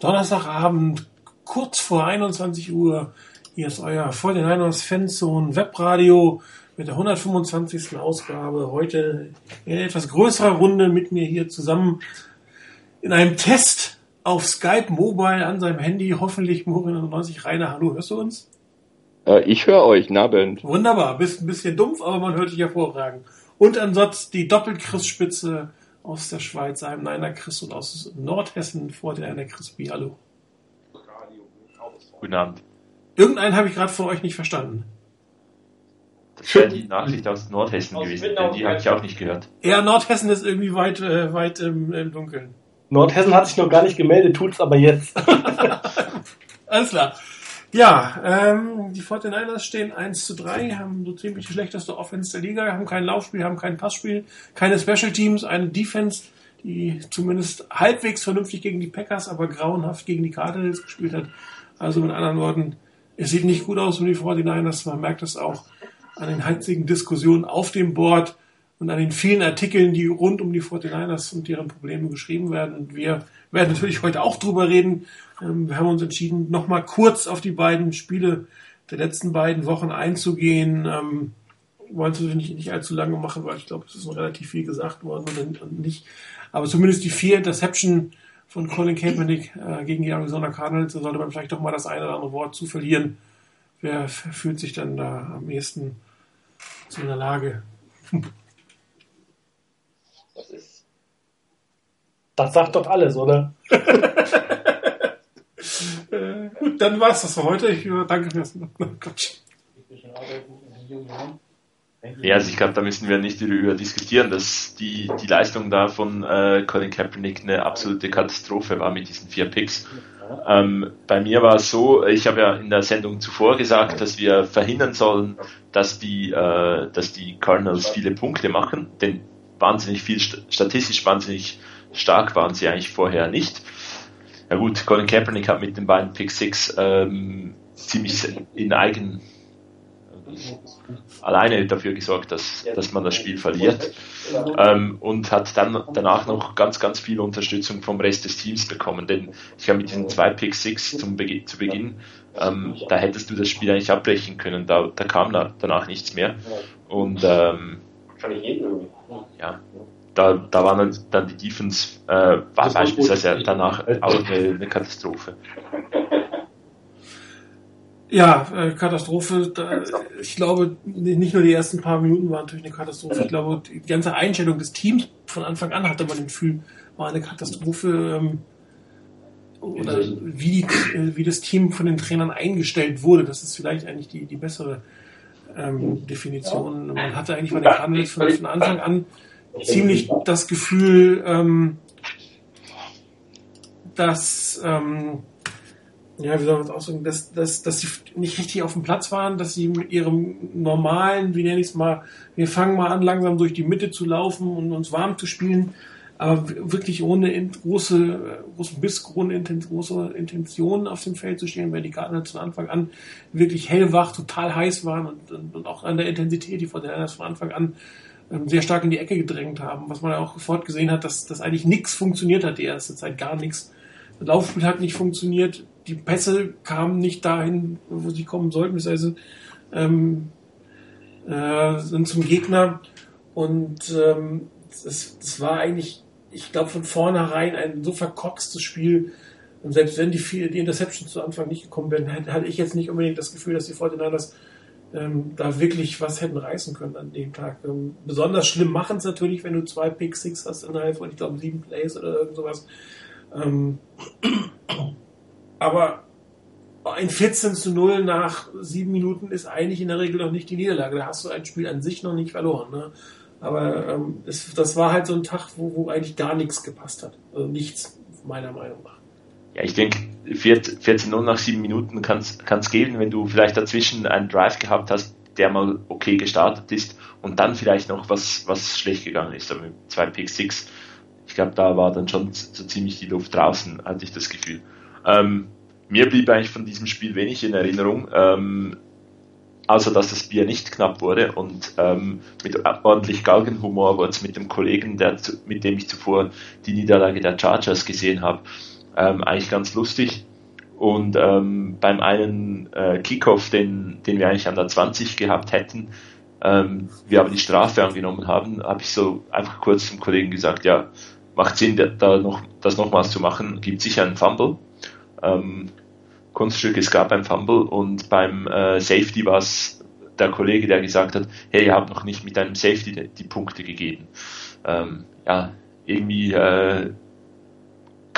Donnerstagabend, kurz vor 21 Uhr. Hier ist euer 49ers Fanzone Webradio mit der 125. Ausgabe. Heute in etwas größerer Runde mit mir hier zusammen in einem Test auf Skype Mobile an seinem Handy. Hoffentlich Morin 90 Rainer. Hallo, hörst du uns? Äh, ich höre euch, Nabend. Wunderbar, bist ein bisschen dumpf, aber man hört dich hervorragend. Und ansonsten die Doppelchris-Spitze aus der Schweiz, einem Neiner Chris und aus Nordhessen vor der einer Chris B. Hallo. Guten Abend. Irgendeinen habe ich gerade von euch nicht verstanden. Das wäre die Nachricht aus Nordhessen aus gewesen, denn die habe ich auch nicht gehört. Ja, Nordhessen ist irgendwie weit, äh, weit im, im Dunkeln. Nordhessen hat sich noch gar nicht gemeldet, tut's aber jetzt. Alles klar. Ja, ähm, die 49ers stehen 1 zu 3, haben so ziemlich die schlechteste Offense der Liga, haben kein Laufspiel, haben kein Passspiel, keine Special Teams, eine Defense, die zumindest halbwegs vernünftig gegen die Packers, aber grauenhaft gegen die Cardinals gespielt hat. Also mit anderen Worten, es sieht nicht gut aus um die 49ers, man merkt das auch an den heizigen Diskussionen auf dem Board und an den vielen Artikeln, die rund um die 49ers und deren Probleme geschrieben werden. Und wir werden natürlich heute auch drüber reden. Ähm, wir haben uns entschieden, nochmal kurz auf die beiden Spiele der letzten beiden Wochen einzugehen. Ähm, wollen es nicht, nicht allzu lange machen, weil ich glaube, es ist noch relativ viel gesagt worden und nicht. Aber zumindest die vier Interception von Colin Kaepernick äh, gegen die Arizona Cardinals, da sollte man vielleicht doch mal das eine oder andere Wort zu verlieren. Wer fühlt sich dann da am ehesten zu einer Lage? Das ist. Das sagt doch alles, oder? äh, gut, dann war's das für heute. Ich äh, danke fürs Quatsch. Ja, also ich glaube, da müssen wir nicht darüber diskutieren, dass die, die Leistung da von äh, Colin Kaepernick eine absolute Katastrophe war mit diesen vier Picks. Ähm, bei mir war es so, ich habe ja in der Sendung zuvor gesagt, dass wir verhindern sollen, dass die, äh, dass die Cardinals viele Punkte machen, denn wahnsinnig viel, statistisch wahnsinnig stark waren sie eigentlich vorher nicht. Ja gut, Colin Kaepernick hat mit den beiden Pick 6 ähm, ziemlich in eigen alleine dafür gesorgt, dass, dass man das Spiel verliert. Ähm, und hat dann danach noch ganz, ganz viel Unterstützung vom Rest des Teams bekommen, denn ich habe mit diesen zwei Pick 6 zum Be zu Beginn, ähm, da hättest du das Spiel eigentlich abbrechen können, da, da kam da, danach nichts mehr. Und ähm, ja, da, da waren dann die Defense, äh, war beispielsweise danach auch eine, eine Katastrophe. Ja, äh, Katastrophe. Da, ich glaube, nicht nur die ersten paar Minuten waren natürlich eine Katastrophe. Ich glaube, die ganze Einstellung des Teams von Anfang an hatte man den Gefühl, war eine Katastrophe. Ähm, oder wie, die, wie das Team von den Trainern eingestellt wurde. Das ist vielleicht eigentlich die, die bessere ähm, Definition. Man hatte eigentlich bei den Cardinals von, von Anfang an ziemlich das Gefühl, ähm, dass ähm, ja, wie soll man es ausdrücken, dass, dass, dass sie nicht richtig auf dem Platz waren, dass sie mit ihrem normalen, wie nenne ich es mal, wir fangen mal an, langsam durch die Mitte zu laufen und uns warm zu spielen, aber wirklich ohne große, großen Biss, ohne große Intentionen auf dem Feld zu stehen, weil die Cardinals von Anfang an wirklich hellwach, total heiß waren und, und, auch an der Intensität, die von der von Anfang an sehr stark in die Ecke gedrängt haben, was man auch sofort gesehen hat, dass, dass eigentlich nichts funktioniert hat die erste Zeit, gar nichts. Das Laufspiel hat nicht funktioniert, die Pässe kamen nicht dahin, wo sie kommen sollten, beziehungsweise ähm, äh, sind zum Gegner und ähm, das, das war eigentlich, ich glaube, von vornherein ein so verkorkstes Spiel. Und selbst wenn die, die Interceptions zu Anfang nicht gekommen wären, hatte ich jetzt nicht unbedingt das Gefühl, dass die Fortinanders ähm, da wirklich was hätten reißen können an dem Tag. Ähm, besonders schlimm machen es natürlich, wenn du zwei Pick Six hast innerhalb von, ich glaube, sieben Plays oder irgend sowas. Ähm, aber ein 14 zu 0 nach sieben Minuten ist eigentlich in der Regel noch nicht die Niederlage. Da hast du ein Spiel an sich noch nicht verloren. Ne? Aber ähm, das, das war halt so ein Tag, wo, wo eigentlich gar nichts gepasst hat. Also nichts, meiner Meinung nach. Ja, ich denke, 14-0 nach sieben Minuten kann es geben, wenn du vielleicht dazwischen einen Drive gehabt hast, der mal okay gestartet ist und dann vielleicht noch was, was schlecht gegangen ist. Aber mit zwei Pick 6, ich glaube, da war dann schon so ziemlich die Luft draußen, hatte ich das Gefühl. Ähm, mir blieb eigentlich von diesem Spiel wenig in Erinnerung, ähm, außer dass das Bier nicht knapp wurde und ähm, mit ordentlich Galgenhumor wurde es mit dem Kollegen, der, mit dem ich zuvor die Niederlage der Chargers gesehen habe, ähm, eigentlich ganz lustig. Und ähm, beim einen äh, Kickoff, den, den wir eigentlich an der 20 gehabt hätten, ähm, wir aber die Strafe angenommen haben, habe ich so einfach kurz zum Kollegen gesagt, ja, macht Sinn, da noch, das nochmals zu machen, gibt sicher einen Fumble. Ähm, Kunststück, es gab ein Fumble und beim äh, Safety war es der Kollege, der gesagt hat, hey, ihr habt noch nicht mit einem Safety die, die Punkte gegeben. Ähm, ja, irgendwie äh,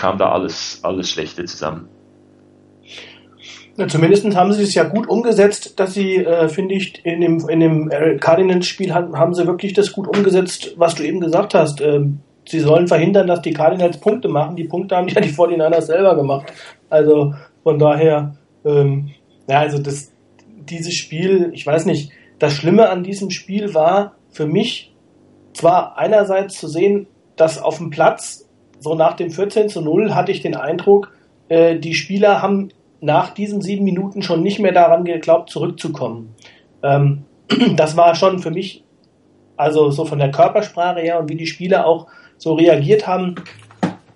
kam da alles, alles Schlechte zusammen. Ja, zumindest haben sie es ja gut umgesetzt, dass sie, äh, finde ich, in dem, in dem äh, Cardinals-Spiel haben, haben sie wirklich das gut umgesetzt, was du eben gesagt hast. Ähm, sie sollen verhindern, dass die Cardinals Punkte machen. Die Punkte haben ja die 49ers selber gemacht. Also von daher, ähm, ja, also das, dieses Spiel, ich weiß nicht, das Schlimme an diesem Spiel war für mich zwar einerseits zu sehen, dass auf dem Platz, so nach dem 14 zu 0, hatte ich den Eindruck, äh, die Spieler haben nach diesen sieben Minuten schon nicht mehr daran geglaubt, zurückzukommen. Ähm, das war schon für mich, also so von der Körpersprache her und wie die Spieler auch so reagiert haben,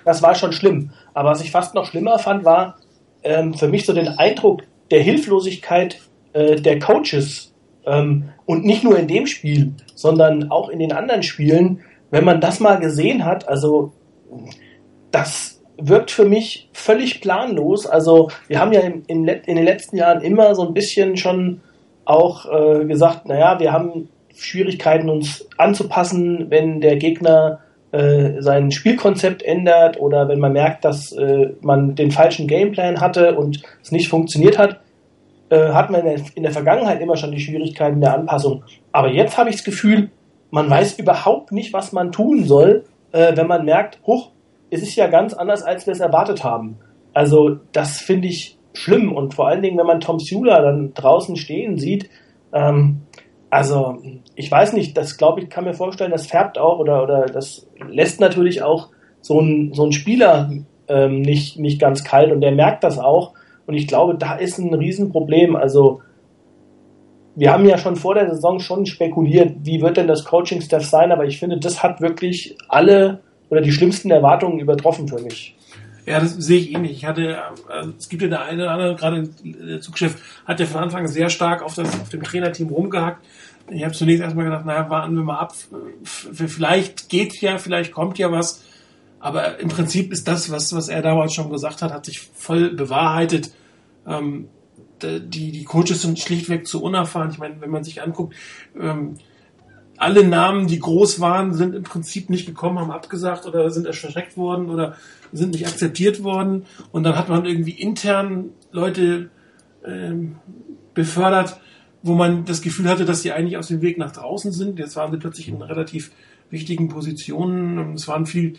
das war schon schlimm. Aber was ich fast noch schlimmer fand, war ähm, für mich so den Eindruck der Hilflosigkeit äh, der Coaches ähm, und nicht nur in dem Spiel, sondern auch in den anderen Spielen, wenn man das mal gesehen hat, also das wirkt für mich völlig planlos. Also wir haben ja in, in, in den letzten Jahren immer so ein bisschen schon auch äh, gesagt, naja, wir haben Schwierigkeiten, uns anzupassen, wenn der Gegner äh, sein Spielkonzept ändert oder wenn man merkt, dass äh, man den falschen Gameplan hatte und es nicht funktioniert hat, äh, hat man in der, in der, Vergangenheit immer schon die Schwierigkeiten der Anpassung. Aber jetzt habe ich das Gefühl, man weiß überhaupt nicht, was man tun soll, äh, wenn man merkt, hoch, es ist ja ganz anders, als wir es erwartet haben. Also das finde ich schlimm und vor allen Dingen, wenn man Tom Sula dann draußen stehen sieht, ähm, also ich weiß nicht, das glaube ich, kann mir vorstellen, das färbt auch oder, oder das lässt natürlich auch so ein, so ein Spieler ähm, nicht, nicht ganz kalt und der merkt das auch. Und ich glaube, da ist ein Riesenproblem. Also wir haben ja schon vor der Saison schon spekuliert, wie wird denn das Coaching-Staff sein, aber ich finde, das hat wirklich alle oder die schlimmsten Erwartungen übertroffen für mich. Ja, das sehe ich ähnlich. Ich hatte, also es gibt ja der eine oder andere, gerade der Zugchef, hat ja von Anfang an sehr stark auf, das, auf dem Trainerteam rumgehackt. Ich habe zunächst erstmal gedacht, naja, warten wir mal ab. Vielleicht geht ja, vielleicht kommt ja was. Aber im Prinzip ist das, was, was er damals schon gesagt hat, hat sich voll bewahrheitet. Ähm, die, die Coaches sind schlichtweg zu unerfahren. Ich meine, wenn man sich anguckt, ähm, alle Namen, die groß waren, sind im Prinzip nicht gekommen, haben abgesagt oder sind erschreckt worden oder sind nicht akzeptiert worden. Und dann hat man irgendwie intern Leute ähm, befördert, wo man das Gefühl hatte, dass sie eigentlich aus dem Weg nach draußen sind. Jetzt waren sie plötzlich in relativ wichtigen Positionen. Es waren viel,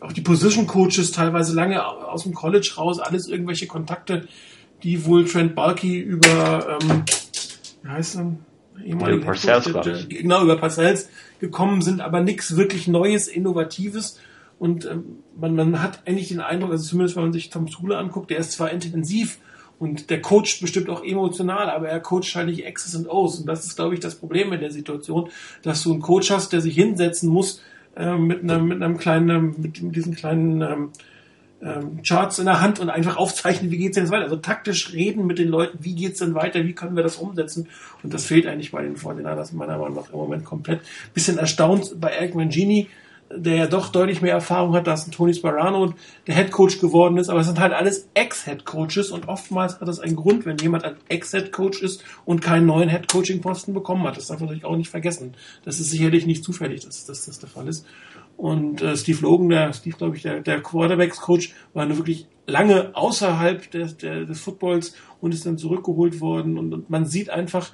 auch die Position Coaches teilweise lange aus dem College raus, alles irgendwelche Kontakte, die wohl Trent Bulky über, ähm, wie heißt er? Ehemalige Parcells, genau, über Parcells gekommen sind, aber nichts wirklich Neues, Innovatives. Und ähm, man, man hat eigentlich den Eindruck, also zumindest wenn man sich Tom Sule anguckt, der ist zwar intensiv und der coacht bestimmt auch emotional, aber er coacht halt nicht X's und O's. Und das ist, glaube ich, das Problem in der Situation, dass du einen Coach hast, der sich hinsetzen muss äh, mit, einem, mit einem kleinen, mit, mit diesen kleinen ähm, ähm, Charts in der Hand und einfach aufzeichnen, wie geht's denn jetzt weiter. Also taktisch reden mit den Leuten, wie geht's denn weiter, wie können wir das umsetzen. Und das fehlt eigentlich bei den Vorderlandern meiner Meinung nach im Moment komplett. Bisschen erstaunt bei Eric Mangini, der ja doch deutlich mehr Erfahrung hat, dass ein Tony Sparano der Head Coach geworden ist, aber es sind halt alles Ex-Head Coaches und oftmals hat das einen Grund, wenn jemand ein Ex-Head Coach ist und keinen neuen Head Coaching Posten bekommen hat. Das darf man natürlich auch nicht vergessen. Das ist sicherlich nicht zufällig, dass, dass das der Fall ist. Und äh, Steve Logan, der Steve, glaube ich, der, der Quarterbacks Coach, war nur wirklich lange außerhalb des, der, des Footballs und ist dann zurückgeholt worden und, und man sieht einfach,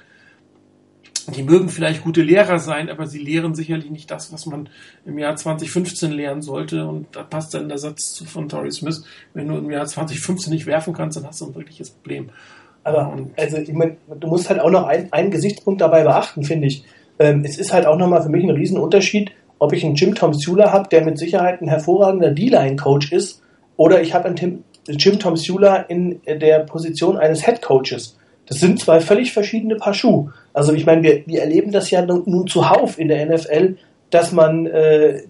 die mögen vielleicht gute Lehrer sein, aber sie lehren sicherlich nicht das, was man im Jahr 2015 lehren sollte. Und da passt dann der Satz von Torrey Smith, wenn du im Jahr 2015 nicht werfen kannst, dann hast du ein wirkliches Problem. Aber und also ich meine, du musst halt auch noch ein, einen Gesichtspunkt dabei beachten, finde ich. Ähm, es ist halt auch nochmal für mich ein Riesenunterschied, ob ich einen Jim Tom Sula habe, der mit Sicherheit ein hervorragender D-Line-Coach ist, oder ich habe einen Tim, Jim Tom Sula in der Position eines Head Coaches. Das sind zwei völlig verschiedene Paar Schuhe. Also ich meine, wir, wir erleben das ja nun zuhauf in der NFL, dass man, äh,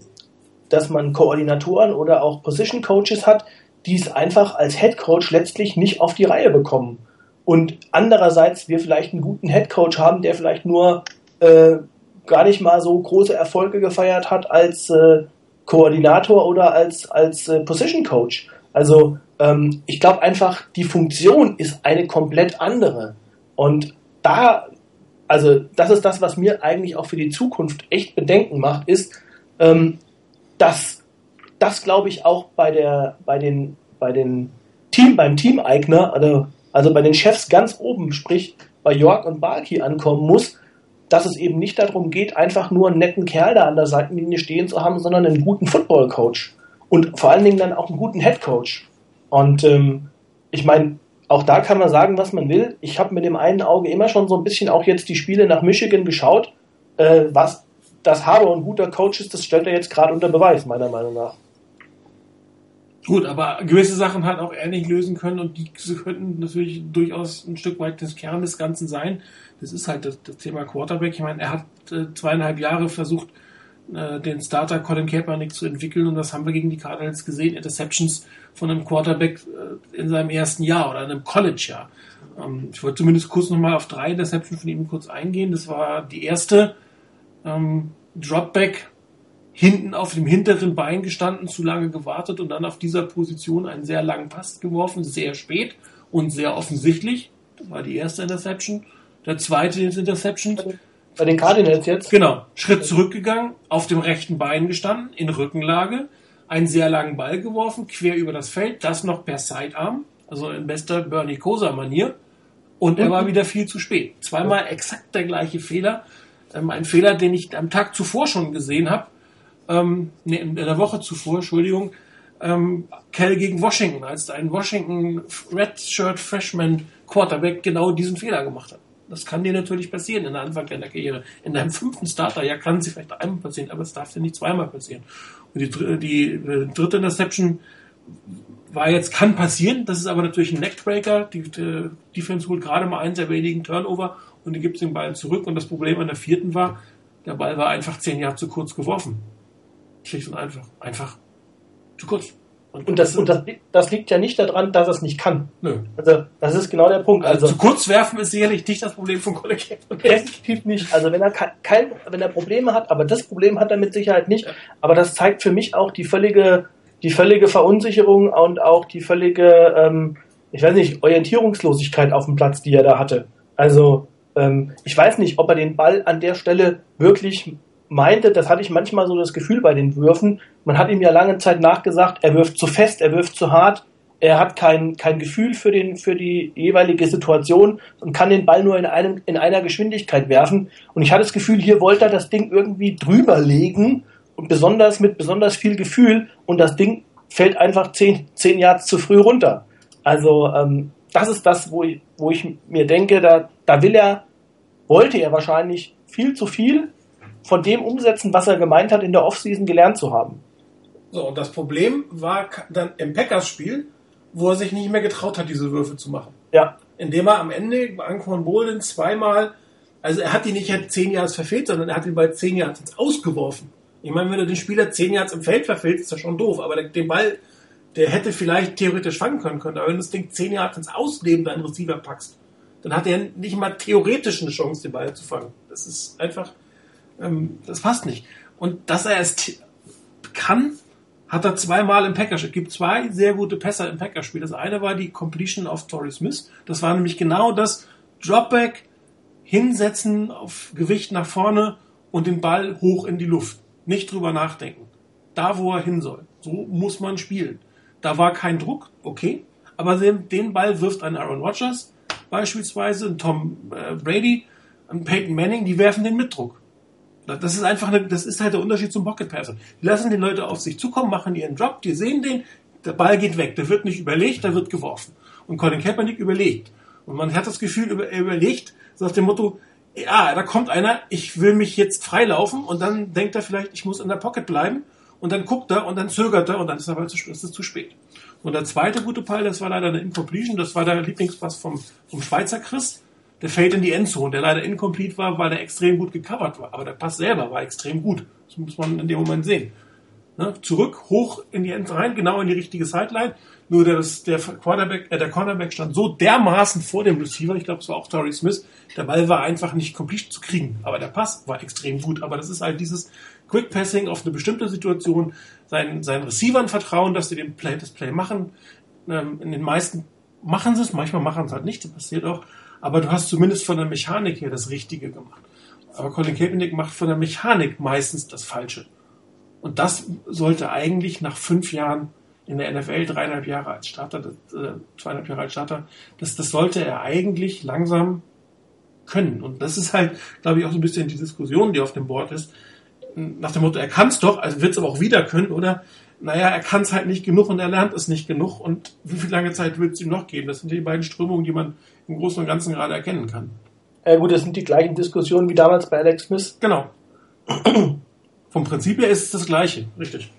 dass man Koordinatoren oder auch Position Coaches hat, die es einfach als Head Coach letztlich nicht auf die Reihe bekommen. Und andererseits wir vielleicht einen guten Head Coach haben, der vielleicht nur äh, gar nicht mal so große Erfolge gefeiert hat als äh, Koordinator oder als, als äh, Position Coach. Also ähm, ich glaube einfach, die Funktion ist eine komplett andere. Und da, also das ist das, was mir eigentlich auch für die Zukunft echt Bedenken macht, ist, ähm, dass das, glaube ich, auch bei der, bei den, bei den Team, beim Teameigner, also, also bei den Chefs ganz oben, sprich bei York und Barkey ankommen muss, dass es eben nicht darum geht, einfach nur einen netten Kerl da an der Seitenlinie stehen zu haben, sondern einen guten Football-Coach. Und vor allen Dingen dann auch einen guten Head-Coach. Und ähm, ich meine, auch da kann man sagen, was man will. Ich habe mit dem einen Auge immer schon so ein bisschen auch jetzt die Spiele nach Michigan geschaut. Äh, was das Harbour ein guter Coach ist, das stellt er jetzt gerade unter Beweis, meiner Meinung nach. Gut, aber gewisse Sachen hat auch er nicht lösen können und die könnten natürlich durchaus ein Stück weit das Kern des Ganzen sein. Das ist halt das, das Thema Quarterback. Ich meine, er hat äh, zweieinhalb Jahre versucht, äh, den Starter Colin Kaepernick zu entwickeln und das haben wir gegen die Cardinals gesehen. Interceptions von einem Quarterback äh, in seinem ersten Jahr oder einem College-Jahr. Ähm, ich wollte zumindest kurz nochmal auf drei Interceptions von ihm kurz eingehen. Das war die erste ähm, Dropback hinten auf dem hinteren Bein gestanden, zu lange gewartet und dann auf dieser Position einen sehr langen Pass geworfen, sehr spät und sehr offensichtlich. Das war die erste Interception. Der zweite Interception. Bei den Cardinals jetzt? Genau. Schritt zurückgegangen, auf dem rechten Bein gestanden, in Rückenlage, einen sehr langen Ball geworfen, quer über das Feld, das noch per Sidearm, also in bester Bernie Kosa Manier. Und er war wieder viel zu spät. Zweimal exakt der gleiche Fehler. Ähm, ein Fehler, den ich am Tag zuvor schon gesehen habe ähm, nee, in der Woche zuvor, Entschuldigung, ähm, Kell gegen Washington, als ein Washington Redshirt Freshman Quarterback genau diesen Fehler gemacht hat. Das kann dir natürlich passieren in der Anfang deiner Karriere. In deinem fünften Starter, ja, kann sie vielleicht einmal passieren, aber es darf dir nicht zweimal passieren. Und die, die äh, dritte Interception war jetzt, kann passieren, das ist aber natürlich ein Neckbreaker. Die, die Defense holt gerade mal einen der wenigen Turnover und die gibt den Ball zurück. Und das Problem an der vierten war, der Ball war einfach zehn Jahre zu kurz geworfen. Schlicht und einfach. Einfach zu kurz. Und, und, das, und das, das, liegt ja nicht daran, dass er es nicht kann. Nö. Also, das ist genau der Punkt. Also, also zu kurz werfen ist sicherlich nicht das Problem von Kollege. Definitiv nicht. Also, wenn er kein, wenn er Probleme hat, aber das Problem hat er mit Sicherheit nicht. Aber das zeigt für mich auch die völlige, die völlige Verunsicherung und auch die völlige, ähm, ich weiß nicht, Orientierungslosigkeit auf dem Platz, die er da hatte. Also, ähm, ich weiß nicht, ob er den Ball an der Stelle wirklich meinte, das hatte ich manchmal so das Gefühl bei den Würfen, man hat ihm ja lange Zeit nachgesagt, er wirft zu fest, er wirft zu hart, er hat kein, kein Gefühl für, den, für die jeweilige Situation und kann den Ball nur in, einem, in einer Geschwindigkeit werfen. Und ich hatte das Gefühl, hier wollte er das Ding irgendwie drüber legen und besonders mit besonders viel Gefühl und das Ding fällt einfach zehn, zehn Yards zu früh runter. Also ähm, das ist das, wo ich, wo ich mir denke, da, da will er, wollte er wahrscheinlich viel zu viel von dem umsetzen, was er gemeint hat, in der Offseason gelernt zu haben. So, und das Problem war dann im Packers-Spiel, wo er sich nicht mehr getraut hat, diese Würfe zu machen. Ja. Indem er am Ende bei Anquan Bolden zweimal, also er hat ihn nicht halt zehn Yards verfehlt, sondern er hat ihn bei zehn Yards ins Ausgeworfen. Ich meine, wenn du den Spieler zehn Yards im Feld verfehlst, ist das schon doof, aber den Ball, der hätte vielleicht theoretisch fangen können, können. aber wenn du das Ding zehn Yards ins Ausleben deinen Receiver packst, dann hat er nicht mal theoretisch eine Chance, den Ball zu fangen. Das ist einfach, ähm, das passt nicht. Und dass er es kann, hat er zweimal im Packerspiel. Es gibt zwei sehr gute Pässe im Packerspiel. Das eine war die Completion of Torrey Smith. Das war nämlich genau das Dropback, hinsetzen auf Gewicht nach vorne und den Ball hoch in die Luft. Nicht drüber nachdenken. Da, wo er hin soll. So muss man spielen. Da war kein Druck, okay. Aber den Ball wirft ein Aaron Rodgers beispielsweise, ein Tom äh, Brady, ein Peyton Manning, die werfen den mit Druck. Das ist einfach, eine, das ist halt der Unterschied zum Pocket Passer. Die lassen die Leute auf sich zukommen, machen ihren Drop, die sehen den, der Ball geht weg, der wird nicht überlegt, der wird geworfen. Und Colin Kaepernick überlegt. Und man hat das Gefühl, er überlegt, so nach dem Motto, ja, da kommt einer, ich will mich jetzt freilaufen und dann denkt er vielleicht, ich muss in der Pocket bleiben und dann guckt er und dann zögert er und dann ist er zu, zu spät. Und der zweite gute Pall, das war leider eine Incompletion, das war der Lieblingspass vom, vom Schweizer Christ der fällt in die Endzone, der leider incomplete war, weil er extrem gut gecovert war. Aber der Pass selber war extrem gut. Das muss man in dem Moment sehen. Ne? Zurück, hoch in die Endzone rein, genau in die richtige Sideline. Nur der, der Quarterback, äh, der Cornerback stand so dermaßen vor dem Receiver, ich glaube, es war auch Torrey Smith, der Ball war einfach nicht komplett zu kriegen. Aber der Pass war extrem gut. Aber das ist halt dieses Quick Passing auf eine bestimmte Situation, seinen, seinen Receivern vertrauen, dass sie den Play, das Play machen. Ähm, in den meisten machen sie es, manchmal machen sie es halt nicht, das passiert auch. Aber du hast zumindest von der Mechanik her das Richtige gemacht. Aber Colin Kaepernick macht von der Mechanik meistens das Falsche. Und das sollte eigentlich nach fünf Jahren in der NFL, dreieinhalb Jahre als Starter, äh, zweieinhalb Jahre als Starter, das, das sollte er eigentlich langsam können. Und das ist halt, glaube ich, auch so ein bisschen die Diskussion, die auf dem Board ist. Nach dem Motto, er kann es doch, also wird es aber auch wieder können, oder? Naja, er kann es halt nicht genug und er lernt es nicht genug. Und wie viel lange Zeit wird es ihm noch geben? Das sind die beiden Strömungen, die man im Großen und Ganzen gerade erkennen kann. Ja gut, das sind die gleichen Diskussionen wie damals bei Alex Smith. Genau. Vom Prinzip her ist es das Gleiche, richtig.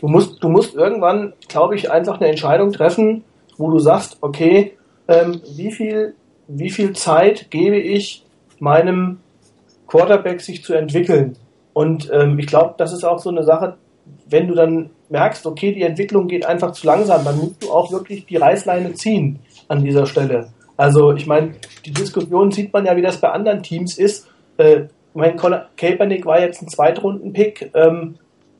Du musst, du musst irgendwann, glaube ich, einfach eine Entscheidung treffen, wo du sagst, okay, ähm, wie viel, wie viel Zeit gebe ich meinem Quarterback sich zu entwickeln? Und ähm, ich glaube, das ist auch so eine Sache, wenn du dann merkst, okay, die Entwicklung geht einfach zu langsam, dann musst du auch wirklich die Reißleine ziehen an dieser Stelle. Also ich meine, die Diskussion sieht man ja, wie das bei anderen Teams ist. Äh, mein Kaepernick war jetzt ein Zweitrunden-Pick ähm,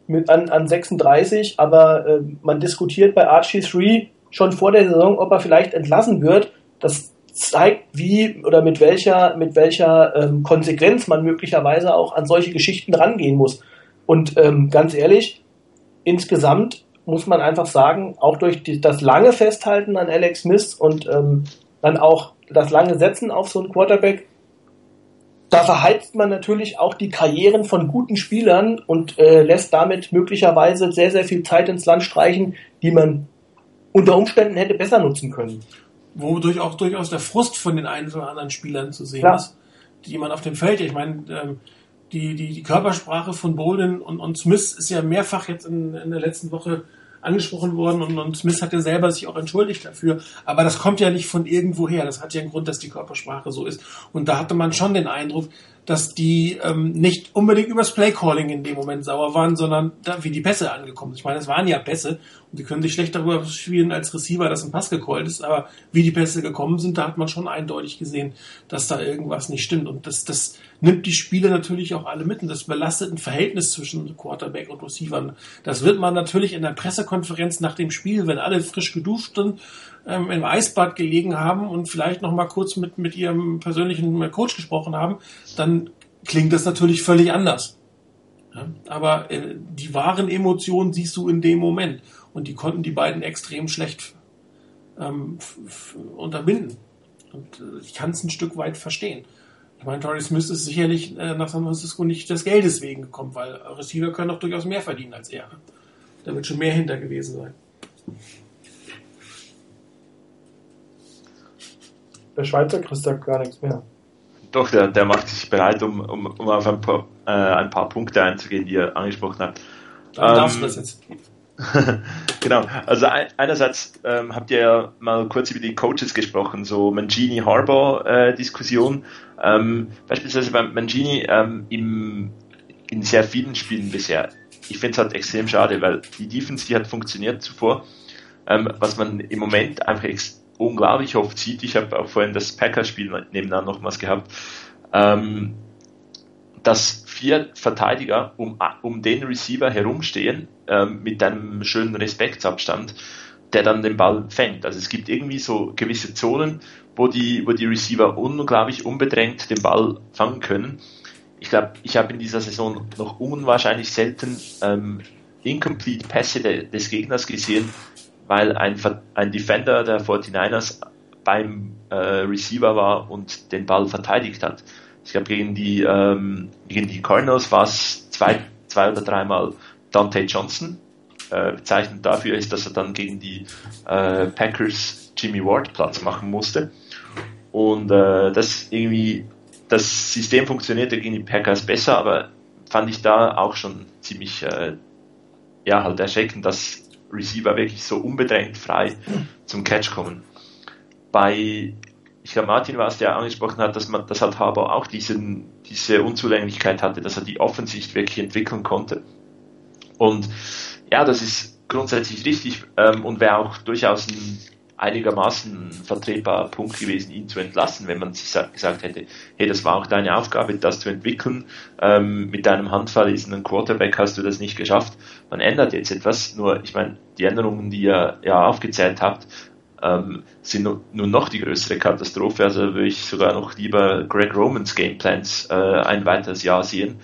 mit an, an 36, aber äh, man diskutiert bei Archie 3 schon vor der Saison, ob er vielleicht entlassen wird. Das zeigt, wie oder mit welcher, mit welcher ähm, Konsequenz man möglicherweise auch an solche Geschichten rangehen muss. Und ähm, ganz ehrlich, insgesamt muss man einfach sagen, auch durch die, das lange Festhalten an Alex Smith und ähm, dann auch das lange Setzen auf so einen Quarterback, da verheizt man natürlich auch die Karrieren von guten Spielern und äh, lässt damit möglicherweise sehr, sehr viel Zeit ins Land streichen, die man unter Umständen hätte besser nutzen können. Wodurch auch durchaus der Frust von den einen oder anderen Spielern zu sehen Klar. ist, die man auf dem Feld, ich meine, ähm, die, die, die Körpersprache von Bolden und, und Smith ist ja mehrfach jetzt in, in der letzten Woche angesprochen worden und, und Smith hat ja selber sich auch entschuldigt dafür. Aber das kommt ja nicht von irgendwo her. Das hat ja einen Grund, dass die Körpersprache so ist. Und da hatte man schon den Eindruck, dass die ähm, nicht unbedingt übers Playcalling in dem Moment sauer waren, sondern da, wie die Pässe angekommen sind. Ich meine, es waren ja Pässe die können sich schlecht darüber spielen als Receiver, dass ein Pass gecallt ist, aber wie die Pässe gekommen sind, da hat man schon eindeutig gesehen, dass da irgendwas nicht stimmt. Und das, das nimmt die Spiele natürlich auch alle mit und das belastet ein Verhältnis zwischen Quarterback und Receivern. Das wird man natürlich in der Pressekonferenz nach dem Spiel, wenn alle frisch geduscht sind, ähm, im Eisbad gelegen haben und vielleicht noch mal kurz mit, mit ihrem persönlichen Coach gesprochen haben, dann klingt das natürlich völlig anders. Ja, aber äh, die wahren Emotionen siehst du in dem Moment. Und die konnten die beiden extrem schlecht ähm, unterbinden. Und äh, ich kann es ein Stück weit verstehen. Ich meine, Torrey Smith ist sicherlich äh, nach San Francisco nicht des Geldes wegen gekommen, weil Receiver können doch durchaus mehr verdienen als er. Da wird schon mehr hinter gewesen sein. Der Schweizer kriegt da gar nichts mehr. Doch, der, der macht sich bereit, um, um, um auf ein paar, äh, ein paar Punkte einzugehen, die er angesprochen hat. Dann Ähm, darfst du das jetzt. genau, also ein, einerseits ähm, habt ihr ja mal kurz über die Coaches gesprochen, so Mangini-Harbour-Diskussion. ähm, beispielsweise beim Mangini ähm, im, in sehr vielen Spielen bisher. Ich finde es halt extrem schade, weil die Defense, die hat funktioniert zuvor. Ähm, was man im Moment einfach unglaublich oft sieht, ich habe auch vorhin das Packers-Spiel nebenan nochmals gehabt, ähm, dass vier Verteidiger um, um den Receiver herumstehen, ähm, mit einem schönen Respektsabstand, der dann den Ball fängt. Also es gibt irgendwie so gewisse Zonen, wo die, wo die Receiver unglaublich unbedrängt den Ball fangen können. Ich glaube, ich habe in dieser Saison noch unwahrscheinlich selten ähm, incomplete Pässe de, des Gegners gesehen, weil ein, ein Defender der 49ers beim äh, Receiver war und den Ball verteidigt hat. Ich glaube, gegen die, ähm, gegen die Cardinals war es zwei, zwei oder dreimal Dante Johnson. Äh, bezeichnend dafür ist, dass er dann gegen die äh, Packers Jimmy Ward Platz machen musste. Und äh, das irgendwie, das System funktionierte gegen die Packers besser, aber fand ich da auch schon ziemlich, äh, ja, halt erschreckend, dass Receiver wirklich so unbedrängt frei zum Catch kommen. Bei ich glaube, Martin war es, der angesprochen hat, dass man, dass halt Harbour auch diesen, diese Unzulänglichkeit hatte, dass er die Offensicht wirklich entwickeln konnte. Und ja, das ist grundsätzlich richtig ähm, und wäre auch durchaus ein einigermaßen vertretbarer Punkt gewesen, ihn zu entlassen, wenn man sich gesagt hätte, hey, das war auch deine Aufgabe, das zu entwickeln. Ähm, mit deinem handverlesenen Quarterback hast du das nicht geschafft. Man ändert jetzt etwas, nur ich meine, die Änderungen, die ihr ja aufgezählt habt, ähm, sind nun noch die größere Katastrophe. Also würde ich sogar noch lieber Greg Romans Gameplans äh, ein weiteres Jahr sehen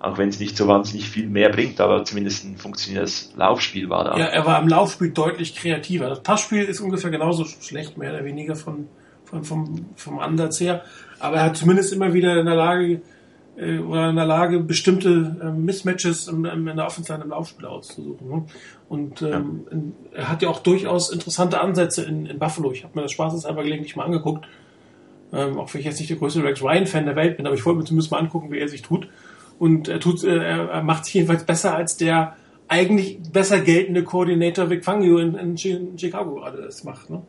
auch wenn es nicht so wahnsinnig viel mehr bringt, aber zumindest ein funktionierendes Laufspiel war da. Ja, er war im Laufspiel deutlich kreativer. Das Passspiel ist ungefähr genauso schlecht, mehr oder weniger von, von vom, vom Ansatz her, aber er hat zumindest immer wieder in der Lage äh, oder in der Lage, bestimmte äh, Mismatches in, in der Offensive im Laufspiel auszusuchen. Ne? Und ähm, ja. in, er hat ja auch durchaus interessante Ansätze in, in Buffalo. Ich habe mir das spaßeshalber gelegentlich mal angeguckt. Ähm, auch wenn ich jetzt nicht der größte Rex Ryan-Fan der Welt bin, aber ich wollte mir zumindest mal angucken, wie er sich tut. Und er tut, äh, er macht sich jedenfalls besser als der eigentlich besser geltende Koordinator Vic Fangio in, in Chicago gerade das macht. Ne?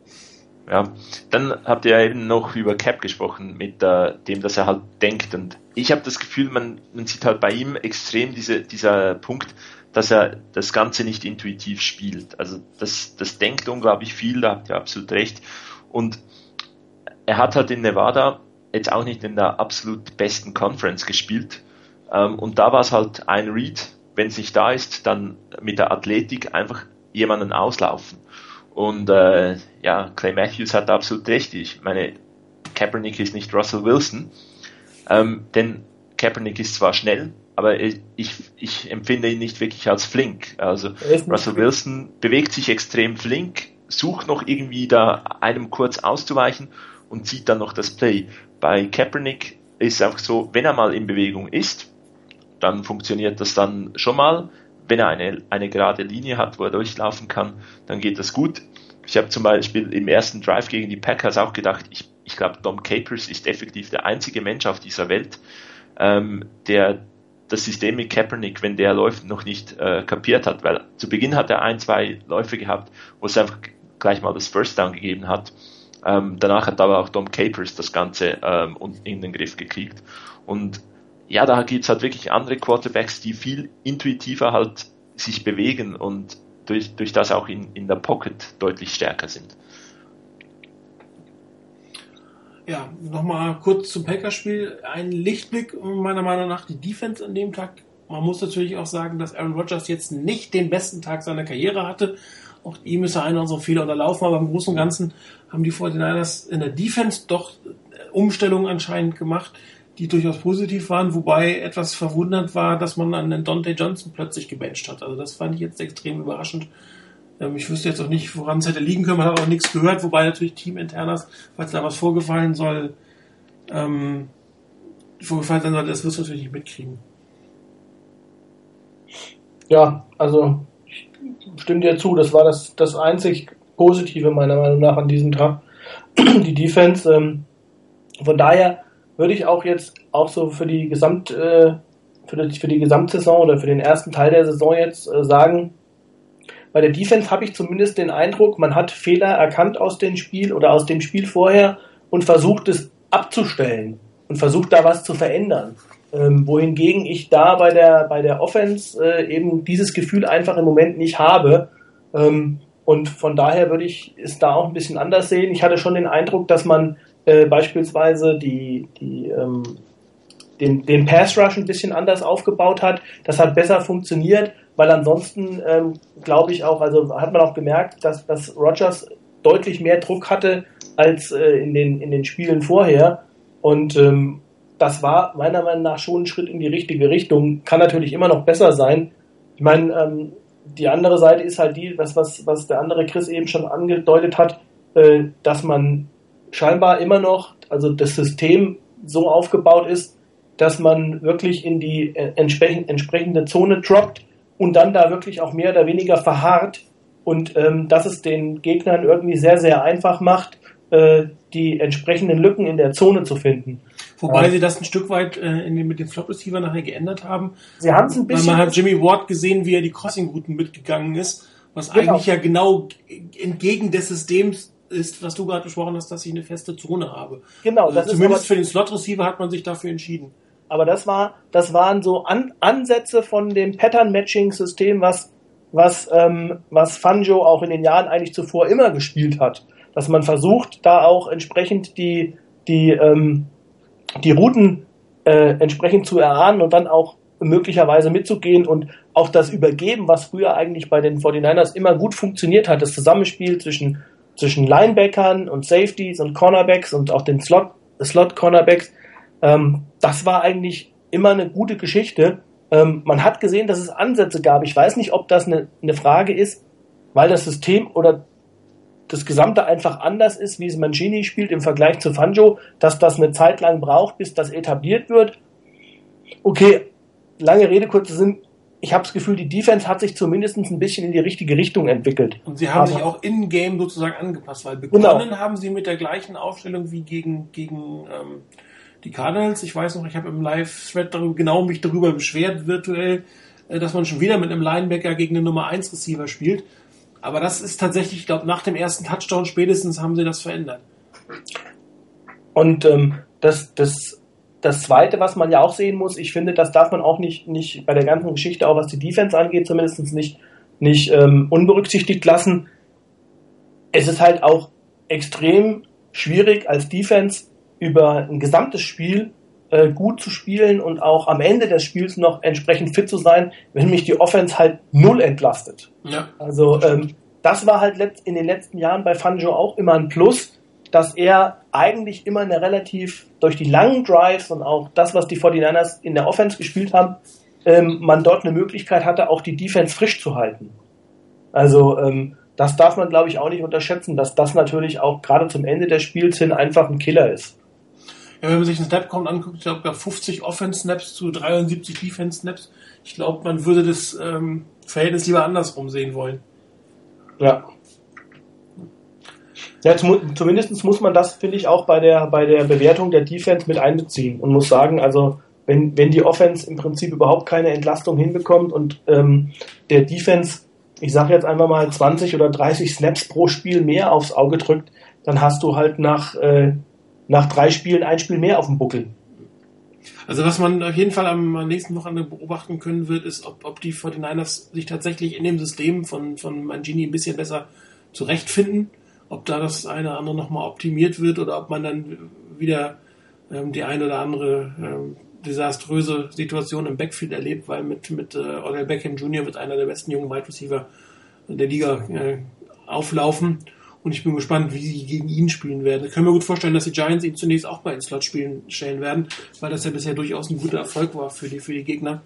Ja, dann habt ihr eben noch über Cap gesprochen, mit äh, dem, dass er halt denkt. Und ich habe das Gefühl, man, man sieht halt bei ihm extrem diese, dieser Punkt, dass er das Ganze nicht intuitiv spielt. Also das, das denkt unglaublich viel, da habt ihr absolut recht. Und er hat halt in Nevada jetzt auch nicht in der absolut besten Conference gespielt. Ähm, und da war es halt ein Read, wenn es nicht da ist, dann mit der Athletik einfach jemanden auslaufen. Und äh, ja, Clay Matthews hat absolut recht. Ich meine, Kaepernick ist nicht Russell Wilson, ähm, denn Kaepernick ist zwar schnell, aber ich, ich empfinde ihn nicht wirklich als flink. Also Russell Wilson bewegt sich extrem flink, sucht noch irgendwie da einem kurz auszuweichen und zieht dann noch das Play. Bei Kaepernick ist es einfach so, wenn er mal in Bewegung ist, dann funktioniert das dann schon mal. Wenn er eine, eine gerade Linie hat, wo er durchlaufen kann, dann geht das gut. Ich habe zum Beispiel im ersten Drive gegen die Packers auch gedacht, ich, ich glaube, Dom Capers ist effektiv der einzige Mensch auf dieser Welt, ähm, der das System mit Kaepernick, wenn der läuft, noch nicht äh, kapiert hat, weil zu Beginn hat er ein, zwei Läufe gehabt, wo es einfach gleich mal das First Down gegeben hat. Ähm, danach hat aber auch Dom Capers das Ganze ähm, in den Griff gekriegt. Und ja, da gibt es halt wirklich andere Quarterbacks, die viel intuitiver halt sich bewegen und durch, durch das auch in, in der Pocket deutlich stärker sind. Ja, nochmal kurz zum Packerspiel. Ein Lichtblick meiner Meinung nach die Defense an dem Tag. Man muss natürlich auch sagen, dass Aaron Rodgers jetzt nicht den besten Tag seiner Karriere hatte. Auch ihm ist er einer unserer Fehler unterlaufen, aber im Großen und Ganzen haben die 49ers in der Defense doch Umstellungen anscheinend gemacht, die durchaus positiv waren, wobei etwas verwundert war, dass man an den Dante Johnson plötzlich gebencht hat. Also das fand ich jetzt extrem überraschend. Ähm, ich wüsste jetzt auch nicht, woran es hätte liegen können. Man hat auch nichts gehört, wobei natürlich Teaminternas, falls da was vorgefallen soll, ähm, vorgefallen sein soll, das wirst du natürlich nicht mitkriegen. Ja, also ich stimme dir zu, das war das, das einzig Positive meiner Meinung nach an diesem Tag. Die Defense, ähm, von daher würde ich auch jetzt auch so für die Gesamt äh, für, die, für die Gesamtsaison oder für den ersten Teil der Saison jetzt äh, sagen, bei der Defense habe ich zumindest den Eindruck, man hat Fehler erkannt aus dem Spiel oder aus dem Spiel vorher und versucht es abzustellen und versucht da was zu verändern. Ähm, wohingegen ich da bei der, bei der Offense äh, eben dieses Gefühl einfach im Moment nicht habe. Ähm, und von daher würde ich es da auch ein bisschen anders sehen. Ich hatte schon den Eindruck, dass man äh, beispielsweise die, die, ähm, den, den Pass Rush ein bisschen anders aufgebaut hat. Das hat besser funktioniert, weil ansonsten ähm, glaube ich auch, also hat man auch gemerkt, dass, dass Rogers deutlich mehr Druck hatte als äh, in, den, in den Spielen vorher. Und ähm, das war meiner Meinung nach schon ein Schritt in die richtige Richtung. Kann natürlich immer noch besser sein. Ich meine, ähm, die andere Seite ist halt die, was, was, was der andere Chris eben schon angedeutet hat, äh, dass man scheinbar immer noch, also das System so aufgebaut ist, dass man wirklich in die äh, entsprechende Zone droppt und dann da wirklich auch mehr oder weniger verharrt und ähm, dass es den Gegnern irgendwie sehr, sehr einfach macht, äh, die entsprechenden Lücken in der Zone zu finden. Wobei ja. sie das ein Stück weit äh, in den, mit dem Flop Receiver nachher geändert haben. Sie haben es ein bisschen. Weil man hat Jimmy Ward gesehen, wie er die Crossing-Routen mitgegangen ist, was genau. eigentlich ja genau entgegen des Systems ist, was du gerade besprochen hast, dass ich eine feste Zone habe. Genau. Also zumindest für den Slot-Receiver hat man sich dafür entschieden. Aber das war, das waren so An Ansätze von dem Pattern-Matching-System, was was, ähm, was Fanjo auch in den Jahren eigentlich zuvor immer gespielt hat. Dass man versucht, da auch entsprechend die, die, ähm, die Routen äh, entsprechend zu erahnen und dann auch möglicherweise mitzugehen und auch das Übergeben, was früher eigentlich bei den 49ers immer gut funktioniert hat, das Zusammenspiel zwischen, zwischen Linebackern und Safeties und Cornerbacks und auch den Slot, Slot Cornerbacks, ähm, das war eigentlich immer eine gute Geschichte. Ähm, man hat gesehen, dass es Ansätze gab. Ich weiß nicht, ob das eine, eine Frage ist, weil das System oder das Gesamte einfach anders ist, wie es Mancini spielt im Vergleich zu Fanjo, dass das eine Zeit lang braucht, bis das etabliert wird. Okay, lange Rede, kurzer Sinn. Ich habe das Gefühl, die Defense hat sich zumindest ein bisschen in die richtige Richtung entwickelt. Und sie haben Aber- sich auch in-game sozusagen angepasst, weil Genau. begonnen haben sie mit der gleichen Aufstellung wie gegen, gegen ähm, die Cardinals. Ich weiß noch, ich habe im Live-Thread darüber, genau mich darüber beschwert, virtuell, äh, dass man schon wieder mit einem Linebacker gegen einen Nummer 1 Receiver spielt. Aber das ist tatsächlich, ich glaube, nach dem ersten Touchdown spätestens haben sie das verändert. Und ähm, das, das, das Zweite, was man ja auch sehen muss, ich finde, das darf man auch nicht, nicht bei der ganzen Geschichte, auch was die Defense angeht, zumindest nicht, nicht ähm, unberücksichtigt lassen. Es ist halt auch extrem schwierig als Defense über ein gesamtes Spiel äh, gut zu spielen und auch am Ende des Spiels noch entsprechend fit zu sein, wenn mich die Offense halt null entlastet. Ja. Also ähm, das war halt in den letzten Jahren bei Fangio auch immer ein Plus, dass er eigentlich immer eine relativ durch die langen Drives und auch das, was die 49ers in der Offense gespielt haben, ähm, man dort eine Möglichkeit hatte, auch die Defense frisch zu halten. Also ähm, das darf man, glaube ich, auch nicht unterschätzen, dass das natürlich auch gerade zum Ende des Spiels hin einfach ein Killer ist. Ja, wenn man sich den Snap-Count anguckt, ich glaube, 50 Offense-Snaps zu 73 Defense-Snaps. Ich glaube, man würde das ähm, Verhältnis lieber andersrum sehen wollen. Ja. Ja, zum, zumindest muss man das, finde ich, auch bei der, bei der Bewertung der Defense mit einbeziehen und muss sagen, also wenn, wenn die Offense im Prinzip überhaupt keine Entlastung hinbekommt und ähm, der Defense, ich sage jetzt einfach mal 20 oder 30 Snaps pro Spiel mehr aufs Auge drückt, dann hast du halt nach, äh, nach drei Spielen ein Spiel mehr auf dem Buckel. Also was man auf jeden Fall am, am nächsten Wochenende beobachten können wird, ist, ob, ob die 49ers sich tatsächlich in dem System von, von Mangini ein bisschen besser zurechtfinden, ob da das eine oder andere nochmal optimiert wird oder ob man dann wieder ähm, die eine oder andere ähm, desaströse Situation im Backfield erlebt, weil mit, mit äh, Odell Beckham Jr. wird einer der besten jungen Wide Receiver der Liga äh, auflaufen. Und ich bin gespannt, wie sie gegen ihn spielen werden. Ich kann mir gut vorstellen, dass die Giants ihn zunächst auch mal ins Slot spielen stellen werden, weil das ja bisher durchaus ein guter Erfolg war für die, für die Gegner.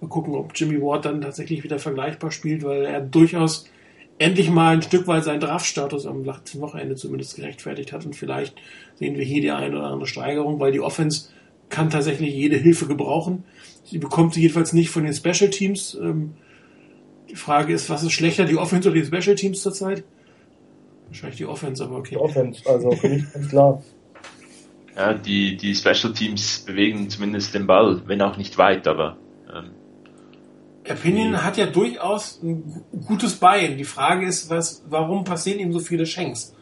Mal gucken, ob Jimmy Ward dann tatsächlich wieder vergleichbar spielt, weil er durchaus endlich mal ein Stück weit seinen Draftstatus am letzten Wochenende zumindest gerechtfertigt hat. Und vielleicht sehen wir hier die eine oder andere Steigerung, weil die Offense kann tatsächlich jede Hilfe gebrauchen. Sie bekommt sie jedenfalls nicht von den Special Teams. Ähm, die Frage ist, was ist schlechter, die Offense oder die Special Teams zurzeit? Wahrscheinlich die Offense, aber okay. Die Offense, also für mich ganz klar. Ja, die, die Special Teams bewegen zumindest den Ball, wenn auch nicht weit, aber ähm, Opinion hat ja durchaus ein gu- gutes Bein. Die Frage ist, was, warum passieren ihm so viele Schenks?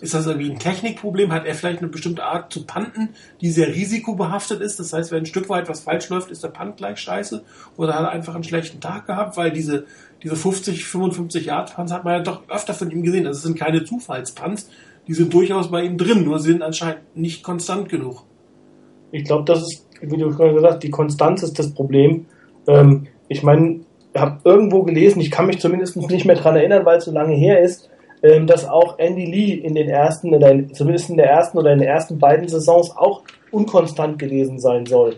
Ist das irgendwie ein Technikproblem? Hat er vielleicht eine bestimmte Art zu panten, die sehr risikobehaftet ist? Das heißt, wenn ein Stück weit was falsch läuft, ist der Punt gleich scheiße? Oder hat er einfach einen schlechten Tag gehabt? Weil diese, diese 50, 55 Yard Punts hat man ja doch öfter von ihm gesehen. Das sind keine Zufallspunts. Die sind durchaus bei ihm drin, nur sie sind anscheinend nicht konstant genug. Ich glaube, das ist, wie du gerade gesagt hast, die Konstanz ist das Problem. Ähm, ich meine, ich habe irgendwo gelesen, ich kann mich zumindest nicht mehr dran erinnern, weil es so lange her ist, ähm, dass auch Andy Lee in den ersten oder in, zumindest in der ersten oder in den ersten beiden Saisons auch unkonstant gewesen sein soll.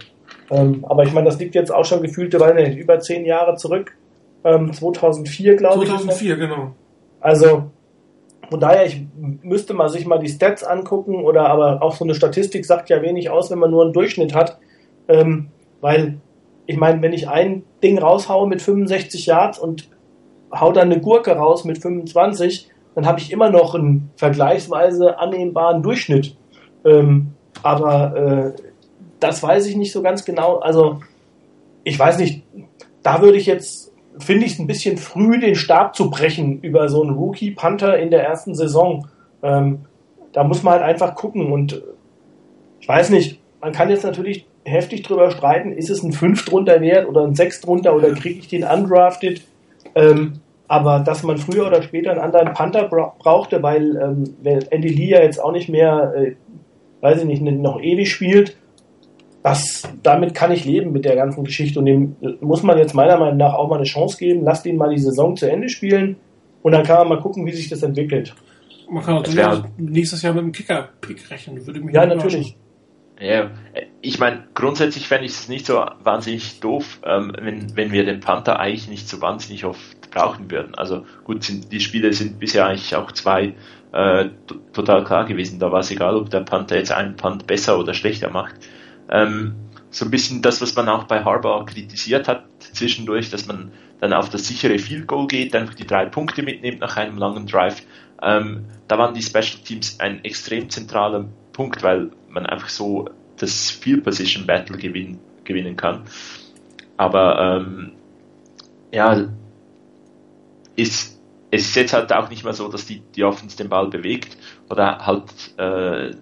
Ähm, aber ich meine, das liegt jetzt auch schon gefühlte nicht, über zehn Jahre zurück. Ähm, 2004, glaube ich. ist das. 2004, genau. Also von daher, ich müsste mal sich mal die Stats angucken oder aber auch so eine Statistik sagt ja wenig aus, wenn man nur einen Durchschnitt hat. Ähm, weil, ich meine, wenn ich ein Ding raushaue mit 65 Yards und hau dann eine Gurke raus mit 25, dann habe ich immer noch einen vergleichsweise annehmbaren Durchschnitt. Ähm, aber äh, das weiß ich nicht so ganz genau. Also, ich weiß nicht, da würde ich jetzt, finde ich es ein bisschen früh, den Stab zu brechen über so einen Rookie-Panther in der ersten Saison. Ähm, da muss man halt einfach gucken und äh, ich weiß nicht, man kann jetzt natürlich heftig drüber streiten, ist es ein 5 drunter wert oder ein 6 drunter oder kriege ich den undrafted? Ähm, Aber dass man früher oder später einen anderen Panther bra brauchte, weil ähm, Andy Lee ja jetzt auch nicht mehr, äh, weiß ich nicht, noch ewig spielt, das, damit kann ich leben mit der ganzen Geschichte. Und dem muss man jetzt meiner Meinung nach auch mal eine Chance geben. Lasst ihn mal die Saison zu Ende spielen und dann kann man mal gucken, wie sich das entwickelt. Man kann auch nächstes Jahr mit dem Kicker-Pick rechnen. Würde mich Ja, natürlich. Ja, ich meine, grundsätzlich fände ich es nicht so wahnsinnig doof, ähm, wenn, wenn wir den Panther eigentlich nicht so wahnsinnig oft brauchen würden. Also gut, sind, die Spiele sind bisher eigentlich auch zwei äh, total klar gewesen. Da war es egal, ob der Panther jetzt einen Punt besser oder schlechter macht. Ähm, so ein bisschen das, was man auch bei Harbour kritisiert hat zwischendurch, dass man dann auf das sichere Field Goal geht, einfach die drei Punkte mitnimmt nach einem langen Drive. Ähm, da waren die Special Teams ein extrem zentraler Punkt, weil man einfach so das Field Position Battle gewinnen, gewinnen kann. Aber ähm, ja, ist, es ist jetzt halt auch nicht mehr so, dass die, die Offense den Ball bewegt oder halt äh,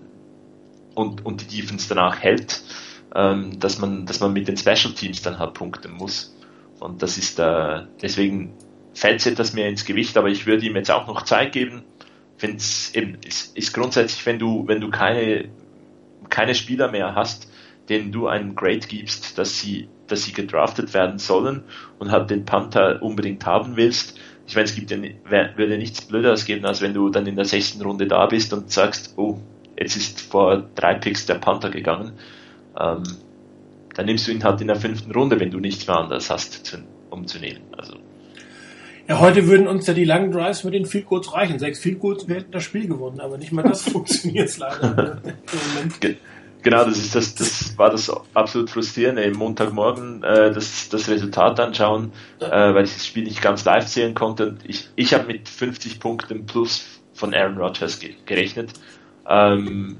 und, und die Defense danach hält, ähm, dass man, dass man mit den Special Teams dann halt punkten muss. Und das ist äh, deswegen fällt es etwas mehr ins Gewicht, aber ich würde ihm jetzt auch noch Zeit geben. Es eben ist, ist grundsätzlich, wenn du wenn du keine keine Spieler mehr hast, denen du einen Grade gibst, dass sie dass sie gedraftet werden sollen und halt den Panther unbedingt haben willst. Ich meine, es gibt ja, würde nichts Blöderes geben, als wenn du dann in der sechsten Runde da bist und sagst, oh, jetzt ist vor drei Picks der Panther gegangen. Ähm, dann nimmst du ihn halt in der fünften Runde, wenn du nichts mehr anders hast, zu, um zu nehmen. Also. Ja, heute würden uns ja die langen Drives mit den Field Goals reichen. Sechs Field Goals, wir hätten das Spiel gewonnen, aber nicht mal das funktioniert leider im Moment. Genau, das ist das, das war das absolut frustrierende. Im Montagmorgen äh, das, das Resultat anschauen, äh, weil ich das Spiel nicht ganz live sehen konnte. Und ich, ich habe mit 50 Punkten plus von Aaron Rodgers ge gerechnet. Ähm,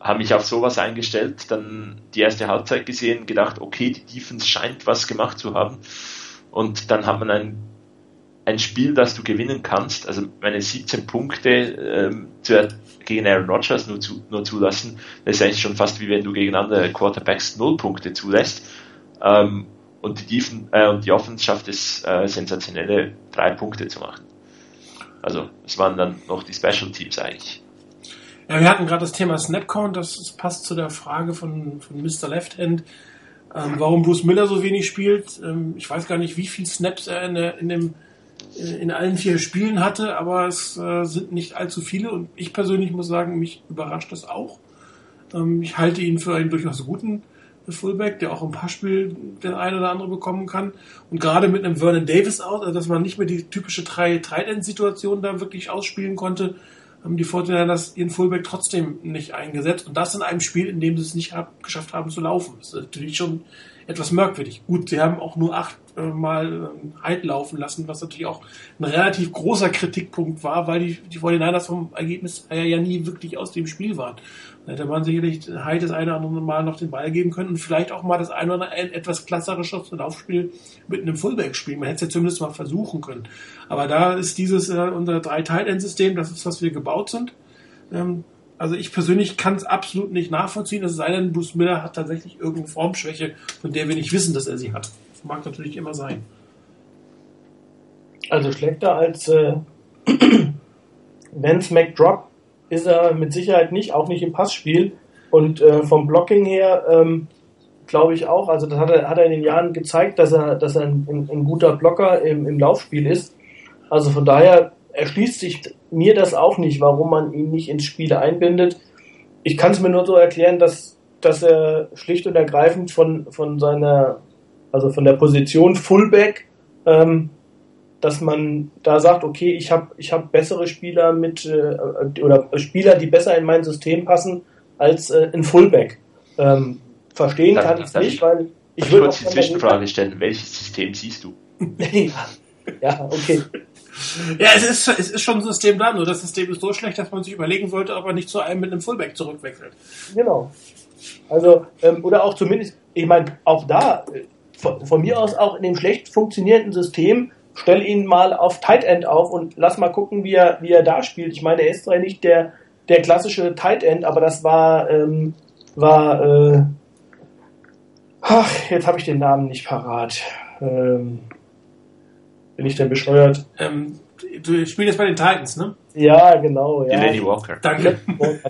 habe mich auf sowas eingestellt, dann die erste Halbzeit gesehen, gedacht, okay, die Defense scheint was gemacht zu haben. Und dann hat man ein, ein Spiel, das du gewinnen kannst, also meine 17 Punkte ähm, zu, gegen Aaron Rodgers nur, zu, nur zulassen, das ist eigentlich schon fast wie wenn du gegen andere Quarterbacks null Punkte zulässt. Ähm, und die, Defen, äh, und die Offense schafft es, äh, sensationelle drei Punkte zu machen. Also, es waren dann noch die Special Teams eigentlich. Ja, wir hatten gerade das Thema Snapcount, das passt zu der Frage von, von Mr. Lefthand, ähm, warum Bruce Miller so wenig spielt. Ähm, ich weiß gar nicht, wie viele Snaps er in, der, in, dem, in allen vier Spielen hatte, aber es äh, sind nicht allzu viele und ich persönlich muss sagen, mich überrascht das auch. Ähm, ich halte ihn für einen durchaus guten Fullback, der auch im Passspiel den ein oder andere bekommen kann. Und gerade mit einem Vernon Davis aus, also dass man nicht mehr die typische drei Tight End Situation da wirklich ausspielen konnte, haben die Fortinanders ihren Fullback trotzdem nicht eingesetzt. Und das in einem Spiel, in dem sie es nicht geschafft haben zu laufen. Das ist natürlich schon etwas merkwürdig. Gut, sie haben auch nur acht äh, Mal äh, Hyde laufen lassen, was natürlich auch ein relativ großer Kritikpunkt war, weil die, die 49ers vom Ergebnis her ja nie wirklich aus dem Spiel waren. Da hätte man sicherlich Hyde das eine oder andere Mal noch den Ball geben können und vielleicht auch mal das eine oder andere etwas klasserisches Laufspiel mit einem Fullback spielen. Man hätte es ja zumindest mal versuchen können. Aber da ist dieses äh, unser drei tight system das ist, was wir gebaut sind. Ähm, also ich persönlich kann es absolut nicht nachvollziehen, es sei denn, Bruce Miller hat tatsächlich irgendeine Formschwäche, von der wir nicht wissen, dass er sie hat. Das mag natürlich immer sein. Also schlechter als äh, Vance McDrop ist er mit Sicherheit nicht, auch nicht im Passspiel. Und äh, vom Blocking her ähm, glaube ich auch, also das hat er, hat er in den Jahren gezeigt, dass er, dass er ein, ein, ein guter Blocker im, im Laufspiel ist. Also von daher erschließt sich mir das auch nicht, warum man ihn nicht ins Spiel einbindet. Ich kann es mir nur so erklären, dass, dass er schlicht und ergreifend von, von seiner, also von der Position Fullback, ähm, dass man da sagt, okay, ich habe ich hab bessere Spieler mit äh, oder Spieler, die besser in mein System passen als äh, ein Fullback. Ähm, verstehen Darf- kann ich es nicht, ich- weil ich Ich würde wollte die Zwischenfrage stellen, welches System siehst du? ja, okay. Ja, es ist, es ist schon ein System da, nur das System ist so schlecht, dass man sich überlegen sollte, ob er nicht zu einem mit einem Fullback zurückwechselt. Genau. Also, ähm, oder auch zumindest, ich meine, auch da, äh, von, von mir aus auch in dem schlecht funktionierenden System, stell ihn mal auf Tight End auf und lass mal gucken, wie er, wie er da spielt. Ich meine, er ist zwar nicht der, der klassische Tight End, aber das war, ähm, war, äh, ach, jetzt habe ich den Namen nicht parat. Ähm, Bin ich denn bescheuert? Ähm, du spielst jetzt bei den Titans, ne? Ja, genau. Ja. Delaney Walker. Danke.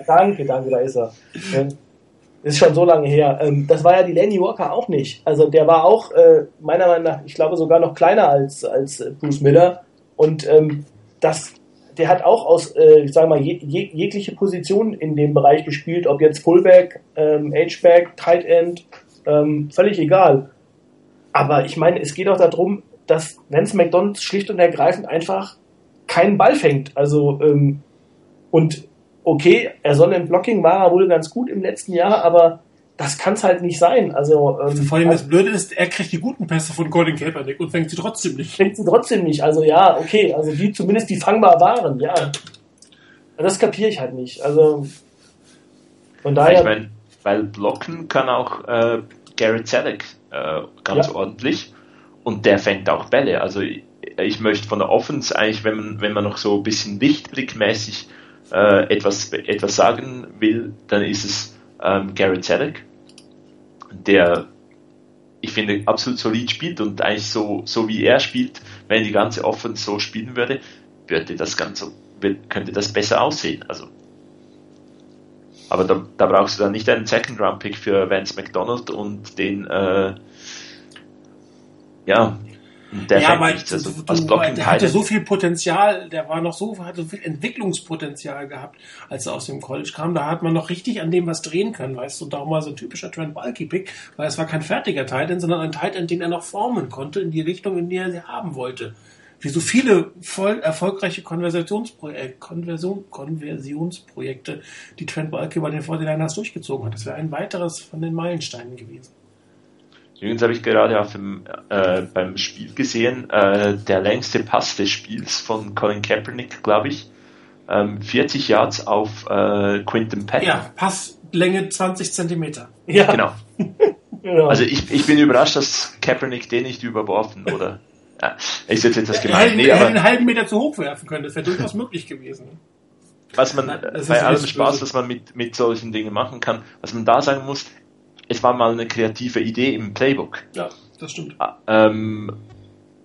danke, danke, da ist er. Ähm, ist schon so lange her. Ähm, das war ja die Lenny Walker auch nicht. Also der war auch äh, meiner Meinung nach, ich glaube sogar noch kleiner als, als äh, Bruce Miller. Und ähm, das, der hat auch aus, äh, ich sage mal, je, je, jegliche Position in dem Bereich gespielt, ob jetzt Fullback, ähm, H-Back, Tight End, ähm, völlig egal. Aber ich meine, es geht auch darum, dass Vance McDonald schlicht und ergreifend einfach keinen Ball fängt. Also ähm, und okay, er soll im Blocking war er wohl ganz gut im letzten Jahr, aber das kann es halt nicht sein. Also ähm, Vor allem das Blöde ist, er kriegt die guten Pässe von Colin Kaepernick und fängt sie trotzdem nicht. fängt sie trotzdem nicht. Also ja, okay, also die zumindest die fangbar waren, ja. Das kapiere ich halt nicht. Also von Ja, daher ich meine, weil blocken kann auch äh, Garrett Selleck äh, ganz Ja. ordentlich und der fängt auch Bälle. Also ich, ich möchte von der Offense eigentlich, wenn man, wenn man noch so ein bisschen lichtblickmäßig äh, etwas, etwas sagen will, dann ist es ähm, Garrett Selleck, der ich finde absolut solid spielt und eigentlich so, so wie er spielt, wenn die ganze Offense so spielen würde, würde das Ganze, könnte das besser aussehen. Also aber da, da brauchst du dann nicht einen Second Round Pick für Vance McDonald und den, äh, ja, der ja, aber nichts. Also du, du, Blocking der hatte so viel Potenzial, der war noch so, hatte so viel Entwicklungspotenzial gehabt, als er aus dem College kam. Da hat man noch richtig an dem was drehen können, weißt du, darum war so ein typischer Trent Bulky Pick, weil es war kein fertiger Tight End, sondern ein Tight End, den er noch formen konnte in die Richtung, in die er sie haben wollte. Wie so viele voll erfolgreiche äh, Konversion Konversionsprojekte, die Trent Bulky bei den 49ers durchgezogen hat. Das wäre ein weiteres von den Meilensteinen gewesen. Übrigens habe ich gerade auf dem, äh, beim Spiel gesehen, äh, der längste Pass des Spiels von Colin Kaepernick, glaube ich. Ähm, 40 Yards auf äh, Quinton Patton. Ja, Passlänge 20 Zentimeter. ja, Genau. genau. Also ich, ich bin überrascht, dass Kaepernick den nicht überworfen oder. Ja, ist jetzt etwas Er gemein. hätte Nee, er hätte einen halben Meter zu hoch werfen können, das wäre durchaus möglich gewesen. was man Nein, das ist bei allem Spaß, was man mit, mit solchen Dingen machen kann, was man da sagen muss, es war mal eine kreative Idee im Playbook. Ja, das stimmt. Ah, Ähm,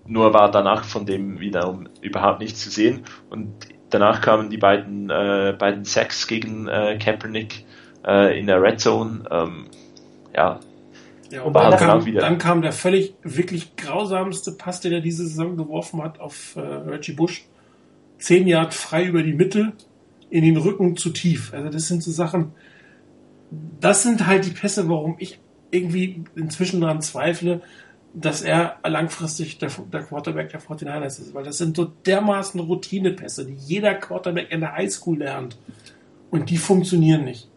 nur war danach von dem wiederum überhaupt nichts zu sehen. Und danach kamen die beiden, äh, beiden Sacks gegen äh, Kaepernick äh, in der Red Zone. Ähm, ja, Ja, und dann, das kam, auch wieder- dann kam der völlig, wirklich grausamste Pass, den er diese Saison geworfen hat auf äh, Reggie Bush. Zehn Yard frei über die Mitte, in den Rücken zu tief. Also das sind so Sachen, das sind halt die Pässe, warum ich irgendwie inzwischen daran zweifle, dass er langfristig der, der Quarterback der 49ers ist. Weil das sind so dermaßen Routinepässe, die jeder Quarterback in der Highschool lernt. Und die funktionieren nicht.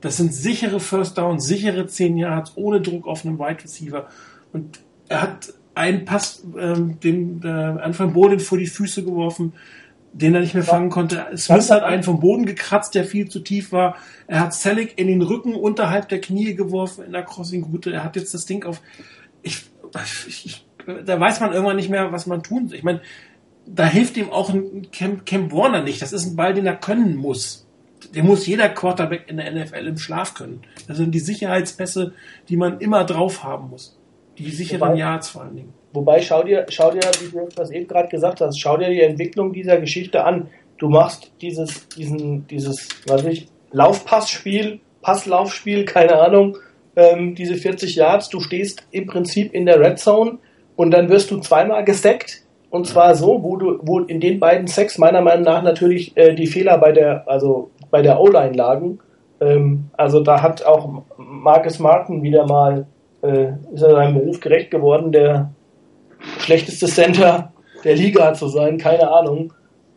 Das sind sichere First Down, sichere 10 Yards, ohne Druck auf einem Wide Receiver. Und er hat einen Pass ähm, dem äh, Anfang Boden vor die Füße geworfen, den er nicht mehr fangen konnte. Smith hat einen vom Boden gekratzt, der viel zu tief war. Er hat Selleck in den Rücken unterhalb der Knie geworfen in der Crossing-Route. Er hat jetzt das Ding auf. Ich, ich, ich, da weiß man irgendwann nicht mehr, was man tun soll. Ich meine, da hilft ihm auch ein Camp, Camp Warner nicht. Das ist ein Ball, den er können muss. Den muss jeder Quarterback in der NFL im Schlaf können. Das sind die Sicherheitspässe, die man immer drauf haben muss. Die sicheren Wobei- Yards vor allen Dingen. Wobei, schau dir, schau dir, wie du das eben gerade gesagt hast, schau dir die Entwicklung dieser Geschichte an. Du machst dieses, diesen, dieses, weiß ich, Laufpassspiel, Passlaufspiel, keine Ahnung, ähm, diese 40 Yards, du stehst im Prinzip in der Red Zone und dann wirst du zweimal gesteckt. Und zwar so, wo du, wo in den beiden Sacks meiner Meinung nach natürlich äh, die Fehler bei der, also bei der O-Line lagen. Ähm, also da hat auch Marcus Martin wieder mal, äh, ist er seinem Beruf gerecht geworden, der schlechteste Center der Liga zu sein, keine Ahnung.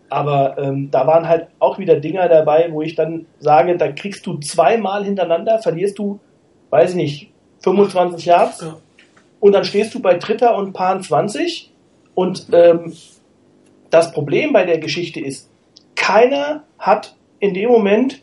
Aber ähm, da waren halt auch wieder Dinger dabei, wo ich dann sage, da kriegst du zweimal hintereinander, verlierst du, weiß ich nicht, 25 Yards Ja. und dann stehst du bei Dritter und Paar 20 und ähm, das Problem bei der Geschichte ist, keiner hat in dem Moment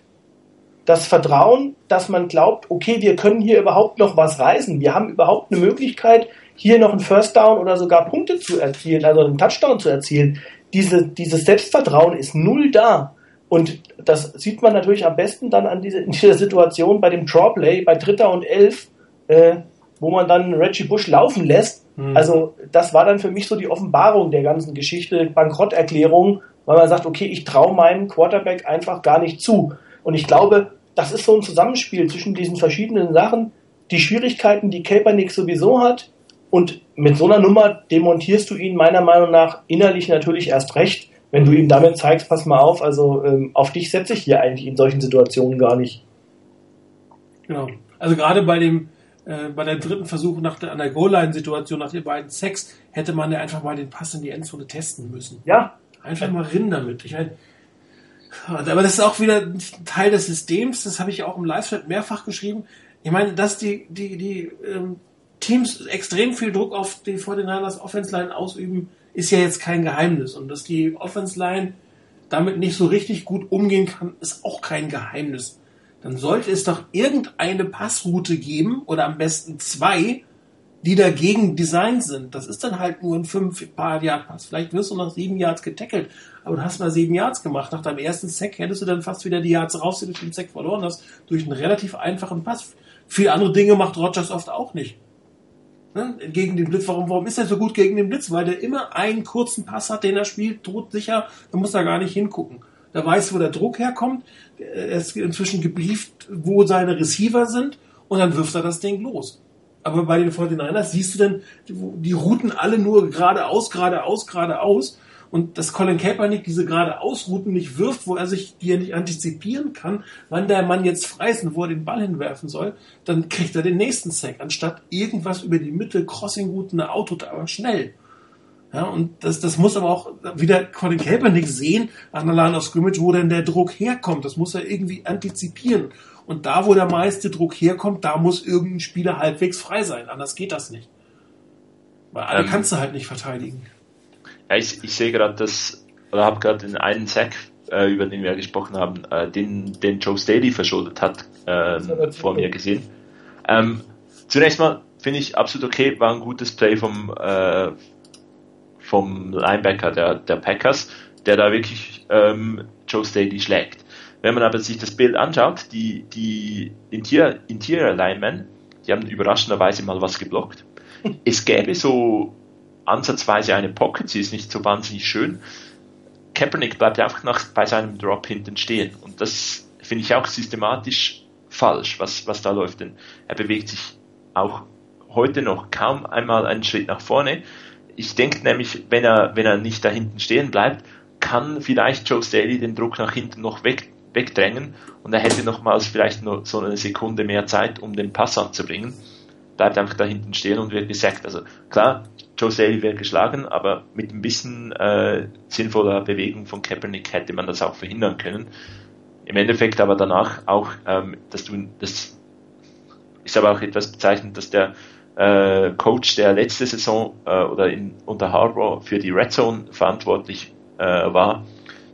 das Vertrauen, dass man glaubt, okay, wir können hier überhaupt noch was reißen. Wir haben überhaupt eine Möglichkeit, hier noch einen First Down oder sogar Punkte zu erzielen, also einen Touchdown zu erzielen. Diese, dieses Selbstvertrauen ist null da. Und das sieht man natürlich am besten dann an diese, in dieser Situation bei dem Drawplay, bei Dritter und Elf, äh, wo man dann Reggie Bush laufen lässt Hm. Also das war dann für mich so die Offenbarung der ganzen Geschichte, Bankrotterklärung, weil man sagt, okay, ich traue meinem Quarterback einfach gar nicht zu. Und ich glaube, das ist so ein Zusammenspiel zwischen diesen verschiedenen Sachen, die Schwierigkeiten, die Kaepernick sowieso hat, und mit so einer Nummer demontierst du ihn meiner Meinung nach innerlich natürlich erst recht, wenn du ihm damit zeigst, pass mal auf, also ähm, auf dich setze ich hier eigentlich in solchen Situationen gar nicht. Genau. Also gerade bei dem, äh, bei der dritten Versuch nach der, an der Goal-Line-Situation, nach den beiden Sex, hätte man ja einfach mal den Pass in die Endzone testen müssen. Ja, Einfach mal rin damit. Ich meine, aber das ist auch wieder ein Teil des Systems, das habe ich auch im Live-Chat mehrfach geschrieben. Ich meine, dass die, die, die ähm, Teams extrem viel Druck auf die 49ers Offense Line ausüben, ist ja jetzt kein Geheimnis. Und dass die Offense Line damit nicht so richtig gut umgehen kann, ist auch kein Geheimnis. Dann sollte es doch irgendeine Passroute geben, oder am besten zwei, die dagegen designt sind. Das ist dann halt nur ein 5 paar Yard Pass. Vielleicht wirst du nach sieben Yards getackelt, aber du hast mal sieben Yards gemacht. Nach deinem ersten Sack hättest du dann fast wieder die Yards raus, die du den Sack verloren hast, durch einen relativ einfachen Pass. Viele andere Dinge macht Rogers oft auch nicht. Ne? Gegen den Blitz. Warum, warum ist er so gut gegen den Blitz? Weil der immer einen kurzen Pass hat, den er spielt, todsicher. Da muss er gar nicht hingucken. Da weiß, wo der Druck herkommt. Er ist inzwischen gebrieft, wo seine Receiver sind. Und dann wirft er das Ding los. Aber bei den 49ers siehst du dann die, die Routen alle nur geradeaus, geradeaus, geradeaus. Und dass Colin Kaepernick diese geradeaus-Routen nicht wirft, wo er sich die er nicht antizipieren kann, wann der Mann jetzt frei ist und wo er den Ball hinwerfen soll, dann kriegt er den nächsten Sack, anstatt irgendwas über die Mitte, Crossing-Routen, eine Auto, aber schnell. Ja, und das, das muss aber auch wieder Colin Kaepernick sehen, an der Line of Scrimmage, wo denn der Druck herkommt. Das muss er irgendwie antizipieren. Und da, wo der meiste Druck herkommt, da muss irgendein Spieler halbwegs frei sein. Anders geht das nicht. Weil alle Ähm. kannst du halt nicht verteidigen. Ja, ich, ich sehe gerade das, oder habe gerade den einen Sack, äh, über den wir gesprochen haben, äh, den, den Joe Staley verschuldet hat, äh, vor mir gesehen. Ähm, zunächst mal finde ich absolut okay, war ein gutes Play vom, äh, vom Linebacker der, der Packers, der da wirklich ähm, Joe Staley schlägt. Wenn man aber sich das Bild anschaut, die, die Interior, Interior Linemen, die haben überraschenderweise mal was geblockt. Es gäbe so ansatzweise eine Pocket, sie ist nicht so wahnsinnig schön. Kaepernick bleibt einfach nach, bei seinem Drop hinten stehen. Und das finde ich auch systematisch falsch, was, was da läuft. Denn er bewegt sich auch heute noch kaum einmal einen Schritt nach vorne. Ich denke nämlich, wenn er, wenn er nicht da hinten stehen bleibt, kann vielleicht Joe Staley den Druck nach hinten noch weg, wegdrängen und er hätte nochmals vielleicht nur so eine Sekunde mehr Zeit, um den Pass anzubringen. Bleibt einfach da hinten stehen und wird gesackt. Also klar, Joe wird geschlagen, aber mit ein bisschen äh, sinnvoller Bewegung von Kaepernick hätte man das auch verhindern können. Im Endeffekt aber danach auch, ähm, dass du, das ist aber auch etwas bezeichnend, dass der äh, Coach, der letzte Saison äh, oder in, unter Harbour für die Red Zone verantwortlich äh, war,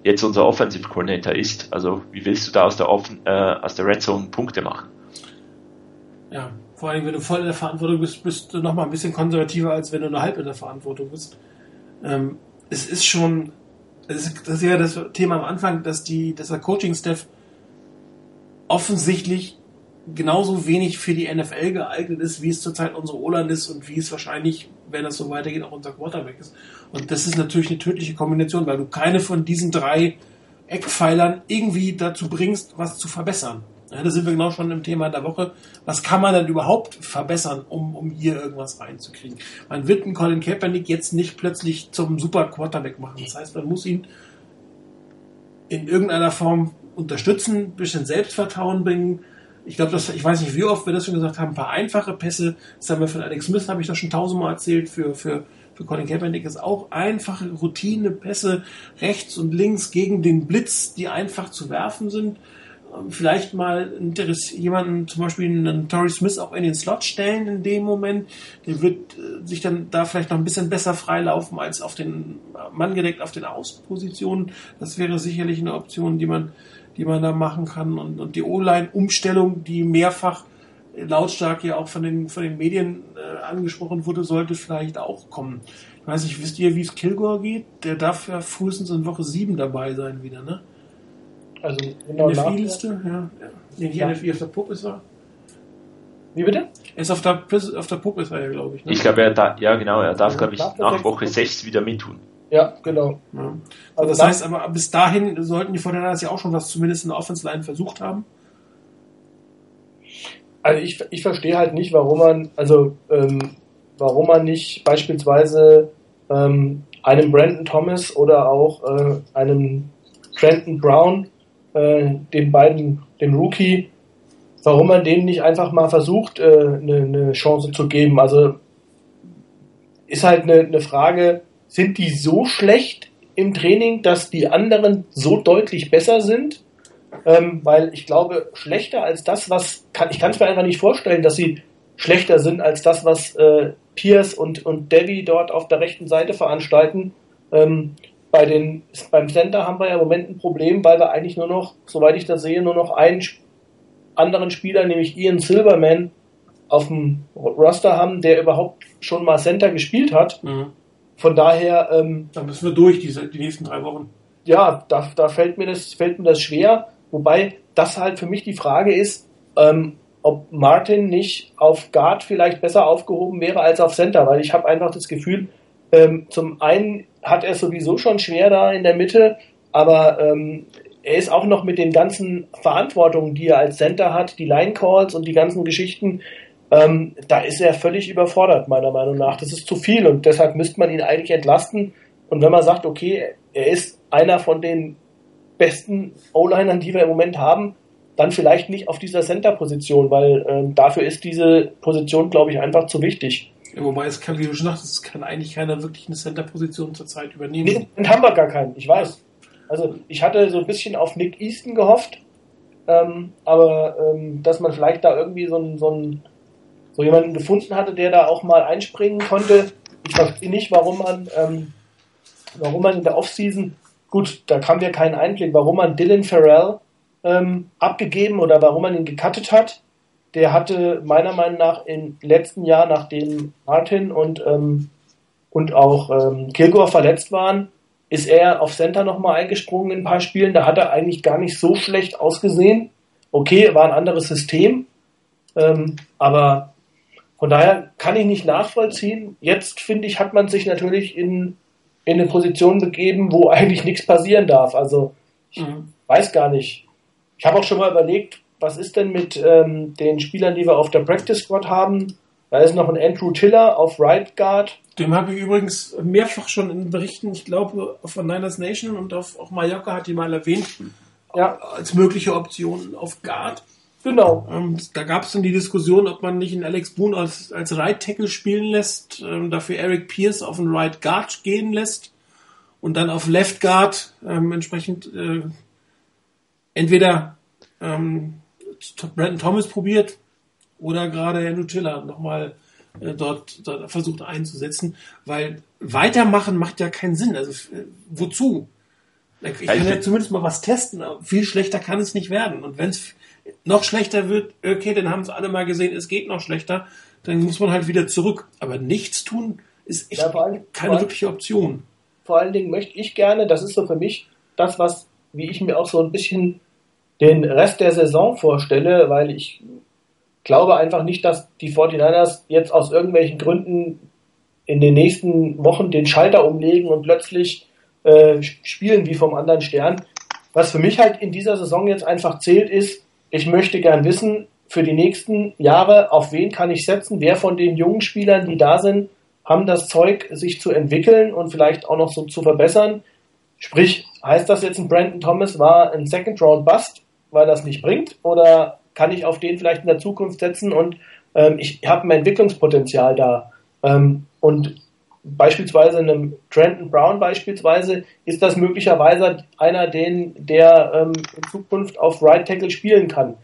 jetzt unser Offensive Coordinator ist. Also wie willst du da aus der, Offen, äh, aus der Red Zone Punkte machen? Ja, vor allem, wenn du voll in der Verantwortung bist, bist du noch mal ein bisschen konservativer, als wenn du nur halb in der Verantwortung bist. Ähm, es ist schon, es ist, das ist ja das Thema am Anfang, dass die, dass der Coaching-Staff offensichtlich genauso wenig für die NFL geeignet ist, wie es zurzeit unsere O-Line ist und wie es wahrscheinlich, wenn das so weitergeht, auch unser Quarterback ist. Und das ist natürlich eine tödliche Kombination, weil du keine von diesen drei Eckpfeilern irgendwie dazu bringst, was zu verbessern. Ja, da sind wir genau schon im Thema der Woche. Was kann man denn überhaupt verbessern, um, um hier irgendwas reinzukriegen? Man wird einen Colin Kaepernick jetzt nicht plötzlich zum super Quarterback machen. Das heißt, man muss ihn in irgendeiner Form unterstützen, ein bisschen Selbstvertrauen bringen. Ich glaube, ich weiß nicht, wie oft wir das schon gesagt haben, ein paar einfache Pässe. Das haben wir von Alex Smith, habe ich das schon tausendmal erzählt, für, für, für Colin Kaepernick ist auch einfache Routine-Pässe rechts und links gegen den Blitz, die einfach zu werfen sind. Ähm, Vielleicht mal jemanden, zum Beispiel einen Torrey Smith auch in den Slot stellen in dem Moment. Der wird äh, sich dann da vielleicht noch ein bisschen besser freilaufen als auf den Mann gedeckt auf den Außenpositionen. Das wäre sicherlich eine Option, die man, die man da machen kann. Und, und die O-Line-Umstellung, die mehrfach lautstark ja auch von den, von den Medien äh, angesprochen wurde, sollte vielleicht auch kommen. Ich weiß nicht, wisst ihr, wie es Kilgore geht? Der darf ja frühestens in Woche 7 dabei sein wieder, ne? Also genau in der nach, Liste, ja. ja. Nee, nicht Ja. NFI auf der Puppe ist er. Wie bitte? Er ist auf der, auf der Puppe, ist er ja, glaube ich. Ne? Ich glaube, er da, ja genau, er darf, Ja, glaube ich, nach Woche Woche. 6 wieder mittun. Ja, genau. Ja. Also das nach- heißt aber, bis dahin sollten die Fortinanders ja auch schon was zumindest in der Offense-Line versucht haben. Also ich, ich verstehe halt nicht, warum man, also ähm, warum man nicht beispielsweise ähm, einem Brandon Thomas oder auch äh, einem Trenton Brown, äh, den beiden, dem Rookie, warum man dem nicht einfach mal versucht, äh, eine, eine Chance zu geben. Also ist halt eine, eine Frage, sind die so schlecht im Training, dass die anderen so deutlich besser sind? Ähm, weil ich glaube, schlechter als das, was kann, ich kann es mir einfach nicht vorstellen, dass sie schlechter sind als das, was äh, Pierce und, und Devi dort auf der rechten Seite veranstalten. Ähm, bei den, beim Center haben wir ja im Moment ein Problem, weil wir eigentlich nur noch, soweit ich das sehe, nur noch einen anderen Spieler, nämlich Ian Silverman, auf dem Roster haben, der überhaupt schon mal Center gespielt hat. Von daher, ähm, Da müssen wir durch, diese, die nächsten drei Wochen. ja, da, da fällt mir das, fällt mir das schwer. Wobei das halt für mich die Frage ist, ähm, ob Martin nicht auf Guard vielleicht besser aufgehoben wäre als auf Center, weil ich habe einfach das Gefühl, ähm, zum einen hat er sowieso schon schwer da in der Mitte, aber ähm, er ist auch noch mit den ganzen Verantwortungen, die er als Center hat, die Line Calls und die ganzen Geschichten, ähm, da ist er völlig überfordert, meiner Meinung nach. Das ist zu viel und deshalb müsste man ihn eigentlich entlasten. Und wenn man sagt, okay, er ist einer von den besten O-Linern, die wir im Moment haben, dann vielleicht nicht auf dieser Center-Position, weil ähm, dafür ist diese Position, glaube ich, einfach zu wichtig. Wobei es kann, wie du schon sagst, es kann eigentlich keiner wirklich eine Center-Position zurzeit übernehmen. Nee, haben wir gar keinen, ich weiß. Also ich hatte so ein bisschen auf Nick Easton gehofft, ähm, aber ähm, dass man vielleicht da irgendwie so, so, so jemanden gefunden hatte, der da auch mal einspringen konnte. Ich verstehe nicht, warum man, ähm, warum man in der Offseason, gut, da kam ja keinen Einblick, warum man Dylan Farrell ähm, abgegeben oder warum man ihn gecuttet hat. Der hatte meiner Meinung nach im letzten Jahr, nachdem Martin und, ähm, und auch ähm, Kilgore verletzt waren, ist er auf Center nochmal eingesprungen in ein paar Spielen. Da hat er eigentlich gar nicht so schlecht ausgesehen. Okay, war ein anderes System. Ähm, aber von daher kann ich nicht nachvollziehen. Jetzt, finde ich, hat man sich natürlich in, in eine Position begeben, wo eigentlich nichts passieren darf. Also ich Mhm. weiß gar nicht. Ich habe auch schon mal überlegt, was ist denn mit ähm, den Spielern, die wir auf der Practice Squad haben? Da ist noch ein Andrew Tiller auf Right Guard. Dem habe ich übrigens mehrfach schon in Berichten, ich glaube, von Niners Nation und auf auch Mallorca hat die mal erwähnt, Ja, als mögliche Option auf Guard. genau. Ähm, da gab es dann die Diskussion, ob man nicht einen Alex Boone als, als Right Tackle spielen lässt, ähm, dafür Eric Pierce auf einen Right Guard gehen lässt und dann auf Left Guard ähm, entsprechend äh, entweder ähm, Brandon Thomas probiert oder gerade Andrew Tiller nochmal äh, dort, dort versucht einzusetzen, weil weitermachen macht ja keinen Sinn. Also äh, wozu? Ich Ja, ich kann ja find- zumindest mal was testen, aber viel schlechter kann es nicht werden. Und wenn es noch schlechter wird, okay, dann haben es alle mal gesehen, es geht noch schlechter, dann muss man halt wieder zurück. Aber nichts tun ist echt Ja, allem- keine wirkliche Option. vor allen Dingen möchte ich gerne, das ist so für mich das, was, wie ich mir auch so ein bisschen den Rest der Saison vorstelle, weil ich glaube einfach nicht, dass die 49ers jetzt aus irgendwelchen Gründen in den nächsten Wochen den Schalter umlegen und plötzlich äh, spielen wie vom anderen Stern. Was für mich halt in dieser Saison jetzt einfach zählt, ist, ich möchte gern wissen, für die nächsten Jahre, auf wen kann ich setzen, wer von den jungen Spielern, die da sind, haben das Zeug, sich zu entwickeln und vielleicht auch noch so zu verbessern. Sprich, heißt das jetzt, ein Brandon Thomas war ein Second Round Bust, weil das nicht bringt? Oder kann ich auf den vielleicht in der Zukunft setzen und ähm, ich habe ein Entwicklungspotenzial da? Ähm, und beispielsweise einem Trenton Brown beispielsweise ist das möglicherweise einer, den, der ähm, in Zukunft auf Right Tackle spielen kann.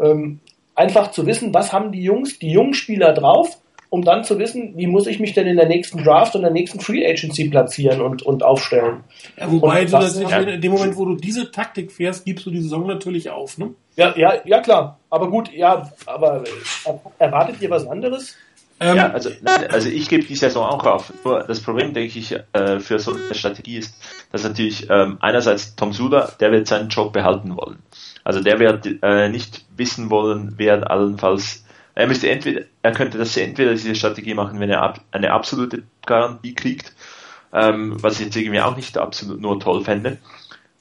Ähm, einfach zu wissen, was haben die Jungs, die jungen Spieler drauf, um dann zu wissen, wie muss ich mich denn in der nächsten Draft und der nächsten Free Agency platzieren und, und aufstellen. Ja, wobei Und du was- natürlich, in dem Moment, wo du diese Taktik fährst, gibst du die Saison natürlich auf. Ne? Ja, ja, ja klar. Aber gut, ja, aber äh, erwartet ihr was anderes? Ähm, Ja, also, also ich gebe die Saison auch auf. Nur das Problem, denke ich, äh, für so eine Strategie ist, dass natürlich ähm, einerseits Tom Sula, der wird seinen Job behalten wollen. Also der wird äh, nicht wissen wollen, wer allenfalls Er müsste entweder, er könnte das entweder diese Strategie machen, wenn er eine absolute Garantie kriegt, ähm, was ich jetzt irgendwie auch nicht absolut nur toll fände.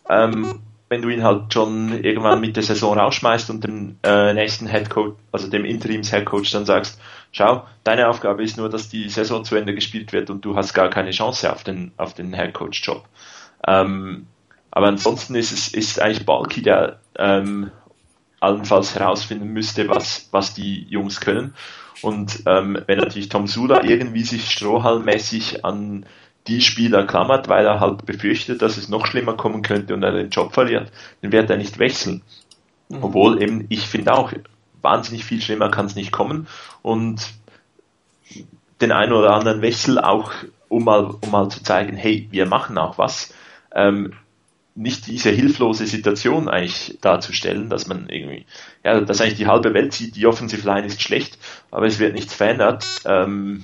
Ähm, wenn du ihn halt schon irgendwann mit der Saison rausschmeißt und dem äh, nächsten Headcoach, also dem Interims-Headcoach dann sagst, schau, deine Aufgabe ist nur, dass die Saison zu Ende gespielt wird und du hast gar keine Chance auf den, auf den Headcoach-Job. Ähm, aber ansonsten ist es ist eigentlich Balky, der ähm, allenfalls herausfinden müsste, was, was die Jungs können. Und ähm, wenn natürlich Tom Sula irgendwie sich strohhalmmäßig an die Spieler klammert, weil er halt befürchtet, dass es noch schlimmer kommen könnte und er den Job verliert, dann wird er nicht wechseln. Mhm. Obwohl eben, ich finde auch, wahnsinnig viel schlimmer kann es nicht kommen und den einen oder anderen Wechsel auch, um mal, um mal zu zeigen, hey, wir machen auch was. Ähm, nicht diese hilflose Situation eigentlich darzustellen, dass man irgendwie, ja, dass eigentlich die halbe Welt sieht, die Offensive Line ist schlecht, aber es wird nichts verändert. Ähm,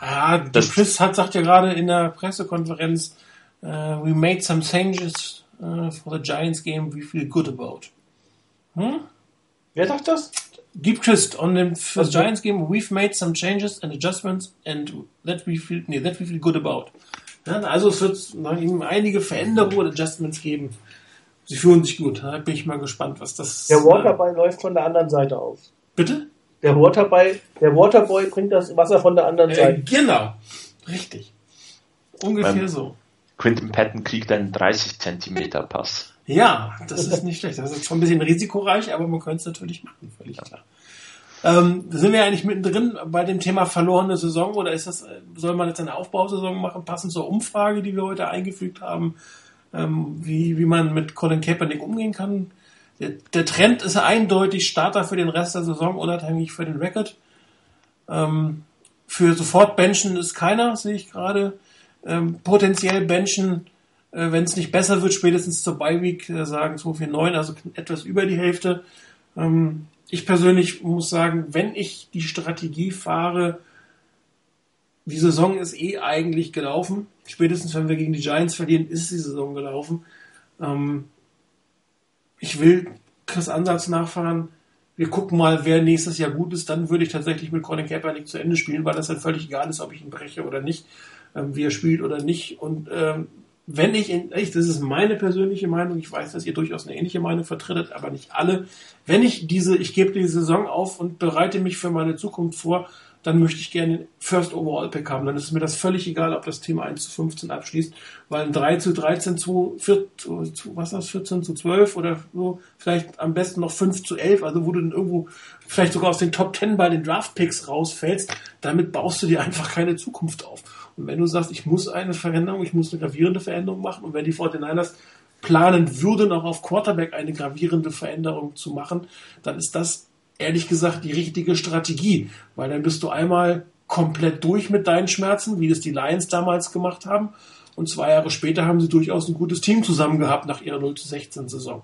ja, das Chris hat sagt ja gerade in der Pressekonferenz, uh, we made some changes uh, for the Giants game we feel good about. Hm? Wer sagt das? Deep Chris on the the Giants game we've made some changes and adjustments and that we feel nee, that we feel good about. Ja, also es wird nach ihm einige Veränderungen oder Adjustments geben. Sie fühlen sich gut. Da bin ich mal gespannt, was das. Der Waterboy äh, läuft von der anderen Seite auf. Bitte? Der Waterboy, der Waterboy bringt das Wasser von der anderen äh, Seite. Genau, richtig. Ungefähr ähm, so. Quinton Patton kriegt einen 30 Zentimeter Pass. Ja, das ist nicht schlecht. Das ist schon ein bisschen risikoreich, aber man könnte es natürlich machen, völlig klar. Ähm, sind wir eigentlich mittendrin bei dem Thema verlorene Saison oder ist das, soll man jetzt eine Aufbausaison machen, passend zur Umfrage, die wir heute eingefügt haben, ähm, wie, wie man mit Colin Kaepernick umgehen kann? Der, der, Trend ist eindeutig Starter für den Rest der Saison, unabhängig für den Record. Ähm, für sofort Benchen ist keiner, sehe ich gerade. Ähm, potenziell Benchen, äh, wenn es nicht besser wird, spätestens zur Bye-Week, äh, sagen 249, also etwas über die Hälfte. Ähm, ich persönlich muss sagen, wenn ich die Strategie fahre, die Saison ist eh eigentlich gelaufen. Spätestens wenn wir gegen die Giants verlieren, ist die Saison gelaufen. Ähm, ich will Chris Ansatz nachfahren. Wir gucken mal, wer nächstes Jahr gut ist. Dann würde ich tatsächlich mit Colin Kaepernick zu Ende spielen, weil das dann völlig egal ist, ob ich ihn breche oder nicht, ähm, wie er spielt oder nicht. Und ähm, wenn ich, in, echt, das ist meine persönliche Meinung, ich weiß, dass ihr durchaus eine ähnliche Meinung vertretet, aber nicht alle. Wenn ich diese, ich gebe die Saison auf und bereite mich für meine Zukunft vor, dann möchte ich gerne den First Overall Pick haben. Dann ist mir das völlig egal, ob das Team 1 zu 15 abschließt, weil ein 3 zu 13 zu, 4, zu was das, 14 zu 12 oder so, vielleicht am besten noch 5 zu 11, also wo du dann irgendwo vielleicht sogar aus den Top 10 bei den Draft Picks rausfällst, damit baust du dir einfach keine Zukunft auf. Und wenn du sagst, ich muss eine Veränderung, ich muss eine gravierende Veränderung machen und wenn die 49ers planen würden, auch auf Quarterback eine gravierende Veränderung zu machen, dann ist das ehrlich gesagt die richtige Strategie, weil dann bist du einmal komplett durch mit deinen Schmerzen, wie das die Lions damals gemacht haben. Und zwei Jahre später haben sie durchaus ein gutes Team zusammen gehabt nach ihrer 0 zu 16 Saison.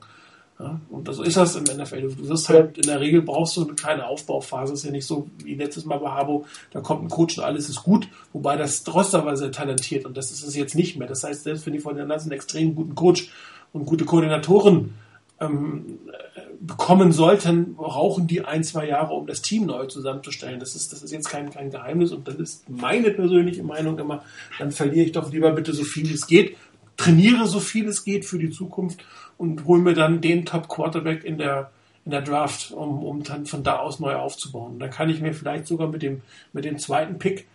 Ja, und so ist das im NFL. Du wirst halt, in der Regel brauchst du eine kleine Aufbauphase. ist ja nicht so wie letztes Mal bei Habo, da kommt ein Coach und alles ist gut. Wobei das Roster war sehr talentiert und das ist es jetzt nicht mehr. Das heißt, selbst wenn die von der einen extrem guten Coach und gute Koordinatoren ähm, bekommen sollten, brauchen die ein, zwei Jahre, um das Team neu zusammenzustellen. Das ist, das ist jetzt kein, kein Geheimnis und dann ist meine persönliche Meinung immer, dann verliere ich doch lieber bitte so viel es geht, trainiere so viel es geht für die Zukunft und hole mir dann den Top Quarterback in der in der Draft, um, um dann von da aus neu aufzubauen. Und dann kann ich mir vielleicht sogar mit dem mit dem zweiten Pick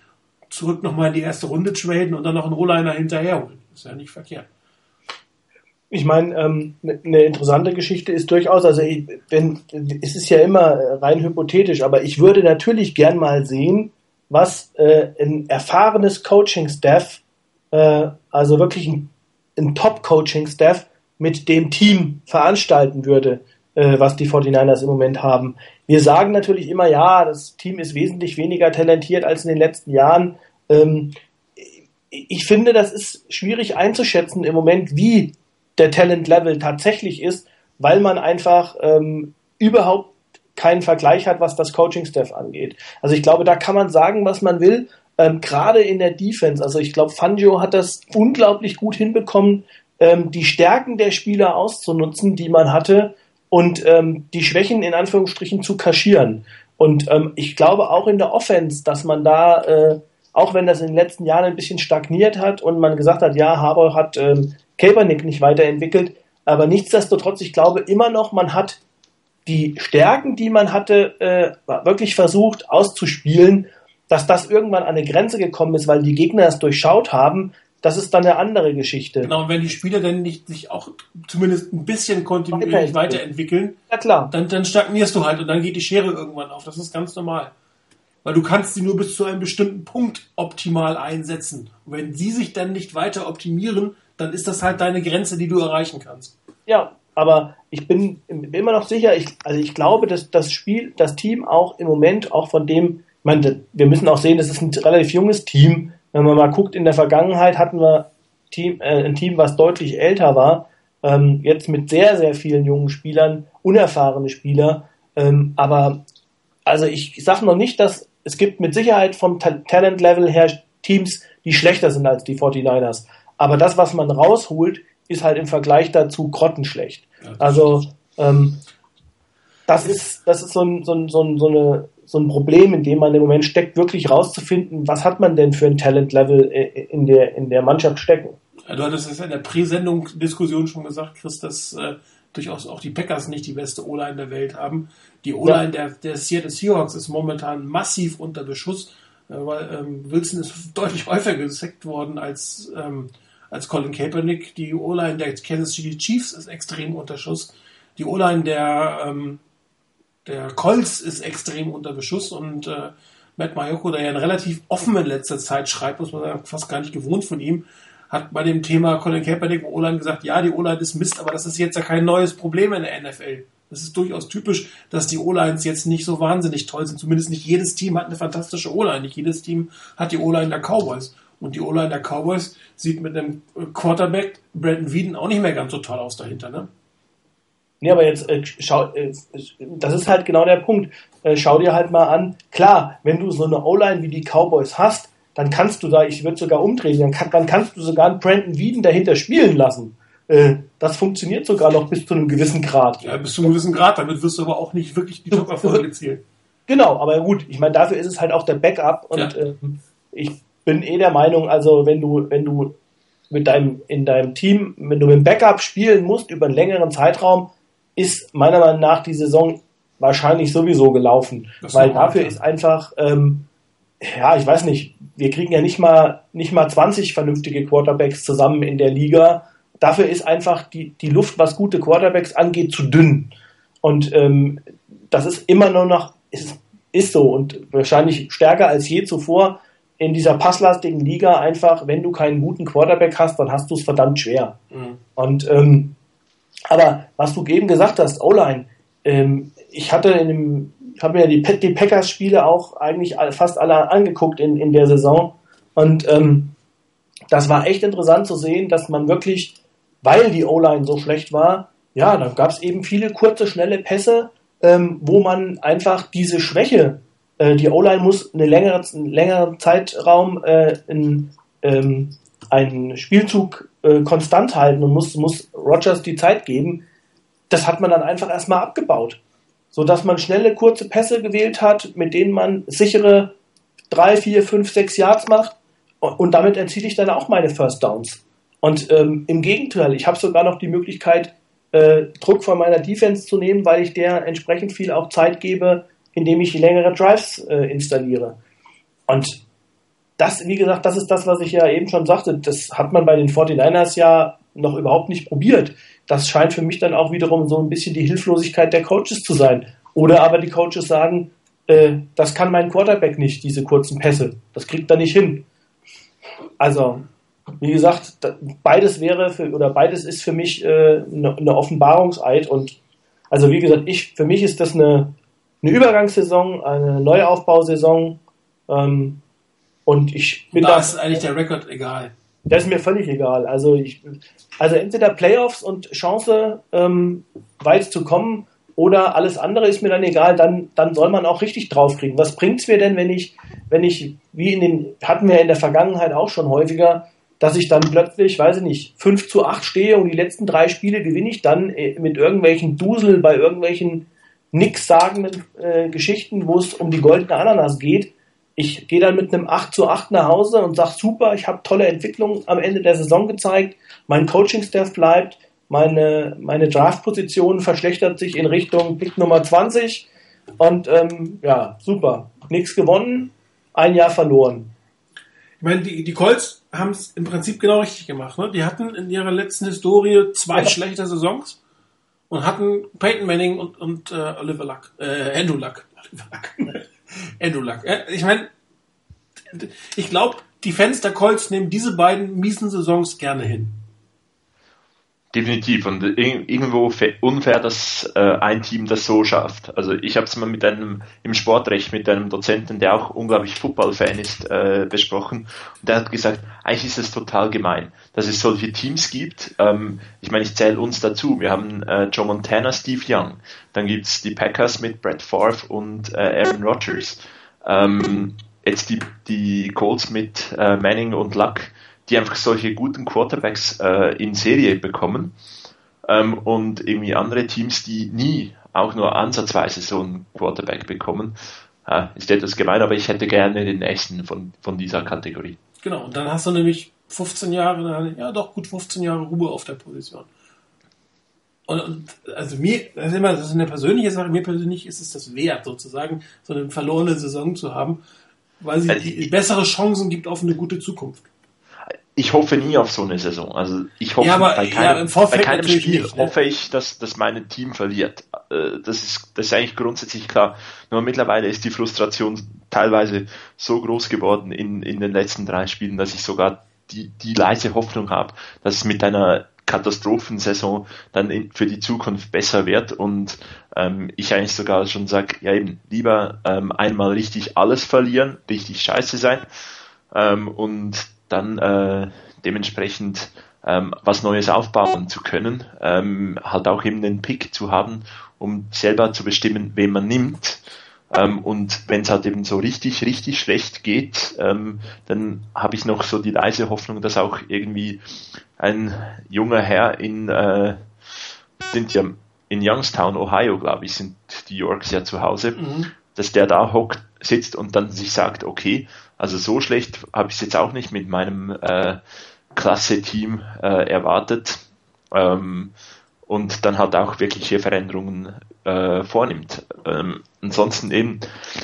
zurück nochmal in die erste Runde traden und dann noch einen Rolliner hinterherholen. Ist ja nicht verkehrt. Ich meine, ähm, eine interessante Geschichte ist durchaus, also ich, wenn, es ist ja immer rein hypothetisch, aber ich würde natürlich gern mal sehen, was äh, ein erfahrenes Coaching-Staff, äh, also wirklich ein, ein Top-Coaching-Staff, mit dem Team veranstalten würde, äh, was die 49ers im Moment haben. Wir sagen natürlich immer, ja, das Team ist wesentlich weniger talentiert als in den letzten Jahren. Ähm, ich finde, das ist schwierig einzuschätzen im Moment, wie der Talent-Level tatsächlich ist, weil man einfach ähm, überhaupt keinen Vergleich hat, was das Coaching-Staff angeht. Also ich glaube, da kann man sagen, was man will. Ähm, Gerade in der Defense. Also ich glaube, Fangio hat das unglaublich gut hinbekommen, ähm, die Stärken der Spieler auszunutzen, die man hatte, und ähm, die Schwächen in Anführungsstrichen zu kaschieren. Und ähm, ich glaube auch in der Offense, dass man da, äh, auch wenn das in den letzten Jahren ein bisschen stagniert hat und man gesagt hat, ja, Harbour hat ähm, Kaepernick nicht weiterentwickelt, aber nichtsdestotrotz, ich glaube immer noch, man hat die Stärken, die man hatte, äh, wirklich versucht auszuspielen. Dass das irgendwann an eine Grenze gekommen ist, weil die Gegner es durchschaut haben, das ist dann eine andere Geschichte. Genau, und wenn die Spieler dann nicht sich auch zumindest ein bisschen kontinuierlich weiterentwickeln, ja, klar. Dann, dann stagnierst du halt und dann geht die Schere irgendwann auf. Das ist ganz normal. Weil du kannst sie nur bis zu einem bestimmten Punkt optimal einsetzen. Und wenn sie sich dann nicht weiter optimieren, dann ist das halt deine Grenze, die du erreichen kannst. Ja, aber ich bin, immer noch sicher, ich, also ich glaube, dass das Spiel, das Team auch im Moment auch von dem, ich meine, wir müssen auch sehen, das ist ein relativ junges Team. Wenn man mal guckt, in der Vergangenheit hatten wir Team, äh, ein Team, was deutlich älter war, ähm, jetzt mit sehr, sehr vielen jungen Spielern, unerfahrene Spieler. Ähm, aber also ich sage noch nicht, dass es gibt mit Sicherheit vom Ta Talent-Level her Teams, die schlechter sind als die 49ers. Aber das, was man rausholt, ist halt im Vergleich dazu grottenschlecht. Also ähm, das ist, das ist so ein, so, ein, so, ein, so, eine, so ein Problem, in dem man im Moment steckt, wirklich rauszufinden, was hat man denn für ein Talent-Level äh, in der, in der Mannschaft stecken. Du hattest es in der Präsendung-Diskussion schon gesagt, Chris, dass äh, durchaus auch die Packers nicht die beste O-Line der Welt haben. Die O-Line ja. der, der Seattle Seahawks ist momentan massiv unter Beschuss, äh, weil ähm, Wilson ist deutlich häufiger gesackt worden als ähm, als Colin Kaepernick. Die O-Line der Kansas City Chiefs ist extrem unter Schuss. Die O-Line der, ähm, der Colts ist extrem unter Beschuss und äh, Matt Mayoko, der ja relativ offen in letzter Zeit schreibt, muss man sagen, fast gar nicht gewohnt von ihm, hat bei dem Thema Colin Kaepernick und O-Line gesagt, ja, die O-Line ist Mist, aber das ist jetzt ja kein neues Problem in der NFL. Das ist durchaus typisch, dass die O-Lines jetzt nicht so wahnsinnig toll sind. Zumindest nicht jedes Team hat eine fantastische O-Line. Nicht jedes Team hat die O-Line der Cowboys. Und die O-Line der Cowboys sieht mit einem Quarterback, Brandon Whedon, auch nicht mehr ganz so toll aus dahinter, ne? Nee, aber jetzt äh, schau, äh, das ist halt genau der Punkt. Äh, schau dir halt mal an, klar, wenn du so eine O-Line wie die Cowboys hast, dann kannst du da, ich würde sogar umdrehen, dann, kann, dann, kannst du sogar einen Brandon Whedon dahinter spielen lassen. Äh, das funktioniert sogar noch bis zu einem gewissen Grad. Ja, bis zu einem gewissen Grad, damit wirst du aber auch nicht wirklich die Top-Erfolge erzielen. Genau, aber gut, ich meine, dafür ist es halt auch der Backup und ja. äh, ich bin eh der Meinung, also wenn du, wenn du mit deinem, in deinem Team, wenn du mit dem Backup spielen musst über einen längeren Zeitraum, ist meiner Meinung nach die Saison wahrscheinlich sowieso gelaufen. Das weil dafür ist einfach, ähm, ja, ich weiß nicht, wir kriegen ja nicht mal, nicht mal 20 vernünftige Quarterbacks zusammen in der Liga. Dafür ist einfach die, die Luft, was gute Quarterbacks angeht, zu dünn. Und ähm, das ist immer nur noch, ist, ist so und wahrscheinlich stärker als je zuvor in dieser passlastigen Liga einfach, wenn du keinen guten Quarterback hast, dann hast du es verdammt schwer. Mhm. Und ähm, aber was du eben gesagt hast, O-Line, ähm, ich hatte in dem, habe mir die, die Packers-Spiele auch eigentlich fast alle angeguckt in, in der Saison. Und ähm, das war echt interessant zu sehen, dass man wirklich, weil die O-Line so schlecht war, ja, da gab es eben viele kurze, schnelle Pässe, ähm, wo man einfach diese Schwäche äh, die O-Line muss eine längere, einen längeren Zeitraum äh, in, ähm, einen Spielzug äh, konstant halten und muss, muss Rogers die Zeit geben. Das hat man dann einfach erstmal abgebaut. So dass man schnelle, kurze Pässe gewählt hat, mit denen man sichere drei, vier, fünf, sechs Yards macht. Und, und damit erziele ich dann auch meine First Downs. Und ähm, im Gegenteil, ich habe sogar noch die Möglichkeit, äh, Druck von meiner Defense zu nehmen, weil ich der entsprechend viel auch Zeit gebe, indem ich längere Drives äh, installiere. Und das, wie gesagt, das ist das, was ich ja eben schon sagte. Das hat man bei den 49ers ja noch überhaupt nicht probiert. Das scheint für mich dann auch wiederum so ein bisschen die Hilflosigkeit der Coaches zu sein. Oder aber die Coaches sagen, äh, das kann mein Quarterback nicht, diese kurzen Pässe. Das kriegt er nicht hin. Also, wie gesagt, beides wäre für, oder beides ist für mich äh, eine, eine Offenbarungseid und also wie gesagt, ich, für mich ist das eine, eine Übergangssaison, eine Neuaufbausaison. Ähm, und ich bin da. Da ist eigentlich der Rekord egal. Das ist mir völlig egal. Also ich, also entweder Playoffs und Chance ähm, weit zu kommen oder alles andere ist mir dann egal. Dann, dann soll man auch richtig draufkriegen. Was bringt's mir denn, wenn ich, wenn ich, wie in den, hatten wir in der Vergangenheit auch schon häufiger, dass ich dann plötzlich, weiß ich nicht, 5 zu 8 stehe und die letzten drei Spiele gewinne ich dann äh, mit irgendwelchen Dusel bei irgendwelchen nichtssagenden äh, Geschichten, wo es um die goldene Ananas geht. Ich gehe dann mit einem 8 zu 8 nach Hause und sage, super, ich habe tolle Entwicklungen am Ende der Saison gezeigt, mein Coaching-Staff bleibt, meine, meine Draft-Position verschlechtert sich in Richtung Pick Nummer 20 und ähm, ja, super. Nichts gewonnen, ein Jahr verloren. Ich meine, die, die Colts haben es im Prinzip genau richtig gemacht. Ne? Die hatten in ihrer letzten Historie zwei Ja. schlechte Saisons und hatten Peyton Manning und, und äh, Oliver Luck, äh, Andrew Luck. Oliver Luck. Äh, ich meine, ich glaube, die Fans der Colts nehmen diese beiden miesen Saisons gerne hin. Definitiv und ir- irgendwo unfair, dass äh, ein Team das so schafft. Also ich habe es mal mit einem im Sportrecht mit einem Dozenten, der auch unglaublich Football-Fan ist, äh, besprochen und der hat gesagt, eigentlich ist es total gemein, dass es solche Teams gibt. Ähm, ich meine, ich zähle uns dazu. Wir haben äh, Joe Montana, Steve Young, dann gibt's die Packers mit Brett Favre und äh, Aaron Rodgers. Ähm, jetzt die, die Colts mit äh, Manning und Luck, die einfach solche guten Quarterbacks äh, in Serie bekommen ähm, und irgendwie andere Teams, die nie auch nur ansatzweise so einen Quarterback bekommen. Äh, ist etwas gemein, aber ich hätte gerne den nächsten von, von dieser Kategorie. Genau, und dann hast du nämlich 15 Jahre, ja doch gut 15 Jahre Ruhe auf der Position. Und, und also mir, das ist immer, das ist eine persönliche Sache, mir persönlich ist es das wert, sozusagen, so eine verlorene Saison zu haben, weil sie Also bessere Chancen gibt auf eine gute Zukunft. Ich hoffe nie auf so eine Saison. Also ich hoffe Ja, aber- bei ja, keinem, Vorfeld bei keinem Spiel nicht, ne? hoffe ich, dass, dass mein Team verliert. Äh, Das ist, das ist eigentlich grundsätzlich klar. Nur mittlerweile ist die Frustration teilweise so groß geworden in, in den letzten drei Spielen, dass ich sogar die, die leise Hoffnung habe, dass es mit einer Katastrophensaison dann in, für die Zukunft besser wird und ähm, ich eigentlich sogar schon sage, ja eben, lieber ähm, einmal richtig alles verlieren, richtig scheiße sein ähm, und dann äh, dementsprechend ähm, was Neues aufbauen zu können, ähm, halt auch eben den Pick zu haben, um selber zu bestimmen, wen man nimmt. Ähm, und wenn es halt eben so richtig, richtig schlecht geht, ähm, dann habe ich noch so die leise Hoffnung, dass auch irgendwie ein junger Herr in, äh, sind ja in Youngstown, Ohio, glaube ich, sind die Yorks ja zu Hause, Mhm. dass der da hockt, sitzt und dann sich sagt, okay, also so schlecht habe ich es jetzt auch nicht mit meinem äh, Klasse-Team äh, erwartet ähm, und dann halt auch wirkliche Veränderungen äh, vornimmt. Ähm, ansonsten eben,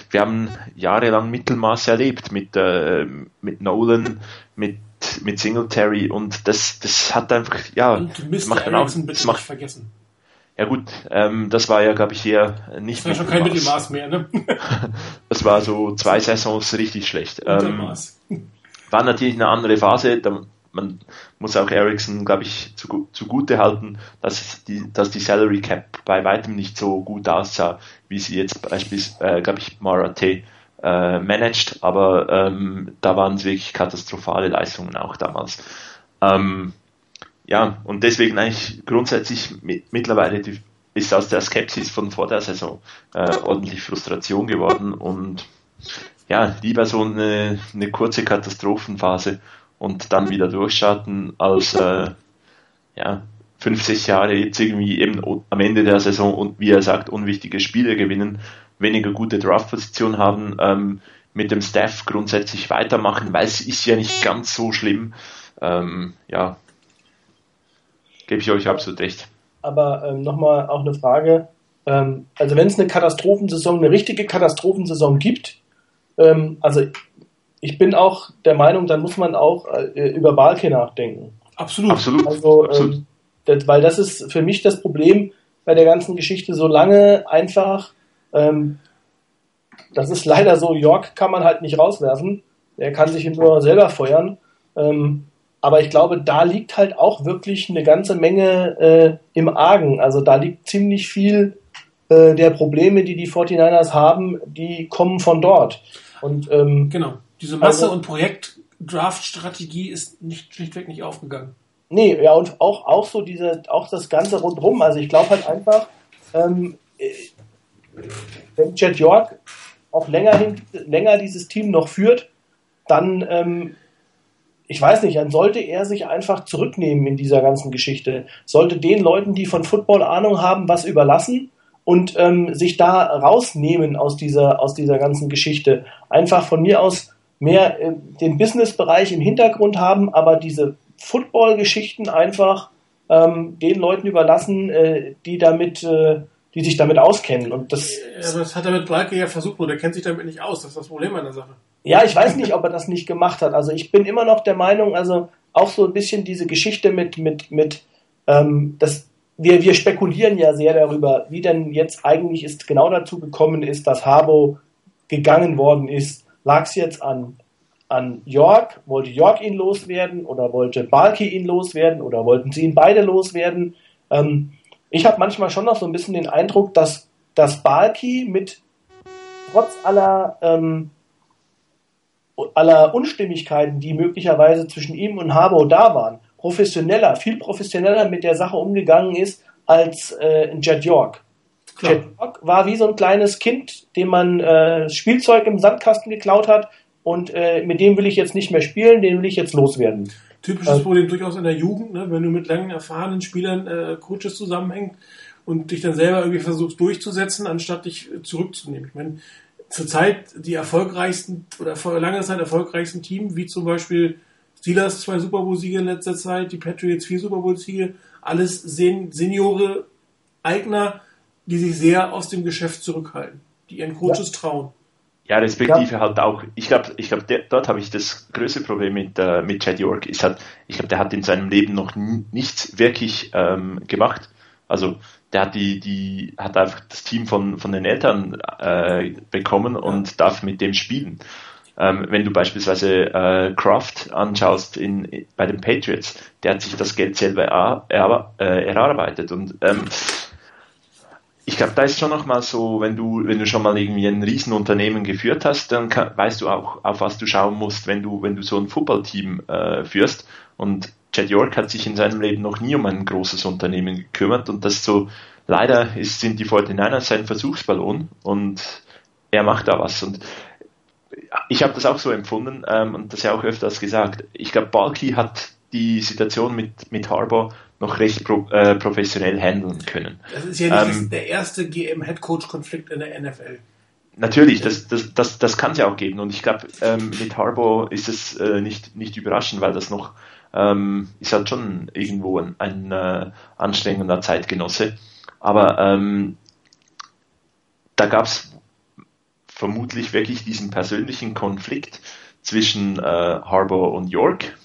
wir haben jahrelang Mittelmaß erlebt mit, äh, mit Nolan, mit, mit Singletary und das, das hat einfach, ja, Und müsst macht dann auch, das nicht macht, vergessen. Ja gut, ähm, das war ja, glaube ich, eher nicht Das war schon kein Mittelmaß. Mehr, ne? Das war so zwei Saisons richtig schlecht. Ähm, war natürlich eine andere Phase. Da, man muss auch Ericsson, glaube ich, zu, zugute halten, dass die, dass die Salary Cap bei weitem nicht so gut aussah, wie sie jetzt beispielsweise, äh, glaube ich, Marate äh, managt. Aber ähm, da waren es wirklich katastrophale Leistungen auch damals. Ähm, ja, und deswegen eigentlich grundsätzlich mit, mittlerweile die, ist aus der Skepsis von vor der Saison äh, ordentlich Frustration geworden und ja, lieber so eine, eine kurze Katastrophenphase und dann wieder durchstarten, als äh, ja, 50 Jahre jetzt irgendwie eben am Ende der Saison und wie er sagt, unwichtige Spiele gewinnen, weniger gute Draftposition haben, ähm, mit dem Staff grundsätzlich weitermachen, weil es ist ja nicht ganz so schlimm. Ähm, ja, gebe ich euch absolut recht. Aber ähm, nochmal auch eine Frage. Ähm, also wenn es eine Katastrophensaison, eine richtige Katastrophensaison gibt, ähm, also ich bin auch der Meinung, dann muss man auch äh, über Balke nachdenken. Absolut. Absolut. Also, absolut. ähm, das, weil das ist für mich das Problem bei der ganzen Geschichte. Solange einfach, ähm, das ist leider so, York kann man halt nicht rauswerfen. Er kann sich nur selber feuern. Ähm, aber ich glaube, da liegt halt auch wirklich eine ganze Menge äh, im Argen. Also da liegt ziemlich viel äh, der Probleme, die die 49ers haben, die kommen von dort. Und ähm, Genau. Diese Masse- Also- und Projekt-Draft-Strategie ist nicht, schlichtweg nicht aufgegangen. Nee, ja, und auch, auch so diese, auch das Ganze rundherum. Also ich glaube halt einfach, ähm, äh, wenn Jet York auch länger, hin, länger dieses Team noch führt, dann, ähm, ich weiß nicht, dann sollte er sich einfach zurücknehmen in dieser ganzen Geschichte. Sollte den Leuten, die von Football Ahnung haben, was überlassen und ähm, sich da rausnehmen aus dieser, aus dieser ganzen Geschichte. Einfach von mir aus mehr äh, den Business-Bereich im Hintergrund haben, aber diese Football-Geschichten einfach ähm, den Leuten überlassen, äh, die damit, äh, die sich damit auskennen. Und das, Ja, das hat er mit Balke ja versucht, nur der kennt sich damit nicht aus. Das ist das Problem an der Sache. Ja, ich weiß nicht, ob er das nicht gemacht hat. Also ich bin immer noch der Meinung, also auch so ein bisschen diese Geschichte mit, mit, mit, ähm, das, wir, wir spekulieren ja sehr darüber, wie denn jetzt eigentlich ist genau dazu gekommen ist, dass Harbo gegangen worden ist. Lag es jetzt an, an York? Wollte York ihn loswerden oder wollte Balki ihn loswerden oder wollten sie ihn beide loswerden? Ähm, ich habe manchmal schon noch so ein bisschen den Eindruck, dass, dass Balki mit trotz aller ähm, aller Unstimmigkeiten, die möglicherweise zwischen ihm und Harbour da waren, professioneller, viel professioneller mit der Sache umgegangen ist als äh, Jet York. Klar. Jet York war wie so ein kleines Kind, dem man äh, Spielzeug im Sandkasten geklaut hat und äh, mit dem will ich jetzt nicht mehr spielen, den will ich jetzt loswerden. Typisches Ähm. Problem durchaus in der Jugend, ne? wenn du mit langen, erfahrenen Spielern, äh, Coaches zusammenhängst und dich dann selber irgendwie versuchst durchzusetzen, anstatt dich äh, zurückzunehmen. Ich meine, zurzeit die erfolgreichsten oder vor langer Zeit erfolgreichsten Team, wie zum Beispiel Steelers zwei Super Bowl-Siege in letzter Zeit, die Patriots vier Super Bowl-Siege, alles Sen Seniore, Eigner, die sich sehr aus dem Geschäft zurückhalten, die ihren Coaches trauen. Ja, respektive halt auch, ich glaube, ich glaub, der- dort habe ich das größte Problem mit, äh, mit Chad York, ist halt, ich glaube, der hat in seinem Leben noch nichts wirklich ähm, gemacht. Also der hat die, die, hat einfach das Team von, von den Eltern äh, bekommen und darf mit dem spielen. Ähm, wenn du beispielsweise äh, Kraft anschaust in, bei den Patriots, der hat sich das Geld selber er, er, äh, erarbeitet und ähm, ich glaube, da ist schon noch mal so, wenn du, wenn du schon mal irgendwie ein Riesenunternehmen geführt hast, dann kann, weißt du auch, auf was du schauen musst, wenn du, wenn du so ein Footballteam äh, führst. Und Chad York hat sich in seinem Leben noch nie um ein großes Unternehmen gekümmert und das so, leider ist, sind die 49ers sein Versuchsballon und er macht da was. Und ich habe das auch so empfunden ähm, und das ja auch öfters gesagt. Ich glaube, Balky hat die Situation mit, mit Harbour noch recht pro, äh, professionell handeln können. Das ist ja nicht Ähm, der erste GM-Headcoach-Konflikt in der NFL. Natürlich, das, das, das, das kann es ja auch geben. Und ich glaube, ähm, mit Harbour ist es äh, nicht, nicht überraschend, weil das noch ähm, ist halt schon irgendwo ein, ein äh, anstrengender Zeitgenosse. Aber ähm, da gab es vermutlich wirklich diesen persönlichen Konflikt zwischen äh, Harbour und York.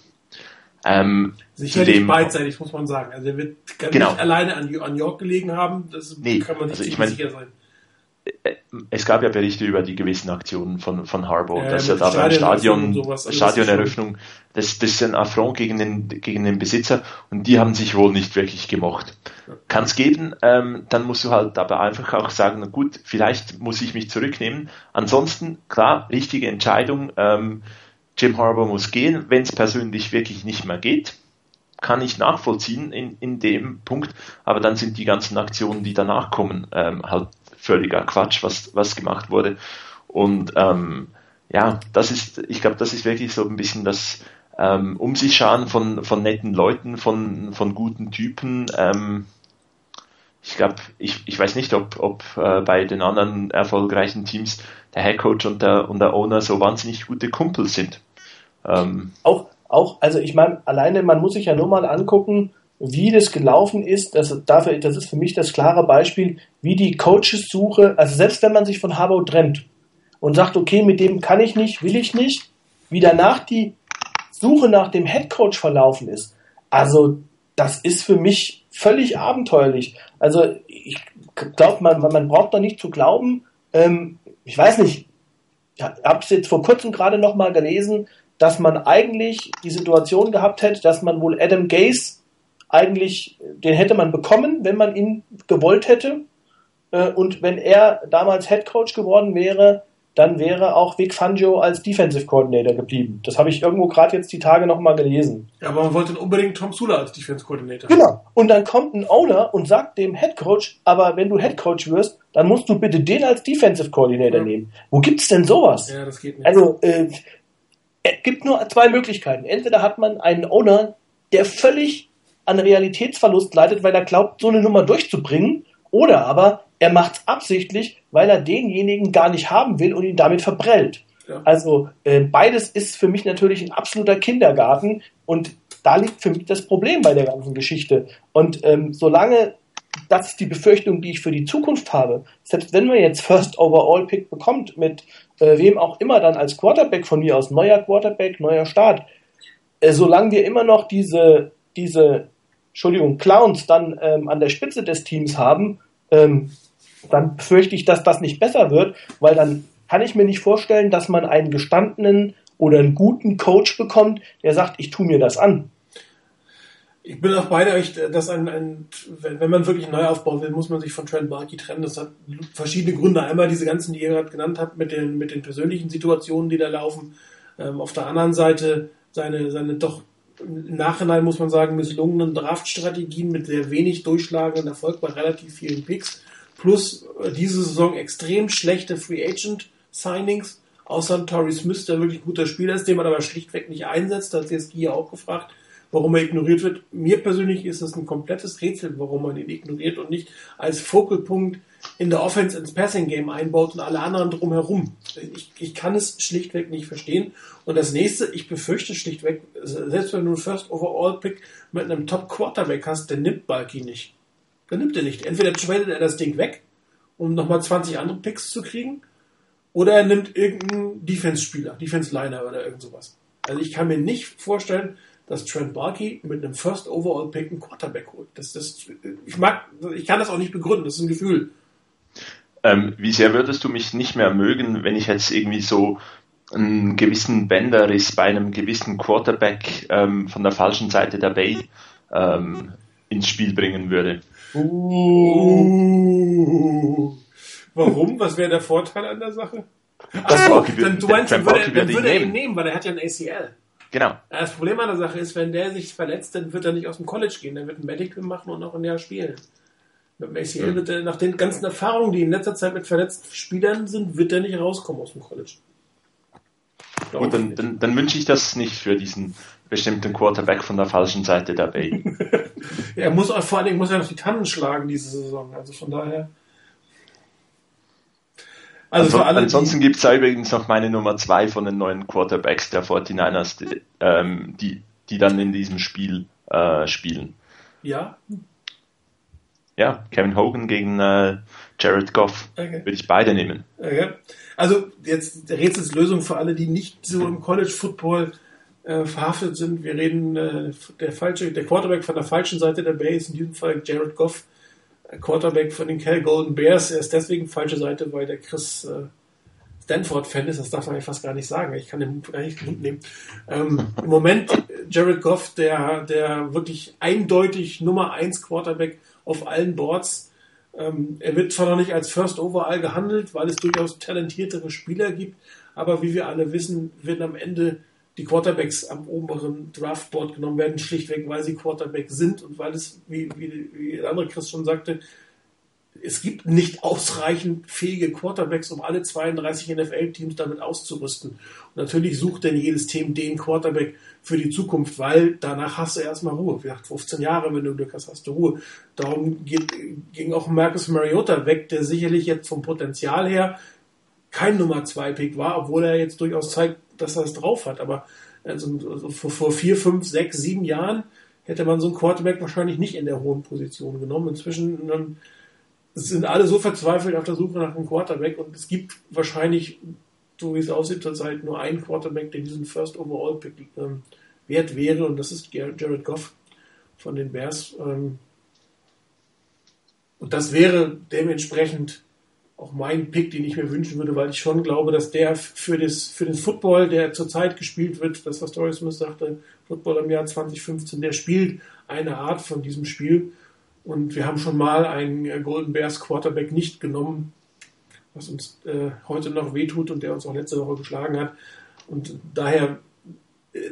Ähm, Sicherlich zudem- beidseitig, muss man sagen. Also er wird gar Genau. nicht alleine an, an York gelegen haben, das Nee, kann man sich also ich mein- sicher sein. Es gab ja Berichte über die gewissen Aktionen von, von Harbour, Ja, dass er da beim Stadion, Stadioneröffnung, das, das ist ein Affront gegen den, gegen den Besitzer und die haben sich wohl nicht wirklich gemocht. Kann es geben, ähm, dann musst du halt aber einfach auch sagen, na gut, vielleicht muss ich mich zurücknehmen. Ansonsten, klar, richtige Entscheidung, ähm, Jim Harbour muss gehen, wenn es persönlich wirklich nicht mehr geht kann ich nachvollziehen in, in dem Punkt, aber dann sind die ganzen Aktionen, die danach kommen, ähm, halt völliger Quatsch, was, was gemacht wurde. Und ähm, ja, das ist, ich glaube, das ist wirklich so ein bisschen das ähm, um sich schauen von, von netten Leuten, von, von guten Typen. Ähm, ich glaube, ich, ich weiß nicht, ob, ob äh, bei den anderen erfolgreichen Teams der Headcoach und der, und der Owner so wahnsinnig gute Kumpels sind. Ähm, Auch, auch, also ich meine, alleine man muss sich ja nur mal angucken, wie das gelaufen ist. Das, dafür, das ist für mich das klare Beispiel, wie die Coaches-Suche, also selbst wenn man sich von Harbaugh trennt und sagt, okay, mit dem kann ich nicht, will ich nicht, wie danach die Suche nach dem Headcoach verlaufen ist. Also das ist für mich völlig abenteuerlich. Also ich glaube, man, man braucht da nicht zu glauben. Ähm, ich weiß nicht, ich habe es jetzt vor kurzem gerade noch mal gelesen, dass man eigentlich die Situation gehabt hätte, dass man wohl Adam Gaze eigentlich, den hätte man bekommen, wenn man ihn gewollt hätte. Äh, Und wenn er damals Head Coach geworden wäre, dann wäre auch Vic Fangio als Defensive Coordinator geblieben. Das habe ich irgendwo gerade jetzt die Tage noch mal gelesen. Ja, aber man wollte unbedingt Tom Sula als Defense Coordinator. Genau. Und dann kommt ein Owner und sagt dem Head Coach, aber wenn du Head Coach wirst, dann musst du bitte den als Defensive Coordinator Ja. nehmen. Wo gibt's denn sowas? Ja, das geht nicht. Also, äh, es gibt nur zwei Möglichkeiten. Entweder hat man einen Owner, der völlig an Realitätsverlust leidet, weil er glaubt, so eine Nummer durchzubringen, oder aber er macht es absichtlich, weil er denjenigen gar nicht haben will und ihn damit verprellt. Ja. Also äh, beides ist für mich natürlich ein absoluter Kindergarten und da liegt für mich das Problem bei der ganzen Geschichte. Und ähm, solange das ist die Befürchtung, die ich für die Zukunft habe. Selbst wenn man jetzt First Overall Pick bekommt, mit äh, wem auch immer dann als Quarterback von mir aus, neuer Quarterback, neuer Start, äh, solange wir immer noch diese, diese, Entschuldigung, Clowns dann ähm, an der Spitze des Teams haben, ähm, dann befürchte ich, dass das nicht besser wird, weil dann kann ich mir nicht vorstellen, dass man einen gestandenen oder einen guten Coach bekommt, der sagt, ich tue mir das an. Ich bin auch bei euch, dass ein, ein wenn, man wirklich neu aufbauen will, muss man sich von Trent Barkey trennen. Das hat verschiedene Gründe. Einmal diese ganzen, die ihr gerade genannt habt, mit den, mit den persönlichen Situationen, die da laufen. Ähm, auf der anderen Seite seine, seine doch im Nachhinein muss man sagen, misslungenen Draftstrategien mit sehr wenig durchschlagenden Erfolg bei relativ vielen Picks. Plus äh, diese Saison extrem schlechte Free Agent Signings. Außer Torrey Smith, der wirklich ein guter Spieler ist, den man aber schlichtweg nicht einsetzt. Da hat jetzt hier auch gefragt warum er ignoriert wird. Mir persönlich ist es ein komplettes Rätsel, warum man ihn ignoriert und nicht als Fokalpunkt in der Offense ins Passing Game einbaut und alle anderen drumherum. Ich, ich kann es schlichtweg nicht verstehen. Und das nächste, ich befürchte schlichtweg, selbst wenn du einen First Overall Pick mit einem Top Quarterback hast, der nimmt Balky nicht. Der nimmt er nicht. Entweder tradet er das Ding weg, um nochmal 20 andere Picks zu kriegen, oder er nimmt irgendeinen Defense-Spieler, Defense-Liner oder irgend sowas. Also ich kann mir nicht vorstellen, dass Trent Barkey mit einem First Overall Pick einen Quarterback holt. Das, das, ich mag, ich kann das auch nicht begründen. Das ist ein Gefühl. Ähm, wie sehr würdest du mich nicht mehr mögen, wenn ich jetzt irgendwie so einen gewissen Bänderriss bei einem gewissen Quarterback ähm, von der falschen Seite der Bay ähm, ins Spiel bringen würde? Uh. Warum? Was wäre der Vorteil an der Sache? Ach so, dann, du meinst, dann würde, dann würde er ihn nehmen, weil er hat ja ein ACL. Genau. Das Problem an der Sache ist, wenn der sich verletzt, dann wird er nicht aus dem College gehen. Dann wird ein Medical machen und noch ein Jahr spielen. ACL mhm. wird er, nach den ganzen Erfahrungen, die in letzter Zeit mit verletzten Spielern sind, wird er nicht rauskommen aus dem College. Und dann, dann, dann wünsche ich das nicht für diesen bestimmten Quarterback von der falschen Seite der Bay. er muss vor allen Dingen muss er noch die Tannen schlagen diese Saison. Also von daher. Also, also ansonsten gibt es da übrigens noch meine Nummer zwei von den neuen Quarterbacks der 49ers, die, ähm, die, die dann in diesem Spiel äh, spielen. Ja. Ja, Kevin Hogan gegen äh, Jared Goff. Okay. Würde ich beide nehmen. Okay. Also jetzt Rätselslösung für alle, die nicht so im College Football äh, verhaftet sind. Wir reden äh, der falsche, der Quarterback von der falschen Seite der Base, in diesem Fall Jared Goff Quarterback von den Cal Golden Bears. Er ist deswegen falsche Seite, weil der Chris äh, Stanford-Fan ist. Das darf man ja fast gar nicht sagen. Ich kann den gar nicht gut nehmen. Ähm, Im Moment Jared Goff, der, der wirklich eindeutig Nummer 1 Quarterback auf allen Boards. Ähm, er wird zwar noch nicht als First Overall gehandelt, weil es durchaus talentiertere Spieler gibt, aber wie wir alle wissen, wird am Ende die Quarterbacks am oberen Draftboard genommen werden, schlichtweg, weil sie Quarterback sind und weil es, wie, wie, wie der andere Chris schon sagte, es gibt nicht ausreichend fähige Quarterbacks, um alle 32 NFL-Teams damit auszurüsten. Und natürlich sucht denn jedes Team den Quarterback für die Zukunft, weil danach hast du erstmal Ruhe. Wie gesagt, 15 Jahre, wenn du Glück hast, hast du Ruhe. Darum geht, ging auch Marcus Mariota weg, der sicherlich jetzt vom Potenzial her kein Nummer 2 Pick war, obwohl er jetzt durchaus zeigt, dass er es drauf hat. Aber also, also vor, vor vier, fünf, sechs, sieben Jahren hätte man so einen Quarterback wahrscheinlich nicht in der hohen Position genommen. Inzwischen ähm, sind alle so verzweifelt auf der Suche nach einem Quarterback und es gibt wahrscheinlich, so wie es aussieht zurzeit, nur einen Quarterback, der diesen First Overall Pick ähm, wert wäre und das ist Jared Goff von den Bears. Ähm, und das wäre dementsprechend auch mein Pick, den ich mir wünschen würde, weil ich schon glaube, dass der für, das, für den Football, der zurzeit gespielt wird, das was Doris Smith sagte, Football im Jahr 2015, der spielt eine Art von diesem Spiel. Und wir haben schon mal einen Golden Bears Quarterback nicht genommen, was uns äh, heute noch wehtut und der uns auch letzte Woche geschlagen hat. Und daher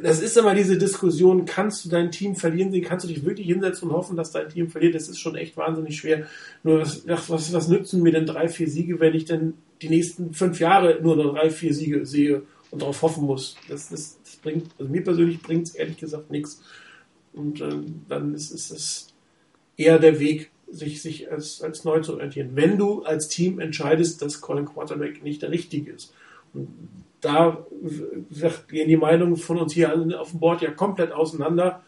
das ist immer diese Diskussion, kannst du dein Team verlieren sehen, kannst du dich wirklich hinsetzen und hoffen, dass dein Team verliert, das ist schon echt wahnsinnig schwer. Nur was, was, was nützen mir denn drei, vier Siege, wenn ich denn die nächsten fünf Jahre nur noch drei, vier Siege sehe und darauf hoffen muss? Das, das, das bringt, also mir persönlich bringt es ehrlich gesagt nichts. Und äh, dann ist es eher der Weg, sich, sich als, als neu zu orientieren. Wenn du als Team entscheidest, dass Colin Quarterback nicht der richtige ist. Und da gehen die Meinungen von uns hier auf dem Board ja komplett auseinander.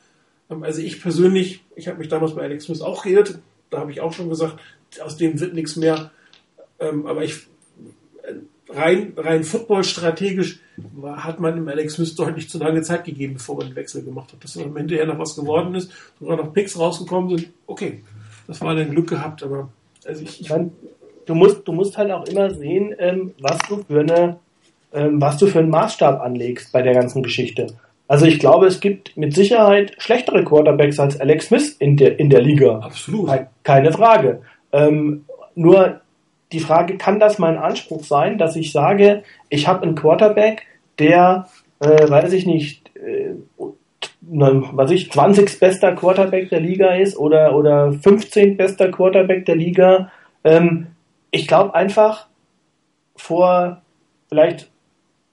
Ähm, also ich persönlich, ich habe mich damals bei Alex Smith auch geirrt, da habe ich auch schon gesagt, aus dem wird nichts mehr. Ähm, aber ich rein, rein footballstrategisch hat man im Alex Smith deutlich zu lange Zeit gegeben, bevor man den Wechsel gemacht hat. Dass am Ende ja noch was geworden ist, sogar noch Picks rausgekommen sind. Okay, das war dann Glück gehabt, aber also ich, ich du musst, du musst halt auch immer sehen, ähm, was du für eine, ähm, was du für einen Maßstab anlegst bei der ganzen Geschichte. Also ich glaube, es gibt mit Sicherheit schlechtere Quarterbacks als Alex Smith in der, in der Liga. Absolut. Keine Frage. Ähm, nur die Frage, kann das mein Anspruch sein, dass ich sage, ich habe einen Quarterback, der, äh, weiß ich nicht, äh, was ich, 20 bester Quarterback der Liga ist oder, oder 15 bester Quarterback der Liga. Ähm, ich glaube einfach, vor vielleicht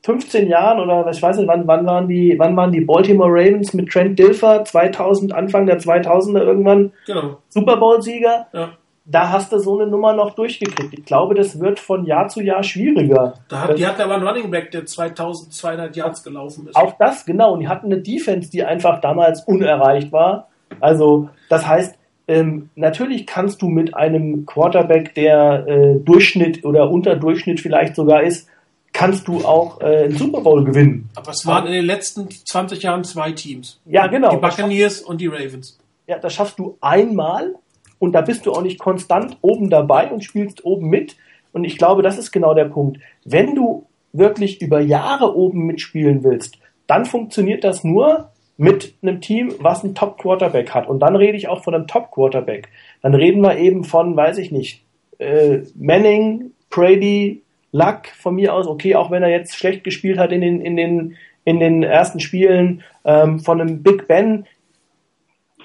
15 Jahren oder ich weiß nicht, wann, wann waren die, wann waren die Baltimore Ravens mit Trent Dilfer 2000, Anfang der 2000er irgendwann genau. Super Bowl Sieger? Ja. Da hast du so eine Nummer noch durchgekriegt. Ich glaube, das wird von Jahr zu Jahr schwieriger. Da hat, die hatten aber einen Running Back, der 2200 Yards gelaufen ist. Auch das, genau. Und die hatten eine Defense, die einfach damals unerreicht war. Also, das heißt, ähm, natürlich kannst du mit einem Quarterback, der äh, Durchschnitt oder Unterdurchschnitt vielleicht sogar ist, kannst du auch äh, einen Super Bowl gewinnen. Aber es waren in den letzten 20 Jahren zwei Teams. Ja, genau. Die Buccaneers und die Ravens. Ja, das schaffst du einmal und da bist du auch nicht konstant oben dabei und spielst oben mit. Und ich glaube, das ist genau der Punkt. Wenn du wirklich über Jahre oben mitspielen willst, dann funktioniert das nur mit einem Team, was einen Top-Quarterback hat. Und dann rede ich auch von einem Top-Quarterback. Dann reden wir eben von, weiß ich nicht, äh, Manning, Brady, Luck von mir aus, okay, auch wenn er jetzt schlecht gespielt hat in den, in den, in den ersten Spielen, ähm, von einem Big Ben.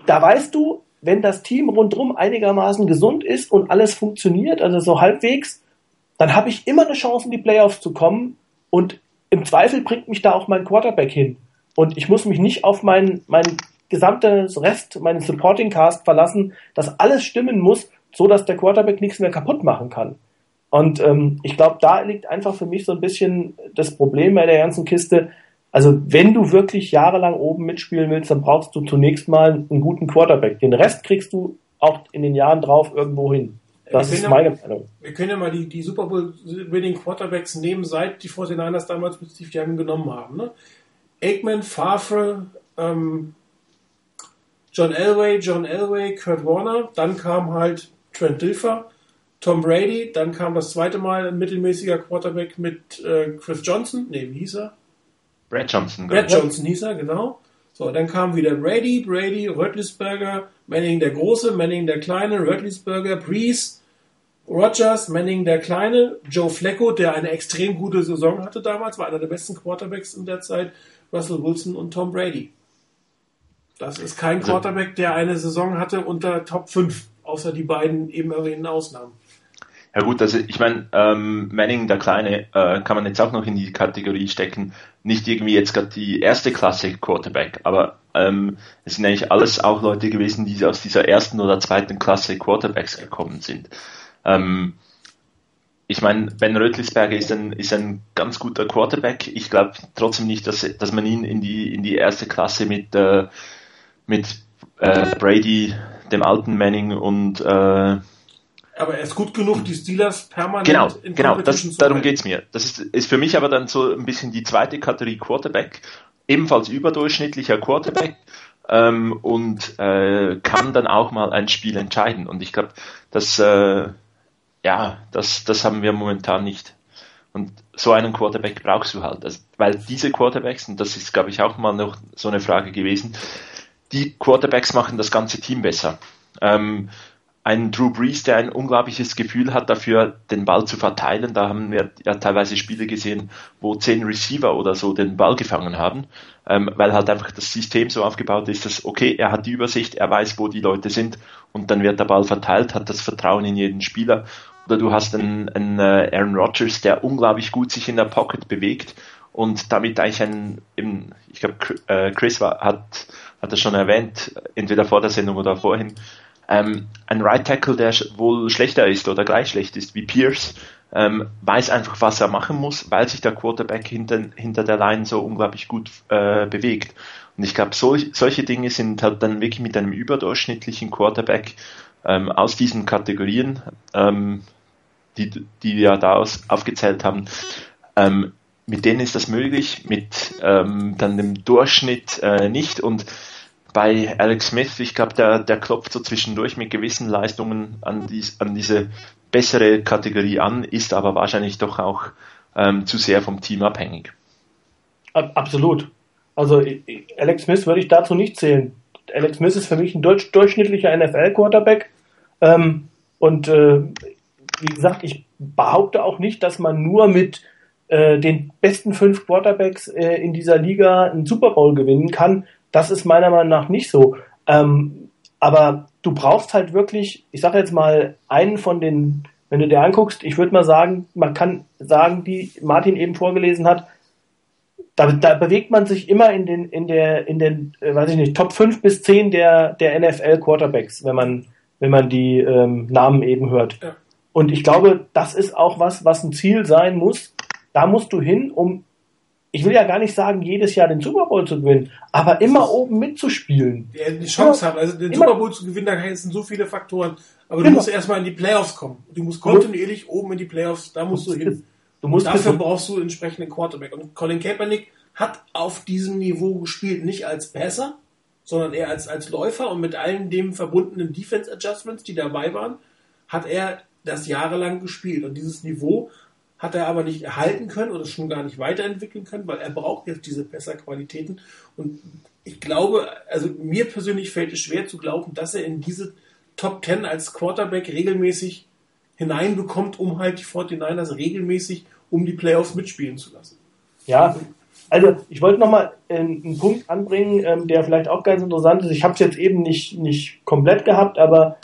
Da weißt du, wenn das Team rundherum einigermaßen gesund ist und alles funktioniert, also so halbwegs, dann habe ich immer eine Chance, in die Playoffs zu kommen. Und im Zweifel bringt mich da auch mein Quarterback hin. Und ich muss mich nicht auf mein, mein gesamtes Rest, meinen Supporting Cast verlassen, dass alles stimmen muss, so dass der Quarterback nichts mehr kaputt machen kann. Und ähm, ich glaube, da liegt einfach für mich so ein bisschen das Problem bei der ganzen Kiste. Also wenn du wirklich jahrelang oben mitspielen willst, dann brauchst du zunächst mal einen guten Quarterback. Den Rest kriegst du auch in den Jahren drauf irgendwo hin. Das ist meine ja, Meinung. Wir können ja mal die, die Super Bowl-winning Quarterbacks nehmen, seit die 49ers damals mit Steve Young genommen haben. Ne? Aikman, Favre, ähm, John Elway, John Elway, Kurt Warner, dann kam halt Trent Dilfer, Tom Brady, dann kam das zweite Mal ein mittelmäßiger Quarterback mit äh, Chris Johnson, nee, wie hieß er? Brad Johnson. Brad Johnson hieß er, genau. So, dann kam wieder Brady, Brady, Röttlisberger, Manning der Große, Manning der Kleine, Röttlisberger, Breeze, Rogers, Manning der Kleine, Joe Flacco, der eine extrem gute Saison hatte damals, war einer der besten Quarterbacks in der Zeit, Russell Wilson und Tom Brady. Das ist kein also Quarterback, der eine Saison hatte unter Top 5, außer die beiden eben erwähnten Ausnahmen. Ja gut, also ich meine, ähm, Manning der Kleine äh, kann man jetzt auch noch in die Kategorie stecken. Nicht irgendwie jetzt gerade die erste Klasse Quarterback, aber ähm, es sind eigentlich alles auch Leute gewesen, die aus dieser ersten oder zweiten Klasse Quarterbacks gekommen sind. Ähm, ich meine, Ben Rötlisberger ist ein, ist ein ganz guter Quarterback. Ich glaube trotzdem nicht, dass, dass man ihn in die, in die erste Klasse mit, äh, mit äh, Brady, dem alten Manning und äh, aber er ist gut genug, die Steelers permanent genau, in genau, das, darum geht's mir. Das ist, ist für mich aber dann so ein bisschen die zweite Kategorie Quarterback, ebenfalls überdurchschnittlicher Quarterback ähm, und äh, kann dann auch mal ein Spiel entscheiden. Und ich glaube, das, äh, ja, das, das haben wir momentan nicht. Und so einen Quarterback brauchst du halt, also, weil diese Quarterbacks, und das ist, glaube ich, auch mal noch so eine Frage gewesen, die Quarterbacks machen das ganze Team besser. Ähm, ein Drew Brees, der ein unglaubliches Gefühl hat dafür, den Ball zu verteilen. Da haben wir ja teilweise Spiele gesehen, wo zehn Receiver oder so den Ball gefangen haben, ähm, weil halt einfach das System so aufgebaut ist, dass okay, er hat die Übersicht, er weiß, wo die Leute sind und dann wird der Ball verteilt, hat das Vertrauen in jeden Spieler. Oder du hast einen, einen äh, Aaron Rodgers, der unglaublich gut sich in der Pocket bewegt und damit eigentlich ein, ich glaube, äh, Chris war, hat, hat das schon erwähnt, entweder vor der Sendung oder vorhin, ähm, ein Right Tackle, der wohl schlechter ist oder gleich schlecht ist wie Pierce, ähm, weiß einfach, was er machen muss, weil sich der Quarterback hinter, hinter der Line so unglaublich gut äh, bewegt. Und ich glaube, sol solche Dinge sind halt dann wirklich mit einem überdurchschnittlichen Quarterback ähm, aus diesen Kategorien, ähm, die, die wir da aus, aufgezählt haben, ähm, mit denen ist das möglich, mit ähm, dann dem Durchschnitt äh, nicht. Und bei Alex Smith, ich glaube, der, der klopft so zwischendurch mit gewissen Leistungen an, dies, an diese bessere Kategorie an, ist aber wahrscheinlich doch auch ähm, zu sehr vom Team abhängig. Absolut. Also Alex Smith würde ich dazu nicht zählen. Alex Smith ist für mich ein durch, durchschnittlicher NFL-Quarterback. Ähm, und äh, wie gesagt, ich behaupte auch nicht, dass man nur mit äh, den besten fünf Quarterbacks äh, in dieser Liga einen Super Bowl gewinnen kann. Das ist meiner Meinung nach nicht so. Ähm, aber du brauchst halt wirklich, ich sage jetzt mal, einen von den, wenn du dir anguckst, ich würde mal sagen, man kann sagen, die Martin eben vorgelesen hat, da, da bewegt man sich immer in den, in der, in den, äh, weiß ich nicht, Top 5 bis 10 der, der NFL Quarterbacks, wenn man, wenn man die ähm, Namen eben hört. Ja. Und ich glaube, das ist auch was, was ein Ziel sein muss. Da musst du hin, um ich will ja gar nicht sagen, jedes Jahr den Super Bowl zu gewinnen, aber immer oben mitzuspielen. Ja, die Chance haben, also den Super Bowl zu gewinnen, da sind so viele Faktoren. Aber du musst erstmal in die Playoffs kommen. Du musst kontinuierlich oben in die Playoffs, da musst du hin. Du musst dafür brauchst du entsprechenden Quarterback. Und Colin Kaepernick hat auf diesem Niveau gespielt, nicht als Passer, sondern eher als, als Läufer und mit allen dem verbundenen Defense Adjustments, die dabei waren, hat er das jahrelang gespielt. Und dieses Niveau hat er aber nicht erhalten können oder schon gar nicht weiterentwickeln können, weil er braucht jetzt diese Besserqualitäten. Und ich glaube, also mir persönlich fällt es schwer zu glauben, dass er in diese Top Ten als Quarterback regelmäßig hineinbekommt, um halt die 49ers regelmäßig um die Playoffs mitspielen zu lassen. Ja, also ich wollte nochmal einen, einen Punkt anbringen, ähm, der vielleicht auch ganz interessant ist. Ich habe es jetzt eben nicht, nicht komplett gehabt, aber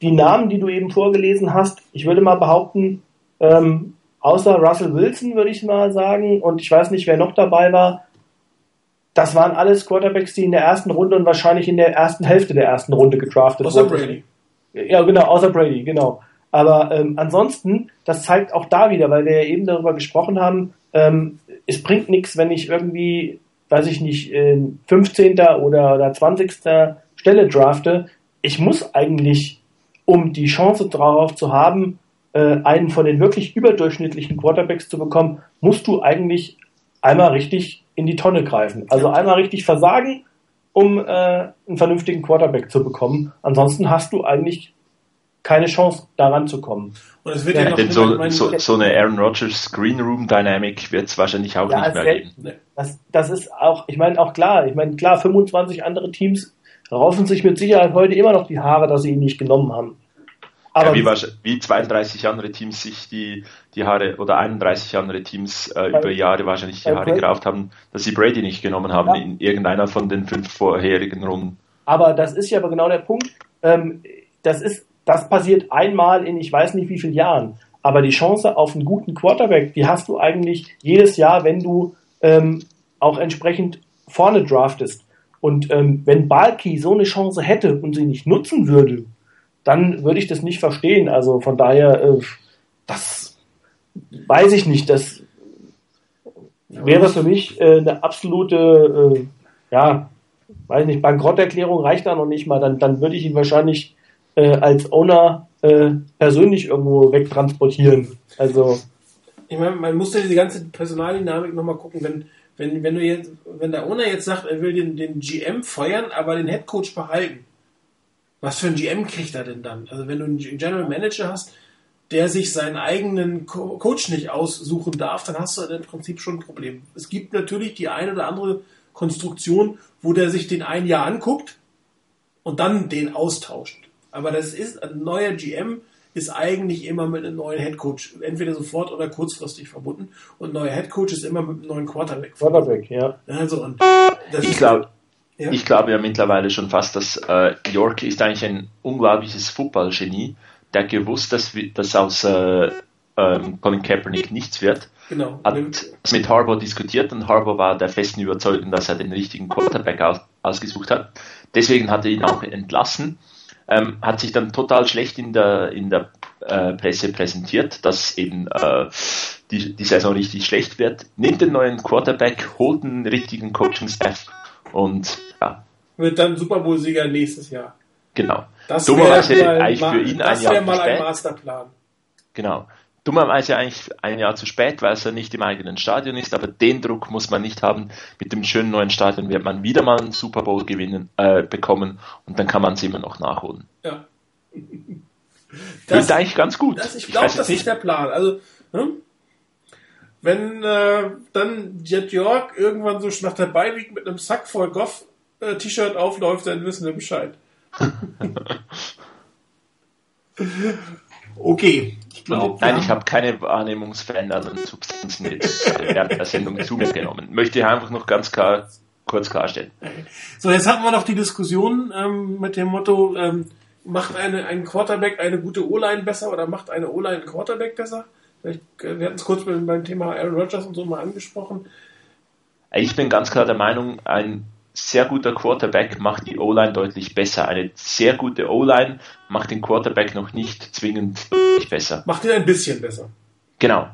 die Namen, die du eben vorgelesen hast, ich würde mal behaupten, ähm, außer Russell Wilson, würde ich mal sagen, und ich weiß nicht, wer noch dabei war, das waren alles Quarterbacks, die in der ersten Runde und wahrscheinlich in der ersten Hälfte der ersten Runde gedraftet außer wurden. Außer Brady. Ja, genau, außer Brady, genau. Aber ähm, ansonsten, das zeigt auch da wieder, weil wir ja eben darüber gesprochen haben, ähm, es bringt nichts, wenn ich irgendwie, weiß ich nicht, äh, 15. oder, oder 20. Stelle drafte. Ich muss eigentlich, um die Chance darauf zu haben, äh, einen von den wirklich überdurchschnittlichen Quarterbacks zu bekommen, musst du eigentlich einmal richtig in die Tonne greifen. Also einmal richtig versagen, um äh, einen vernünftigen Quarterback zu bekommen. Ansonsten hast du eigentlich keine Chance, daran zu kommen. Und es wird ja, ja denn so, so, so, eine Aaron Rodgers Green Room Dynamic wird es wahrscheinlich auch ja, nicht mehr geben. Das, das ist auch, ich meine auch klar, ich meine klar, 25 andere Teams raufen sich mit Sicherheit heute immer noch die Haare, dass sie ihn nicht genommen haben. Aber ja, wie, wie 32 andere Teams sich die, die Haare oder 31 andere Teams äh, über Jahre wahrscheinlich die Haare gerauft haben, dass sie Brady nicht genommen haben ja. in irgendeiner von den fünf vorherigen Runden. Aber das ist ja aber genau der Punkt. Ähm, das ist, das passiert einmal in ich weiß nicht wie vielen Jahren. Aber die Chance auf einen guten Quarterback, die hast du eigentlich jedes Jahr, wenn du ähm, auch entsprechend vorne draftest. Und ähm, wenn Balki so eine Chance hätte und sie nicht nutzen würde, dann würde ich das nicht verstehen. Also von daher, äh, das weiß ich nicht. Das wäre für mich äh, eine absolute, äh, ja, weiß nicht, Bankrotterklärung reicht da noch nicht mal. Dann, dann würde ich ihn wahrscheinlich als Owner persönlich irgendwo wegtransportieren. Also ich meine, man muss ja diese ganze Personaldynamik nochmal gucken, wenn, wenn, wenn du jetzt, wenn der Owner jetzt sagt, er will den, den GM feuern, aber den Headcoach behalten, was für ein GM kriegt er denn dann? Also wenn du einen General Manager hast, der sich seinen eigenen Co Coach nicht aussuchen darf, dann hast du im Prinzip schon ein Problem. Es gibt natürlich die eine oder andere Konstruktion, wo der sich den ein Jahr anguckt und dann den austauscht. Aber das ist ein neuer GM ist eigentlich immer mit einem neuen Headcoach, entweder sofort oder kurzfristig verbunden. Und ein neuer Headcoach ist immer mit einem neuen Quarterback. Quarterback, ja. Also und ich glaube, ja. Ich glaube ja mittlerweile schon fast, dass äh, York ist eigentlich ein unglaubliches Footballgenie, der gewusst, dass, dass aus äh, ähm, Colin Kaepernick nichts wird. Genau. Hat mit Harbour diskutiert und Harbour war der festen Überzeugung, dass er den richtigen Quarterback aus, ausgesucht hat. Deswegen hat er ihn auch entlassen. ähm, hat sich dann total schlecht in der, in der äh, Presse präsentiert, dass eben äh, die, die Saison richtig schlecht wird. Nimmt den neuen Quarterback, holt einen richtigen Coaching-Staff und ja. Wird dann Super Bowl-Sieger nächstes Jahr. Genau. Das Dummerweise wäre eigentlich für ihn ein das Jahr zu mal ein spät. Masterplan. Genau. Dummerweise eigentlich ein Jahr zu spät, weil es ja nicht im eigenen Stadion ist, aber den Druck muss man nicht haben. Mit dem schönen neuen Stadion wird man wieder mal einen Super Bowl gewinnen, äh, bekommen und dann kann man es immer noch nachholen. Ja. Klingt eigentlich ganz gut. Das, ich glaube, das jetzt ist der Plan. Also, ne? Wenn äh, dann Jet York irgendwann so nach der Beiweek mit einem Sack voll Goff-T-Shirt aufläuft, dann wissen wir Bescheid. okay, ich glaube. Nein, ich habe keine wahrnehmungsverändernden Substanzen jetzt während der Sendung zu mir genommen. Möchte ich einfach noch ganz klar kurz klarstellen. So, jetzt hatten wir noch die Diskussion ähm, mit dem Motto, ähm, macht eine, ein Quarterback eine gute O-Line besser oder macht eine O-Line einen Quarterback besser? Vielleicht, äh, wir hatten es kurz beim, Thema Aaron Rodgers und so mal angesprochen. Ich bin ganz klar der Meinung, ein sehr guter Quarterback macht die O-Line deutlich besser. Eine sehr gute O-Line macht den Quarterback noch nicht zwingend besser. Macht ihn ein bisschen besser. Genau.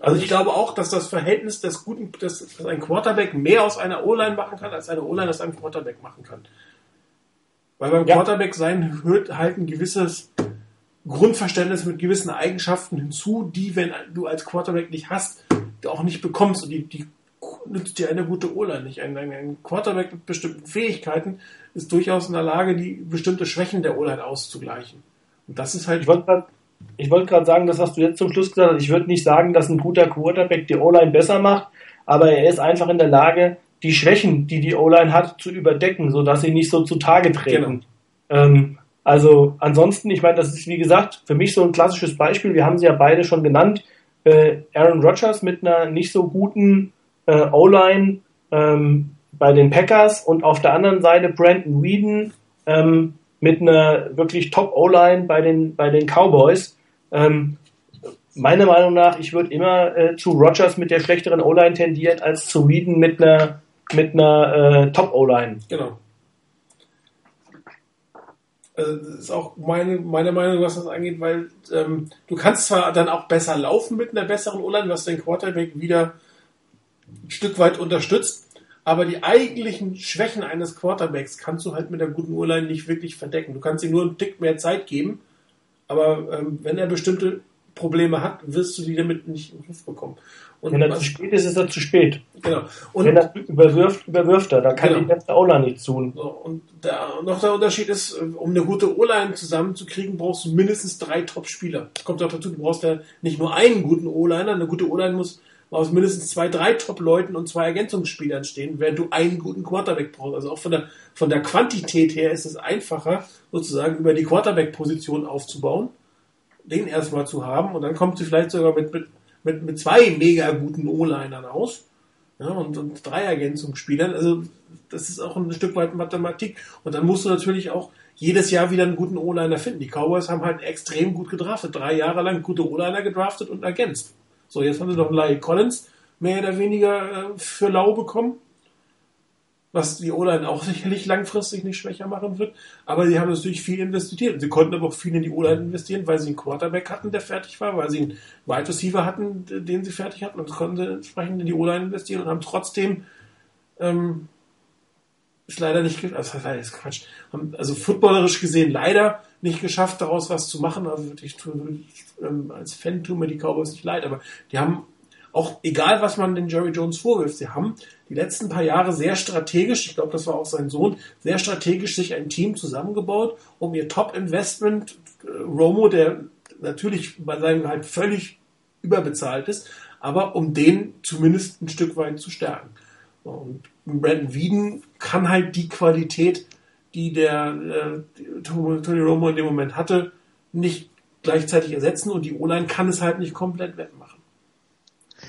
Also ich glaube auch, dass das Verhältnis des guten, dass, dass ein Quarterback mehr aus einer O-Line machen kann, als eine O-Line aus einem Quarterback machen kann. Weil beim Ja. Quarterback sein hört halt ein gewisses Grundverständnis mit gewissen Eigenschaften hinzu, die, wenn du als Quarterback nicht hast, du auch nicht bekommst. Und die, die nützt dir eine gute O-Line nicht. Ein, ein, ein Quarterback mit bestimmten Fähigkeiten ist durchaus in der Lage, die bestimmte Schwächen der O-Line auszugleichen. Und das ist halt Ich wollte gerade ich wollte gerade sagen, das hast du jetzt zum Schluss gesagt. hast. Ich würde nicht sagen, dass ein guter Quarterback die O-Line besser macht, aber er ist einfach in der Lage, die Schwächen, die die O-Line hat, zu überdecken, sodass sie nicht so zutage treten. Ähm, also ansonsten, ich meine, das ist wie gesagt für mich so ein klassisches Beispiel. Wir haben sie ja beide schon genannt. Äh, Aaron Rodgers mit einer nicht so guten äh, O-Line ähm, bei den Packers und auf der anderen Seite Brandon Whedon ähm, mit einer wirklich Top O-Line bei den bei den Cowboys. Ähm, meiner Meinung nach, ich würde immer äh, zu Rodgers mit der schlechteren O-Line tendieren als zu Whedon mit einer mit einer äh, Top O-Line. Genau. Also das ist auch meine, meine Meinung, was das angeht, weil ähm, du kannst zwar dann auch besser laufen mit einer besseren O-Line, was den Quarterback wieder ein Stück weit unterstützt, aber die eigentlichen Schwächen eines Quarterbacks kannst du halt mit der guten O-Line nicht wirklich verdecken. Du kannst ihm nur einen Tick mehr Zeit geben, aber ähm, wenn er bestimmte Probleme hat, wirst du die damit nicht den Griff bekommen. Und Wenn er zu spät ist, ist er zu spät. genau. Und Wenn er überwirft, überwirft er. Da kann Genau. die beste O-Line nichts tun. So, und der, noch der Unterschied ist, äh, um eine gute O-Line zusammenzukriegen, brauchst du mindestens drei Top-Spieler. Das kommt auch dazu, du brauchst ja nicht nur einen guten O-Liner, eine gute O-Line muss aus mindestens zwei, drei Top-Leuten und zwei Ergänzungsspielern stehen, während du einen guten Quarterback brauchst. Also auch von der, von der Quantität her ist es einfacher, sozusagen über die Quarterback-Position aufzubauen, den erstmal zu haben und dann kommt sie vielleicht sogar mit, mit, mit, mit zwei mega guten O-Linern aus ja, und, und drei Ergänzungsspielern. Also das ist auch ein Stück weit Mathematik. Und dann musst du natürlich auch jedes Jahr wieder einen guten O-Liner finden. Die Cowboys haben halt extrem gut gedraftet. Drei Jahre lang gute O-Liner gedraftet und ergänzt. So, jetzt haben sie noch Larry Collins mehr oder weniger äh, für lau bekommen. Was die O-Line auch sicherlich langfristig nicht schwächer machen wird. Aber sie haben natürlich viel investiert. Sie konnten aber auch viel in die O-Line investieren, weil sie einen Quarterback hatten, der fertig war, weil sie einen Wide Receiver hatten, den sie fertig hatten. Und konnten entsprechend in die O-Line investieren und haben trotzdem ähm, ist leider nicht, also leider ist Quatsch, also footballerisch gesehen leider nicht geschafft, daraus was zu machen. Also ich tue, ähm, als Fan tun mir die Cowboys nicht leid, aber die haben auch, egal was man den Jerry Jones vorwirft, sie haben die letzten paar Jahre sehr strategisch, ich glaube, das war auch sein Sohn, sehr strategisch sich ein Team zusammengebaut, um ihr Top-Investment, äh, Romo, der natürlich bei seinem Gehalt völlig überbezahlt ist, aber um den zumindest ein Stück weit zu stärken. Und Brandon Wieden kann halt die Qualität, die der äh, Tony Romo in dem Moment hatte, nicht gleichzeitig ersetzen und die O-Line kann es halt nicht komplett wettmachen.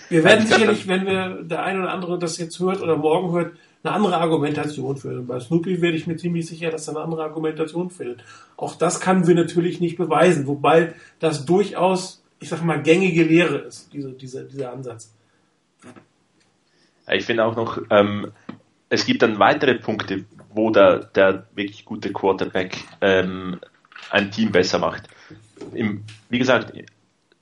Wir werden glaub, sicherlich, wenn wir der eine oder andere das jetzt hört oder morgen hört, eine andere Argumentation führen. Bei Snoopy werde ich mir ziemlich sicher, dass da eine andere Argumentation fehlt. Auch das können wir natürlich nicht beweisen, wobei das durchaus, ich sag mal, gängige Lehre ist, diese, dieser, dieser Ansatz. Ich finde auch noch, ähm, es gibt dann weitere Punkte, wo der, der wirklich gute Quarterback ähm, ein Team besser macht. Im, wie gesagt,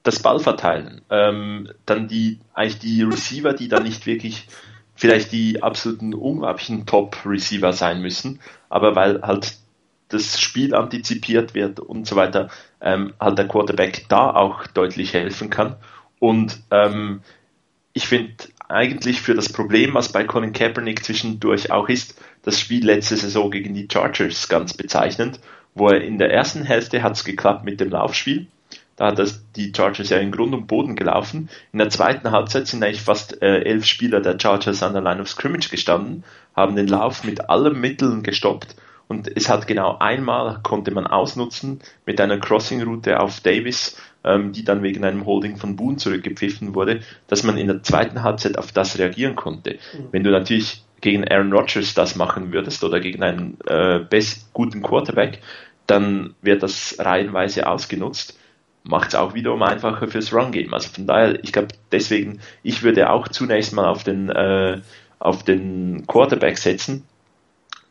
das Ballverteilen, ähm, dann die, eigentlich die Receiver, die dann nicht wirklich vielleicht die absoluten unglaublichen Top-Receiver sein müssen, aber weil halt das Spiel antizipiert wird und so weiter, ähm, halt der Quarterback da auch deutlich helfen kann. Und ähm, ich finde eigentlich für das Problem, was bei Colin Kaepernick zwischendurch auch ist, das Spiel letzte Saison gegen die Chargers ganz bezeichnend, wo er in der ersten Hälfte hat es geklappt mit dem Laufspiel da hat das die Chargers ja in Grund und Boden gelaufen. In der zweiten Halbzeit sind eigentlich fast äh, elf Spieler der Chargers an der Line of Scrimmage gestanden, haben den Lauf mit allen Mitteln gestoppt und es hat genau einmal konnte man ausnutzen mit einer Crossing-Route auf Davis, ähm, die dann wegen einem Holding von Boone zurückgepfiffen wurde, dass man in der zweiten Halbzeit auf das reagieren konnte. Mhm. Wenn du natürlich gegen Aaron Rodgers das machen würdest oder gegen einen äh, best guten Quarterback, dann wird das reihenweise ausgenutzt macht es auch wiederum einfacher fürs Run-Game. Also von daher, ich glaube, deswegen, ich würde auch zunächst mal auf den, äh, auf den Quarterback setzen,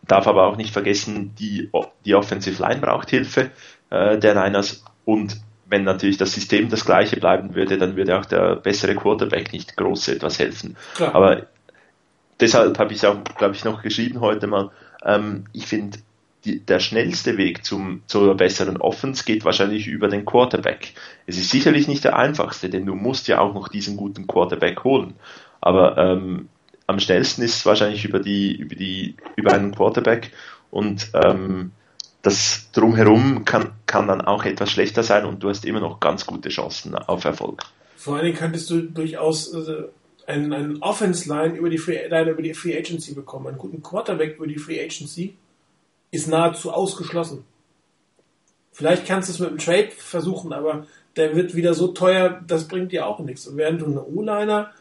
darf aber auch nicht vergessen, die, die Offensive Line braucht Hilfe äh, der Niners und wenn natürlich das System das gleiche bleiben würde, dann würde auch der bessere Quarterback nicht groß etwas helfen. Klar. Aber deshalb habe ich es auch, glaube ich, noch geschrieben heute mal. Ähm, ich finde, die, der schnellste Weg zum, zur besseren Offense geht wahrscheinlich über den Quarterback. Es ist sicherlich nicht der einfachste, denn du musst ja auch noch diesen guten Quarterback holen. Aber ähm, am schnellsten ist es wahrscheinlich über die, über die, über einen Quarterback und ähm, das drumherum kann, kann dann auch etwas schlechter sein und du hast immer noch ganz gute Chancen auf Erfolg. Vor allen Dingen könntest du durchaus äh, einen, einen Offense-Line über die Free, über die Free Agency bekommen, einen guten Quarterback über die Free Agency ist nahezu ausgeschlossen. Vielleicht kannst du es mit einem Trade versuchen, aber der wird wieder so teuer, das bringt dir auch nichts. Und während du einen O-Liner,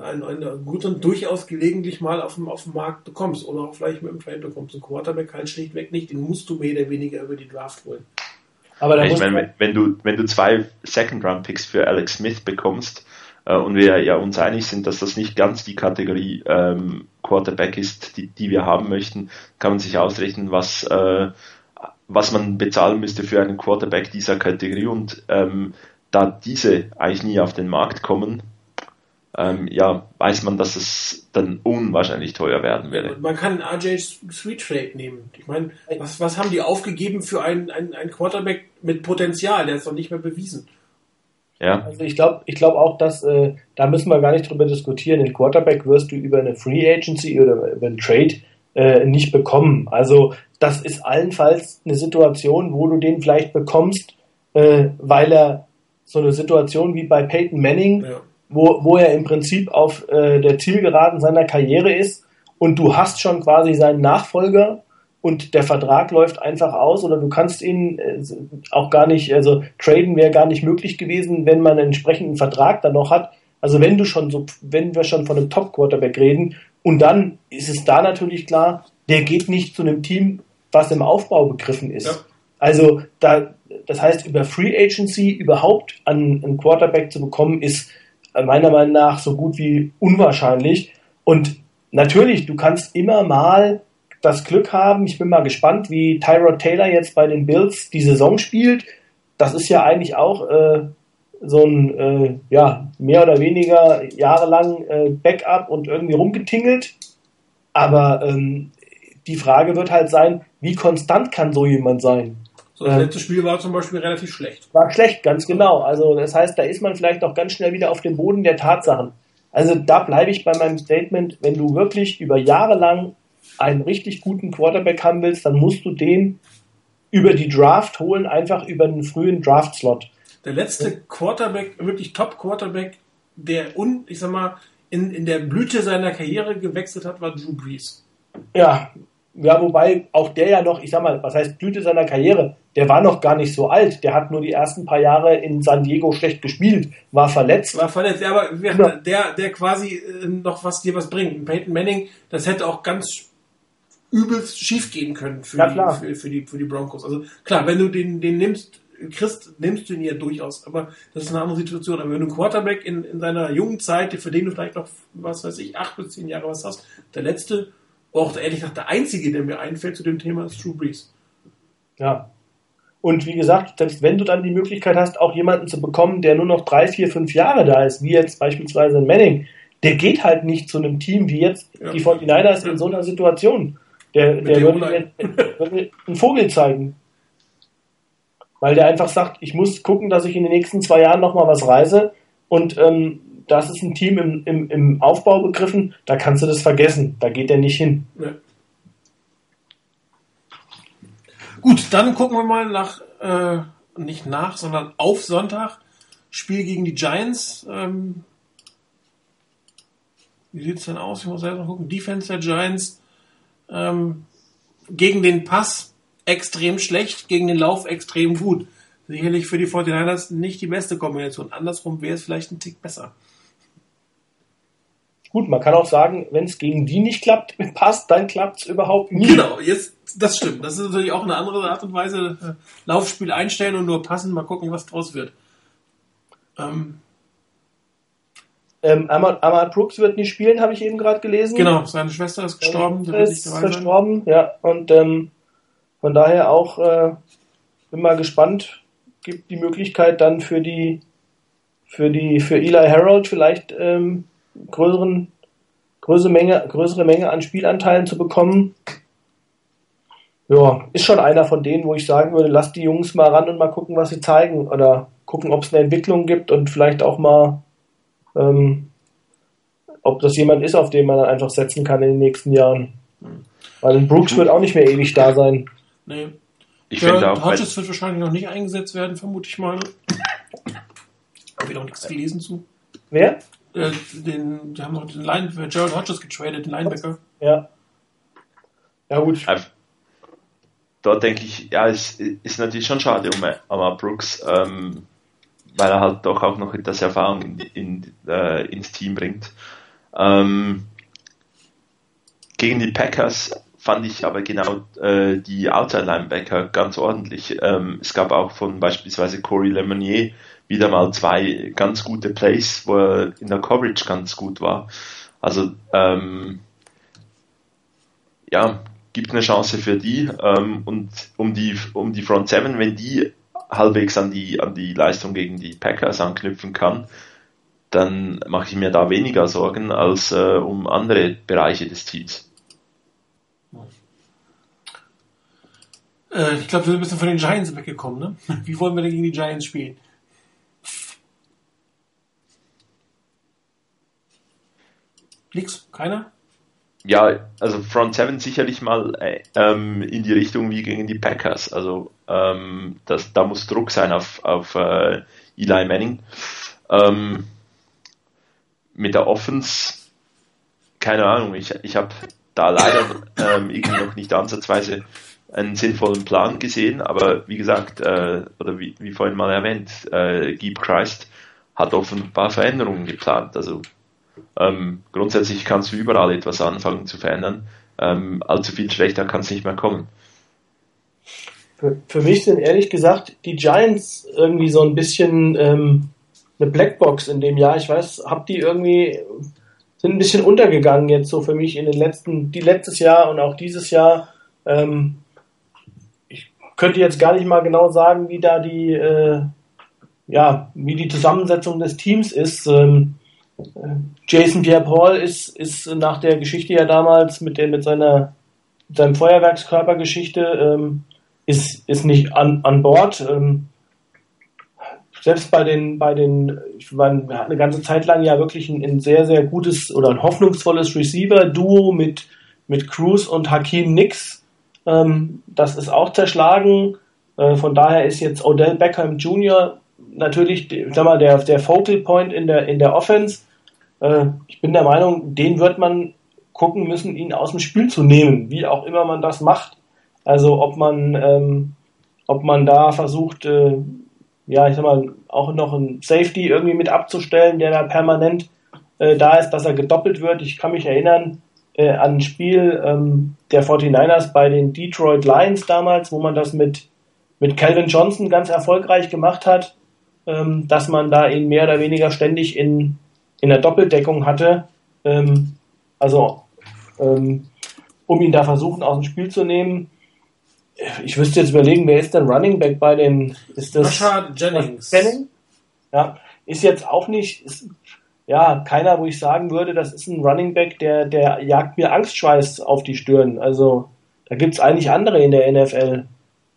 einen, einen guten, durchaus gelegentlich mal auf dem, auf dem Markt bekommst oder auch vielleicht mit einem Trade bekommst, ein Quarterback halt schlichtweg nicht, den musst du mehr oder weniger über die Draft holen. Aber ich meine, wenn du, wenn du zwei Second-Round-Picks für Alex Smith bekommst, äh, und wir ja uns einig sind, dass das nicht ganz die Kategorie ähm, Quarterback ist, die, die wir haben möchten, kann man sich ausrechnen, was, äh, was man bezahlen müsste für einen Quarterback dieser Kategorie und ähm, da diese eigentlich nie auf den Markt kommen, ähm, ja, weiß man, dass es dann unwahrscheinlich teuer werden werde. Man kann RJ Sweet Trade nehmen. Ich meine, was, was haben die aufgegeben für einen, einen, einen Quarterback mit Potenzial? Der ist noch nicht mehr bewiesen. Ja. Also ich glaube ich glaube auch, dass äh, da müssen wir gar nicht drüber diskutieren. Den Quarterback wirst du über eine Free Agency oder über einen Trade äh, nicht bekommen. Also das ist allenfalls eine Situation, wo du den vielleicht bekommst, äh, weil er so eine Situation wie bei Peyton Manning, ja. wo, wo er im Prinzip auf äh, der Zielgeraden seiner Karriere ist und du hast schon quasi seinen Nachfolger und der Vertrag läuft einfach aus oder du kannst ihn äh, auch gar nicht, also traden wäre gar nicht möglich gewesen, wenn man einen entsprechenden Vertrag dann noch hat. Also wenn du schon so, wenn wir schon von einem Top Quarterback reden und dann ist es da natürlich klar, der geht nicht zu einem Team, was im Aufbau begriffen ist. Ja. Also da, das heißt, über Free Agency überhaupt an einen Quarterback zu bekommen, ist meiner Meinung nach so gut wie unwahrscheinlich. Und natürlich, du kannst immer mal das Glück haben. Ich bin mal gespannt, wie Tyrod Taylor jetzt bei den Bills die Saison spielt. Das ist ja eigentlich auch äh, so ein äh, ja mehr oder weniger jahrelang äh, Backup und irgendwie rumgetingelt. Aber ähm, die Frage wird halt sein, wie konstant kann so jemand sein? So, das letzte Spiel war zum Beispiel relativ schlecht. War schlecht, ganz genau. Also das heißt, da ist man vielleicht auch ganz schnell wieder auf dem Boden der Tatsachen. Also da bleibe ich bei meinem Statement, wenn du wirklich über Jahre lang einen richtig guten Quarterback haben willst, dann musst du den über die Draft holen, einfach über einen frühen Draft-Slot. Der letzte Quarterback, wirklich Top-Quarterback, der und ich sag mal, in, in der Blüte seiner Karriere gewechselt hat, war Drew Brees. Ja, ja, wobei auch der ja noch, ich sag mal, was heißt Blüte seiner Karriere? Der war noch gar nicht so alt. Der hat nur die ersten paar Jahre in San Diego schlecht gespielt, war verletzt. War verletzt, ja, aber ja. der, der quasi äh, noch was dir was bringt. Peyton Manning, das hätte auch ganz übelst schief gehen können für, ja, die, für, für, die, für die Broncos. Also klar, wenn du den, den nimmst, kriegst, nimmst du ihn ja durchaus, aber das ist eine andere Situation. Aber wenn du einen Quarterback in, in seiner jungen Zeit, für den du vielleicht noch, was weiß ich, acht bis zehn Jahre was hast, der letzte, auch ehrlich gesagt der einzige, der mir einfällt zu dem Thema, ist Drew Brees. Ja. Und wie gesagt, selbst wenn du dann die Möglichkeit hast, auch jemanden zu bekommen, der nur noch drei, vier, fünf Jahre da ist, wie jetzt beispielsweise ein Manning, der geht halt nicht zu einem Team wie jetzt Ja. die 49ers in so einer Situation. Der, der der würde mir würde mir einen Vogel zeigen. Weil der einfach sagt, ich muss gucken, dass ich in den nächsten zwei Jahren nochmal was reise. Und ähm, das ist ein Team im, im, im Aufbau begriffen, da kannst du das vergessen. Da geht der nicht hin. Ja. Gut, dann gucken wir mal nach, äh, nicht nach, sondern auf Sonntag. Spiel gegen die Giants. Ähm, wie sieht's denn aus? Ich muss selber gucken. Defense der Giants ähm, gegen den Pass extrem schlecht, gegen den Lauf extrem gut. Sicherlich für die 49ers nicht die beste Kombination. Andersrum wäre es vielleicht ein Tick besser. Gut, man kann auch sagen, wenn es gegen die nicht klappt, passt, dann klappt es überhaupt nie. Genau, jetzt, das stimmt. Das ist natürlich auch eine andere Art und Weise. Äh, Laufspiel einstellen und nur passen, mal gucken, was draus wird. Ähm, Ähm, Ahmad, Ahmad Brooks wird nicht spielen, habe ich eben gerade gelesen. genau, seine Schwester ist gestorben, nicht ist dabei sein. verstorben, ja. Und ähm, von daher auch äh, bin mal gespannt. Gibt die Möglichkeit dann für die für die für Eli Harold vielleicht ähm, größeren größere Menge größere Menge an Spielanteilen zu bekommen. Ja, ist schon einer von denen, wo ich sagen würde, lass die Jungs mal ran und mal gucken, was sie zeigen oder gucken, ob es eine Entwicklung gibt und vielleicht auch mal ähm, ob das jemand ist, auf den man dann einfach setzen kann in den nächsten Jahren. Weil ein Brooks wird auch nicht mehr ewig da sein. Nee. Ich finde auch, Hodges wird wahrscheinlich noch nicht eingesetzt werden, vermute ich mal. Habe ich noch nichts gelesen zu. Wer? Äh, den, die haben noch den Line, äh, Gerald Hodges getradet, den Linebacker. Ja. Ja gut. dort denke ich, ja, es ist natürlich schon schade um Amar Brooks, ähm, weil er halt doch auch noch etwas Erfahrung in, in, äh, ins Team bringt. Ähm, gegen die Packers fand ich aber genau äh, die Outside Linebacker ganz ordentlich. Ähm, es gab auch von beispielsweise Corey Lemonnier wieder mal zwei ganz gute Plays, wo er in der Coverage ganz gut war. Also ähm, ja, gibt eine Chance für die ähm, und um die um die Front Seven, wenn die halbwegs an die an die Leistung gegen die Packers anknüpfen kann, dann mache ich mir da weniger Sorgen als äh, um andere Bereiche des Teams. Äh, ich glaube, wir sind ein bisschen von den Giants weggekommen, ne? Wie wollen wir denn gegen die Giants spielen? Nix? Keiner? Ja, also Front Seven sicherlich mal äh, ähm, in die Richtung wie gegen die Packers. Also ähm, das, da muss Druck sein auf, auf äh, Eli Manning. Ähm, mit der Offense, keine Ahnung, ich, ich habe da leider ähm, irgendwie noch nicht ansatzweise einen sinnvollen Plan gesehen, aber wie gesagt, äh, oder wie, wie vorhin mal erwähnt, äh, Geeb Christ hat offenbar Veränderungen geplant. Also ähm, grundsätzlich kannst du überall etwas anfangen zu verändern. Ähm, allzu viel schlechter kann es nicht mehr kommen. Für, für mich sind ehrlich gesagt die Giants irgendwie so ein bisschen ähm, eine Blackbox in dem Jahr. Ich weiß, hab die irgendwie sind ein bisschen untergegangen jetzt so für mich in den letzten, die letztes Jahr und auch dieses Jahr. Ähm, ich könnte jetzt gar nicht mal genau sagen, wie da die, äh, ja, wie die Zusammensetzung des Teams ist. Ähm, äh, Jason Pierre-Paul ist, ist nach der Geschichte ja damals mit der, mit seiner, seinem Feuerwerkskörpergeschichte, ähm, ist, ist nicht an, an Bord. Ähm, selbst bei den, bei den, ich war eine ganze Zeit lang ja wirklich ein, ein sehr, sehr gutes oder ein hoffnungsvolles Receiver-Duo mit, mit Cruz und Hakim Nix. Ähm, das ist auch zerschlagen. Äh, von daher ist jetzt Odell Beckham Jr. natürlich, ich sag mal, der, der Focal Point in der, in der Offense. Äh, ich bin der Meinung, den wird man gucken müssen, ihn aus dem Spiel zu nehmen, wie auch immer man das macht. Also ob man, ähm, ob man da versucht, äh, ja, ich sag mal, auch noch ein Safety irgendwie mit abzustellen, der da permanent äh, da ist, dass er gedoppelt wird. Ich kann mich erinnern äh, an ein Spiel ähm, der 49ers bei den Detroit Lions damals, wo man das mit, mit Calvin Johnson ganz erfolgreich gemacht hat, ähm, dass man da ihn mehr oder weniger ständig in, in der Doppeldeckung hatte. Ähm, also, ähm, um ihn da versuchen aus dem Spiel zu nehmen ich wüsste jetzt überlegen, wer ist denn Running Back bei den, ist das Rashad Jennings. Jennings? Ja, ist jetzt auch nicht, ist, ja, keiner, wo ich sagen würde, das ist ein Running Back, der, der jagt mir Angstschweiß auf die Stirn. Also, da gibt's eigentlich andere in der NFL.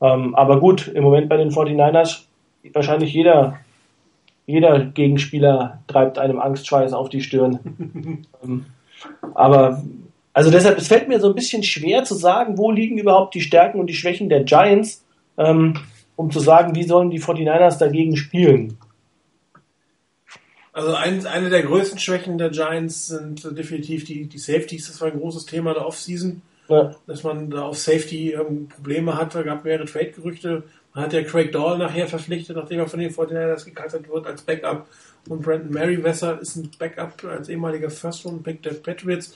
Ähm, aber gut, im Moment bei den 49ers, wahrscheinlich jeder, jeder Gegenspieler treibt einem Angstschweiß auf die Stirn. ähm, aber, also deshalb, es fällt mir so ein bisschen schwer zu sagen, wo liegen überhaupt die Stärken und die Schwächen der Giants, ähm, um zu sagen, wie sollen die 49ers dagegen spielen. Also ein, eine der größten Schwächen der Giants sind definitiv die, die Safeties. Das war ein großes Thema der Offseason, Ja. dass man da auf Safety ähm, Probleme hatte. Es gab mehrere Trade-Gerüchte. Man hat ja Craig Dahl nachher verpflichtet, nachdem er von den 49ers gecuttet wird als Backup. Und Brandon Merriweather ist ein Backup als ehemaliger First-Round-Pick der Patriots.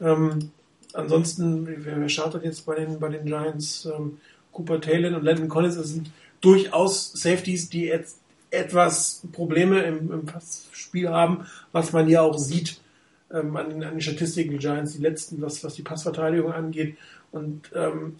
Ähm, ansonsten, wer, wer startet jetzt bei den, bei den Giants? Ähm, Cooper Taylor und Landon Collins, das sind durchaus Safeties, die jetzt etwas Probleme im, im Passspiel haben, was man ja auch sieht ähm, an, den- an den Statistiken der Giants, die letzten, was, was die Passverteidigung angeht. Und ähm,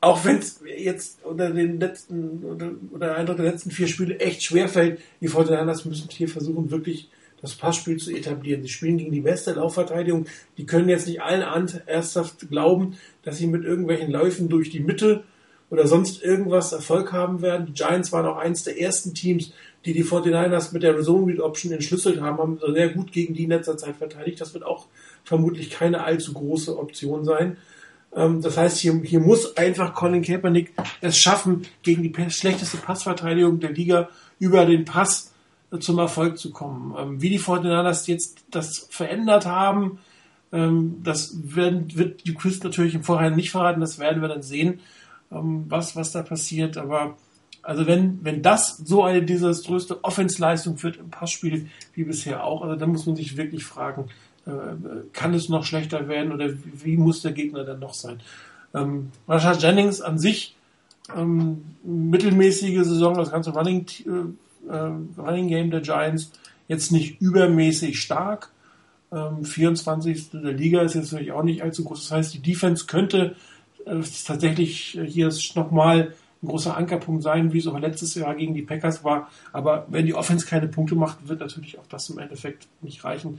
auch wenn es jetzt unter den letzten oder, oder ein Drittel der letzten vier Spiele echt schwerfällt, die 49ers müssen hier versuchen, wirklich das Passspiel zu etablieren. Sie spielen gegen die beste Laufverteidigung. Die können jetzt nicht allen ernsthaft glauben, dass sie mit irgendwelchen Läufen durch die Mitte oder sonst irgendwas Erfolg haben werden. Die Giants waren auch eins der ersten Teams, die die 49ers mit der Zone Option entschlüsselt haben, haben sehr gut gegen die in letzter Zeit verteidigt. Das wird auch vermutlich keine allzu große Option sein. Ähm, das heißt, hier, hier muss einfach Colin Kaepernick es schaffen, gegen die schlechteste Passverteidigung der Liga über den Pass zum Erfolg zu kommen. Ähm, wie die 49ers jetzt das verändert haben, ähm, das werden, wird die Quiz natürlich im Vorhinein nicht verraten, das werden wir dann sehen, ähm, was, was da passiert. Aber also wenn, wenn das so eine desaströse Offensleistung wird im Passspiel wie bisher auch, also dann muss man sich wirklich fragen, äh, kann es noch schlechter werden oder wie, muss der Gegner dann noch sein? Ähm, Rashad Jennings an sich ähm, mittelmäßige Saison, das ganze Running, äh, Running Game der Giants jetzt nicht übermäßig stark. Ähm, 24. der Liga ist jetzt natürlich auch nicht allzu groß. Das heißt, die Defense könnte äh, tatsächlich äh, hier nochmal ein großer Ankerpunkt sein, wie es auch letztes Jahr gegen die Packers war. Aber wenn die Offense keine Punkte macht, wird natürlich auch das im Endeffekt nicht reichen.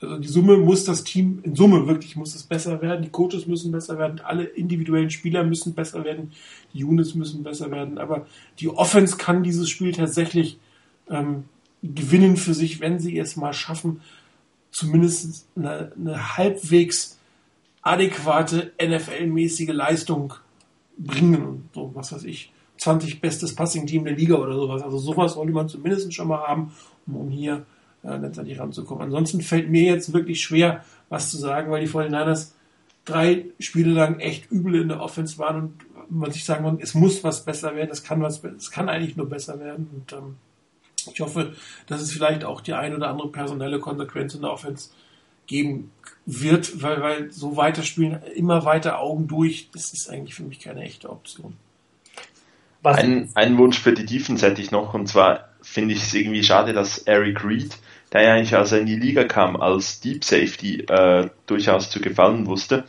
Also die Summe muss das Team, in Summe wirklich muss es besser werden. Die Coaches müssen besser werden, alle individuellen Spieler müssen besser werden, die Units müssen besser werden. Aber die Offense kann dieses Spiel tatsächlich ähm, gewinnen für sich, wenn sie es mal schaffen, zumindest eine, eine halbwegs adäquate NFL-mäßige Leistung bringen so, was weiß ich, 20 bestes Passing-Team der Liga oder sowas. Also sowas sollte man zumindest schon mal haben, um hier äh, letztendlich ranzukommen. Ansonsten fällt mir jetzt wirklich schwer, was zu sagen, weil die 49ers drei Spiele lang echt übel in der Offense waren und man sich sagen kann, es muss was besser werden, es kann was, es kann eigentlich nur besser werden und ähm, ich hoffe, dass es vielleicht auch die ein oder andere personelle Konsequenz in der Offense geben wird, weil, weil so weiterspielen, immer weiter Augen durch, das ist eigentlich für mich keine echte Option. Ein, einen Wunsch für die Defense hätte ich noch, und zwar finde ich es irgendwie schade, dass Eric Reed, der ja eigentlich, als er in die Liga kam, als Deep Safety äh, durchaus zu gefallen wusste,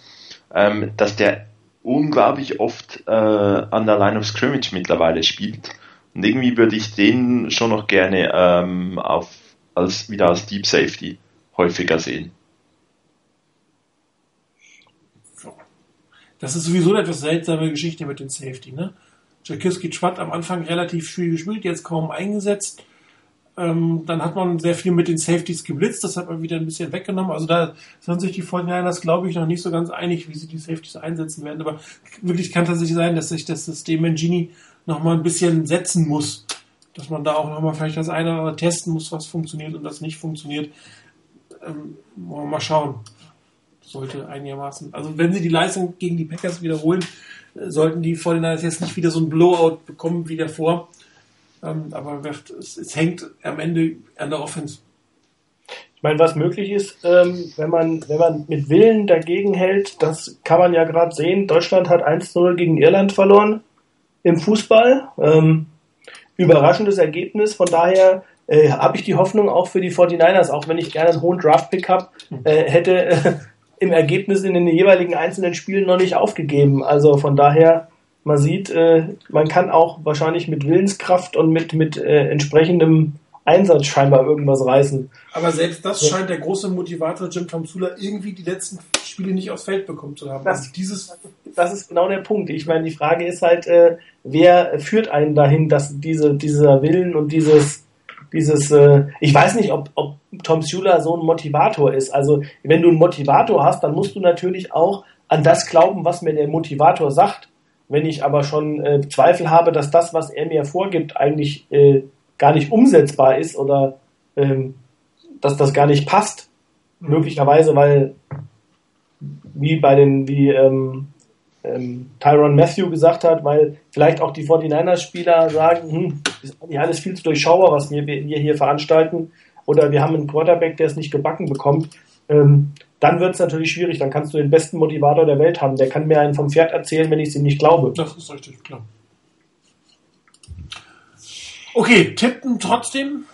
ähm, dass der unglaublich oft äh, an der Line of Scrimmage mittlerweile spielt. Und irgendwie würde ich den schon noch gerne ähm, auf, als, wieder als Deep Safety häufiger sehen. Das ist sowieso eine etwas seltsame Geschichte mit dem Safety, ne? Jakiski Schwatt am Anfang relativ viel gespielt, jetzt kaum eingesetzt. Ähm, dann hat man sehr viel mit den Safeties geblitzt, das hat man wieder ein bisschen weggenommen. Also da sind sich die 49ers, glaube ich, noch nicht so ganz einig, wie sie die Safeties einsetzen werden. Aber wirklich kann tatsächlich sein, dass sich das System Mangini noch mal ein bisschen setzen muss. Dass man da auch noch mal vielleicht das eine oder andere testen muss, was funktioniert und was nicht funktioniert. Ähm, mal schauen sollte einigermaßen. Also wenn sie die Leistung gegen die Packers wiederholen, äh, sollten die 49ers jetzt nicht wieder so ein Blowout bekommen wie davor. Ähm, aber es, es hängt am Ende an der Offense. ich meine, was möglich ist, ähm, wenn man, wenn man mit Willen dagegen hält, das kann man ja gerade sehen. Deutschland hat 1-0 gegen Irland verloren im Fußball. Ähm, überraschendes Ergebnis. Von daher äh, habe ich die Hoffnung auch für die 49ers, auch wenn ich gerne einen hohen Draft-Pick habe, äh, hätte äh, im Ergebnis in den jeweiligen einzelnen Spielen noch nicht aufgegeben. Also von daher man sieht, äh, man kann auch wahrscheinlich mit Willenskraft und mit, mit äh, entsprechendem Einsatz scheinbar irgendwas reißen. Aber selbst das Ja. scheint der große Motivator Jim Tomsula irgendwie die letzten Spiele nicht aufs Feld bekommen zu haben. Das- Also dieses Das ist genau der Punkt. Ich meine, die Frage ist halt, äh, wer führt einen dahin, dass diese, dieser Willen und dieses, dieses, äh, ich weiß nicht, ob, ob Tom Sula so ein Motivator ist. Also, wenn du einen Motivator hast, dann musst du natürlich auch an das glauben, was mir der Motivator sagt. Wenn ich aber schon äh, Zweifel habe, dass das, was er mir vorgibt, eigentlich äh, gar nicht umsetzbar ist oder ähm, dass das gar nicht passt, möglicherweise, weil wie bei den, wie ähm, ähm, Tyron Matthew gesagt hat, weil vielleicht auch die 49ers-Spieler sagen, hm, ist eigentlich alles viel zu durchschaubar, was wir, wir hier veranstalten, oder wir haben einen Quarterback, der es nicht gebacken bekommt, ähm, dann wird es natürlich schwierig. Dann kannst du den besten Motivator der Welt haben. Der kann mir einen vom Pferd erzählen, wenn ich es ihm nicht glaube. Das ist richtig, klar. Okay, tippen trotzdem.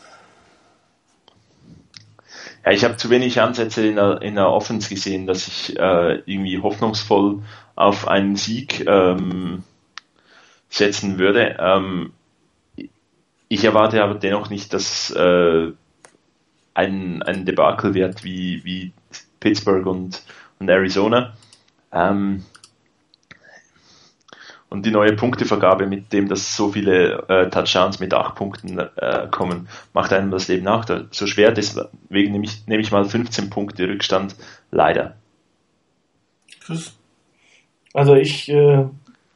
Ja, ich habe zu wenig Ansätze in der, in der Offense gesehen, dass ich äh, irgendwie hoffnungsvoll auf einen Sieg ähm, setzen würde. Ähm, ich erwarte aber dennoch nicht, dass äh, ein, ein Debakel wird wie, wie Pittsburgh und, und Arizona. Ähm, und die neue Punktevergabe mit dem, dass so viele äh, Touchdowns mit acht Punkten äh, kommen, macht einem das Leben auch so schwer. Deswegen nehme ich, nehme ich mal 15 Punkte Rückstand. Leider. Chris. Also ich äh,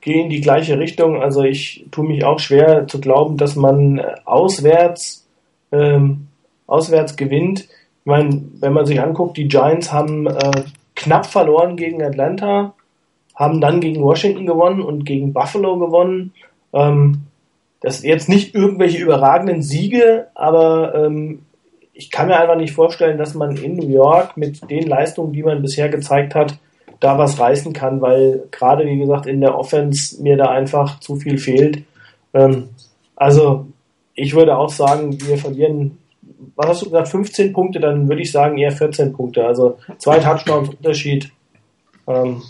gehe in die gleiche Richtung. Also ich tue mich auch schwer zu glauben, dass man äh, auswärts, ähm, auswärts gewinnt. Ich meine, wenn man sich anguckt, die Giants haben äh, knapp verloren gegen Atlanta, haben dann gegen Washington gewonnen und gegen Buffalo gewonnen. Ähm, das sind jetzt nicht irgendwelche überragenden Siege, aber ähm, ich kann mir einfach nicht vorstellen, dass man in New York mit den Leistungen, die man bisher gezeigt hat, da was reißen kann, weil gerade, wie gesagt, in der Offense mir da einfach zu viel fehlt. Ähm, also, ich würde auch sagen, wir verlieren, was hast du gesagt, 15 Punkte, dann würde ich sagen eher 14 Punkte. Also zwei Touchdowns Unterschied. Ähm,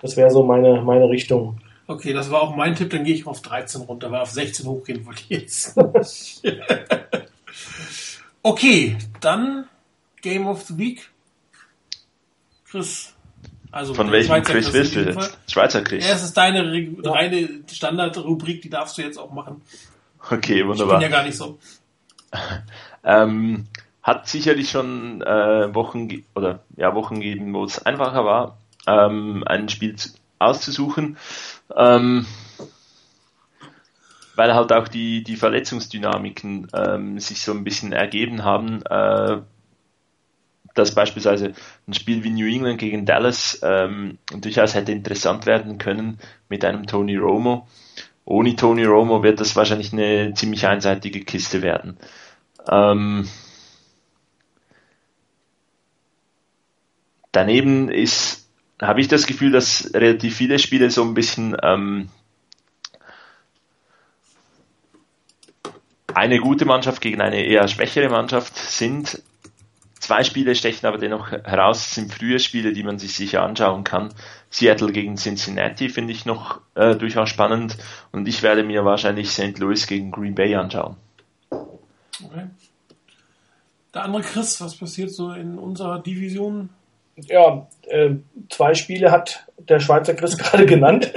das wäre so meine, meine Richtung. Okay, das war auch mein Tipp, dann gehe ich auf 13 runter, weil auf 16 hochgehen wollte ich jetzt. okay, dann Game of the Week. Chris. Also Von welchem Schweizer Chris auf willst du jetzt? Schweizer Chris. Ja, es ist deine Re reine Standardrubrik, die darfst du jetzt auch machen. Okay, Ich bin wunderbar. ja gar nicht so. Ähm, hat sicherlich schon äh, Wochen oder ja Wochen gegeben, wo es einfacher war, ähm, ein Spiel zu, auszusuchen, ähm, weil halt auch die die Verletzungsdynamiken ähm, sich so ein bisschen ergeben haben, äh, dass beispielsweise ein Spiel wie New England gegen Dallas ähm, durchaus hätte interessant werden können mit einem Tony Romo. Ohne Tony Romo wird das wahrscheinlich eine ziemlich einseitige Kiste werden. Ähm, daneben ist, habe ich das Gefühl, dass relativ viele Spiele so ein bisschen ähm, eine gute Mannschaft gegen eine eher schwächere Mannschaft sind. Zwei Spiele stechen aber dennoch heraus, Es sind frühe Spiele, die man sich sicher anschauen kann. Seattle gegen Cincinnati finde ich noch äh, durchaus spannend und ich werde mir wahrscheinlich St. Louis gegen Green Bay anschauen. Okay. Der andere Chris, was passiert so in unserer Division? Ja, äh, zwei Spiele hat der Schweizer Chris gerade genannt.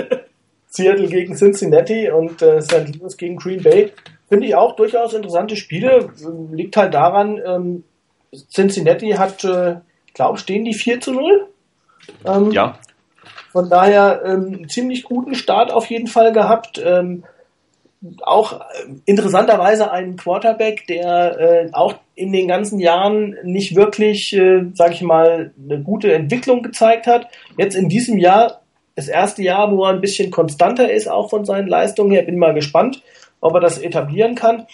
Seattle gegen Cincinnati und äh, St. Louis gegen Green Bay. Finde ich auch durchaus interessante Spiele. Liegt halt daran, ähm, Cincinnati hat, äh, ich glaube, stehen die 4 zu 0. Ähm, Ja, Von daher ähm, einen ziemlich guten Start auf jeden Fall gehabt. Ähm, auch äh, interessanterweise einen Quarterback, der äh, auch in den ganzen Jahren nicht wirklich, äh, sag ich mal, eine gute Entwicklung gezeigt hat. Jetzt in diesem Jahr, das erste Jahr, wo er ein bisschen konstanter ist, auch von seinen Leistungen her, bin mal gespannt, ob er das etablieren kann.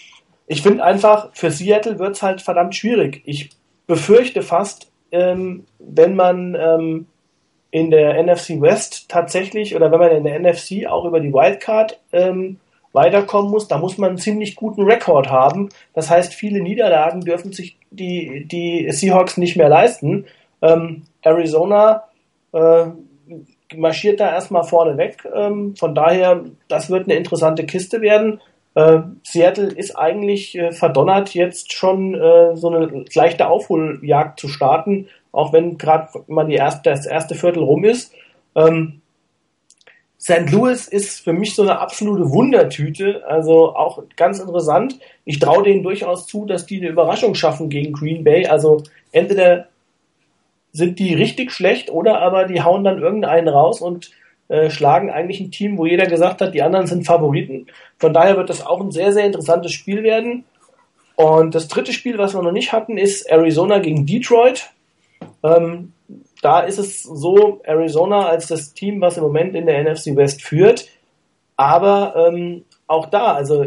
Ich finde einfach, für Seattle wird es halt verdammt schwierig. Ich befürchte fast, ähm, wenn man ähm, in der NFC West tatsächlich oder wenn man in der NFC auch über die Wildcard ähm, weiterkommen muss, da muss man einen ziemlich guten Rekord haben. Das heißt, viele Niederlagen dürfen sich die, die Seahawks nicht mehr leisten. Ähm, Arizona äh, marschiert da erstmal vorne weg. Ähm, von daher, das wird eine interessante Kiste werden. Äh, Seattle ist eigentlich äh, verdonnert, jetzt schon äh, so eine leichte Aufholjagd zu starten, auch wenn gerade mal die erste, das erste Viertel rum ist. Ähm, St. Louis ist für mich so eine absolute Wundertüte, also auch ganz interessant. Ich traue denen durchaus zu, dass die eine Überraschung schaffen gegen Green Bay. Also entweder sind die richtig schlecht oder aber die hauen dann irgendeinen raus und äh, schlagen eigentlich ein Team, wo jeder gesagt hat, die anderen sind Favoriten. Von daher wird das auch ein sehr, sehr interessantes Spiel werden. Und das dritte Spiel, was wir noch nicht hatten, ist Arizona gegen Detroit. Ähm, da ist es so, Arizona als das Team, was im Moment in der NFC West führt. Aber ähm, auch da, also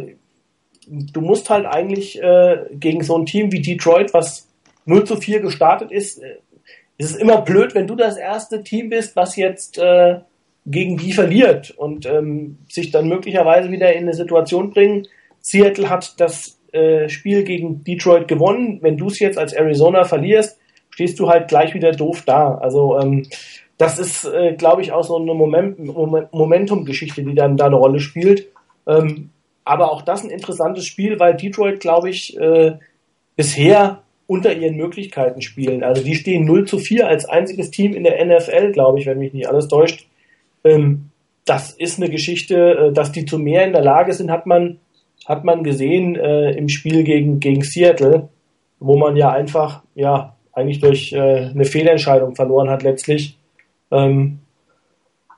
du musst halt eigentlich äh, gegen so ein Team wie Detroit, was 0 zu 4 gestartet ist, äh, ist es immer blöd, wenn du das erste Team bist, was jetzt äh, gegen die verliert und ähm, sich dann möglicherweise wieder in eine Situation bringen. Seattle hat das äh, Spiel gegen Detroit gewonnen. Wenn du es jetzt als Arizona verlierst, stehst du halt gleich wieder doof da. Also ähm, das ist, äh, glaube ich, auch so eine Moment, Momentum-Geschichte, die dann da eine Rolle spielt. Ähm, aber auch das ein interessantes Spiel, weil Detroit, glaube ich, äh, bisher unter ihren Möglichkeiten spielen. Also die stehen 0 zu 4 als einziges Team in der NFL, glaube ich, wenn mich nicht alles täuscht. Ähm, das ist eine Geschichte, äh, dass die zu mehr in der Lage sind, hat man, hat man gesehen äh, im Spiel gegen, gegen Seattle, wo man ja einfach, ja, eigentlich durch äh, eine Fehlentscheidung verloren hat letztlich. Ähm,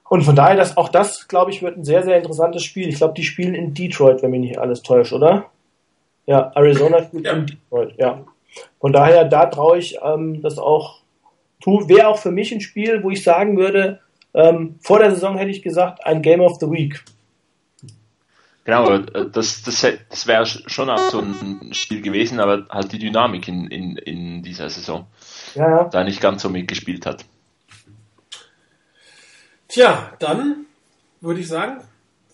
und von daher, dass auch das, glaube ich, wird ein sehr, sehr interessantes Spiel. Ich glaube, die spielen in Detroit, wenn mich nicht alles täuscht, oder? Ja, Arizona spielt ja. in Detroit, ja. Von daher, da traue ich ähm, das auch zu. Wäre auch für mich ein Spiel, wo ich sagen würde, ähm, vor der Saison hätte ich gesagt, ein Game of the Week. Genau, äh, das, das, das wäre schon auch so ein Spiel gewesen, aber halt die Dynamik in, in, in dieser Saison ja, ja. da nicht ganz so mitgespielt hat. Tja, dann würde ich sagen,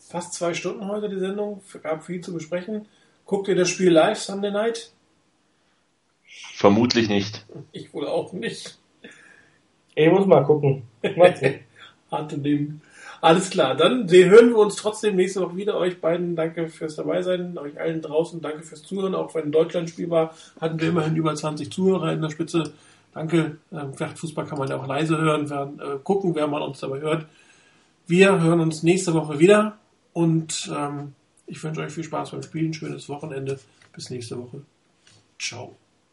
fast zwei Stunden heute die Sendung, gab viel zu besprechen. Guckt ihr das Spiel live Sunday Night? Vermutlich nicht. Ich wohl auch nicht. Ich muss mal gucken. Harte nehmen. Alles klar, dann hören wir uns trotzdem nächste Woche wieder. Euch beiden danke fürs Dabeisein, euch allen draußen danke fürs Zuhören. Auch wenn Deutschland Spiel war, hatten wir immerhin über 20 Zuhörer in der Spitze. Danke. Ähm, vielleicht Fußball kann man ja auch leise hören, werden, äh, gucken, wer man uns dabei hört. Wir hören uns nächste Woche wieder und ähm, ich wünsche euch viel Spaß beim Spielen, schönes Wochenende. Bis nächste Woche. Ciao.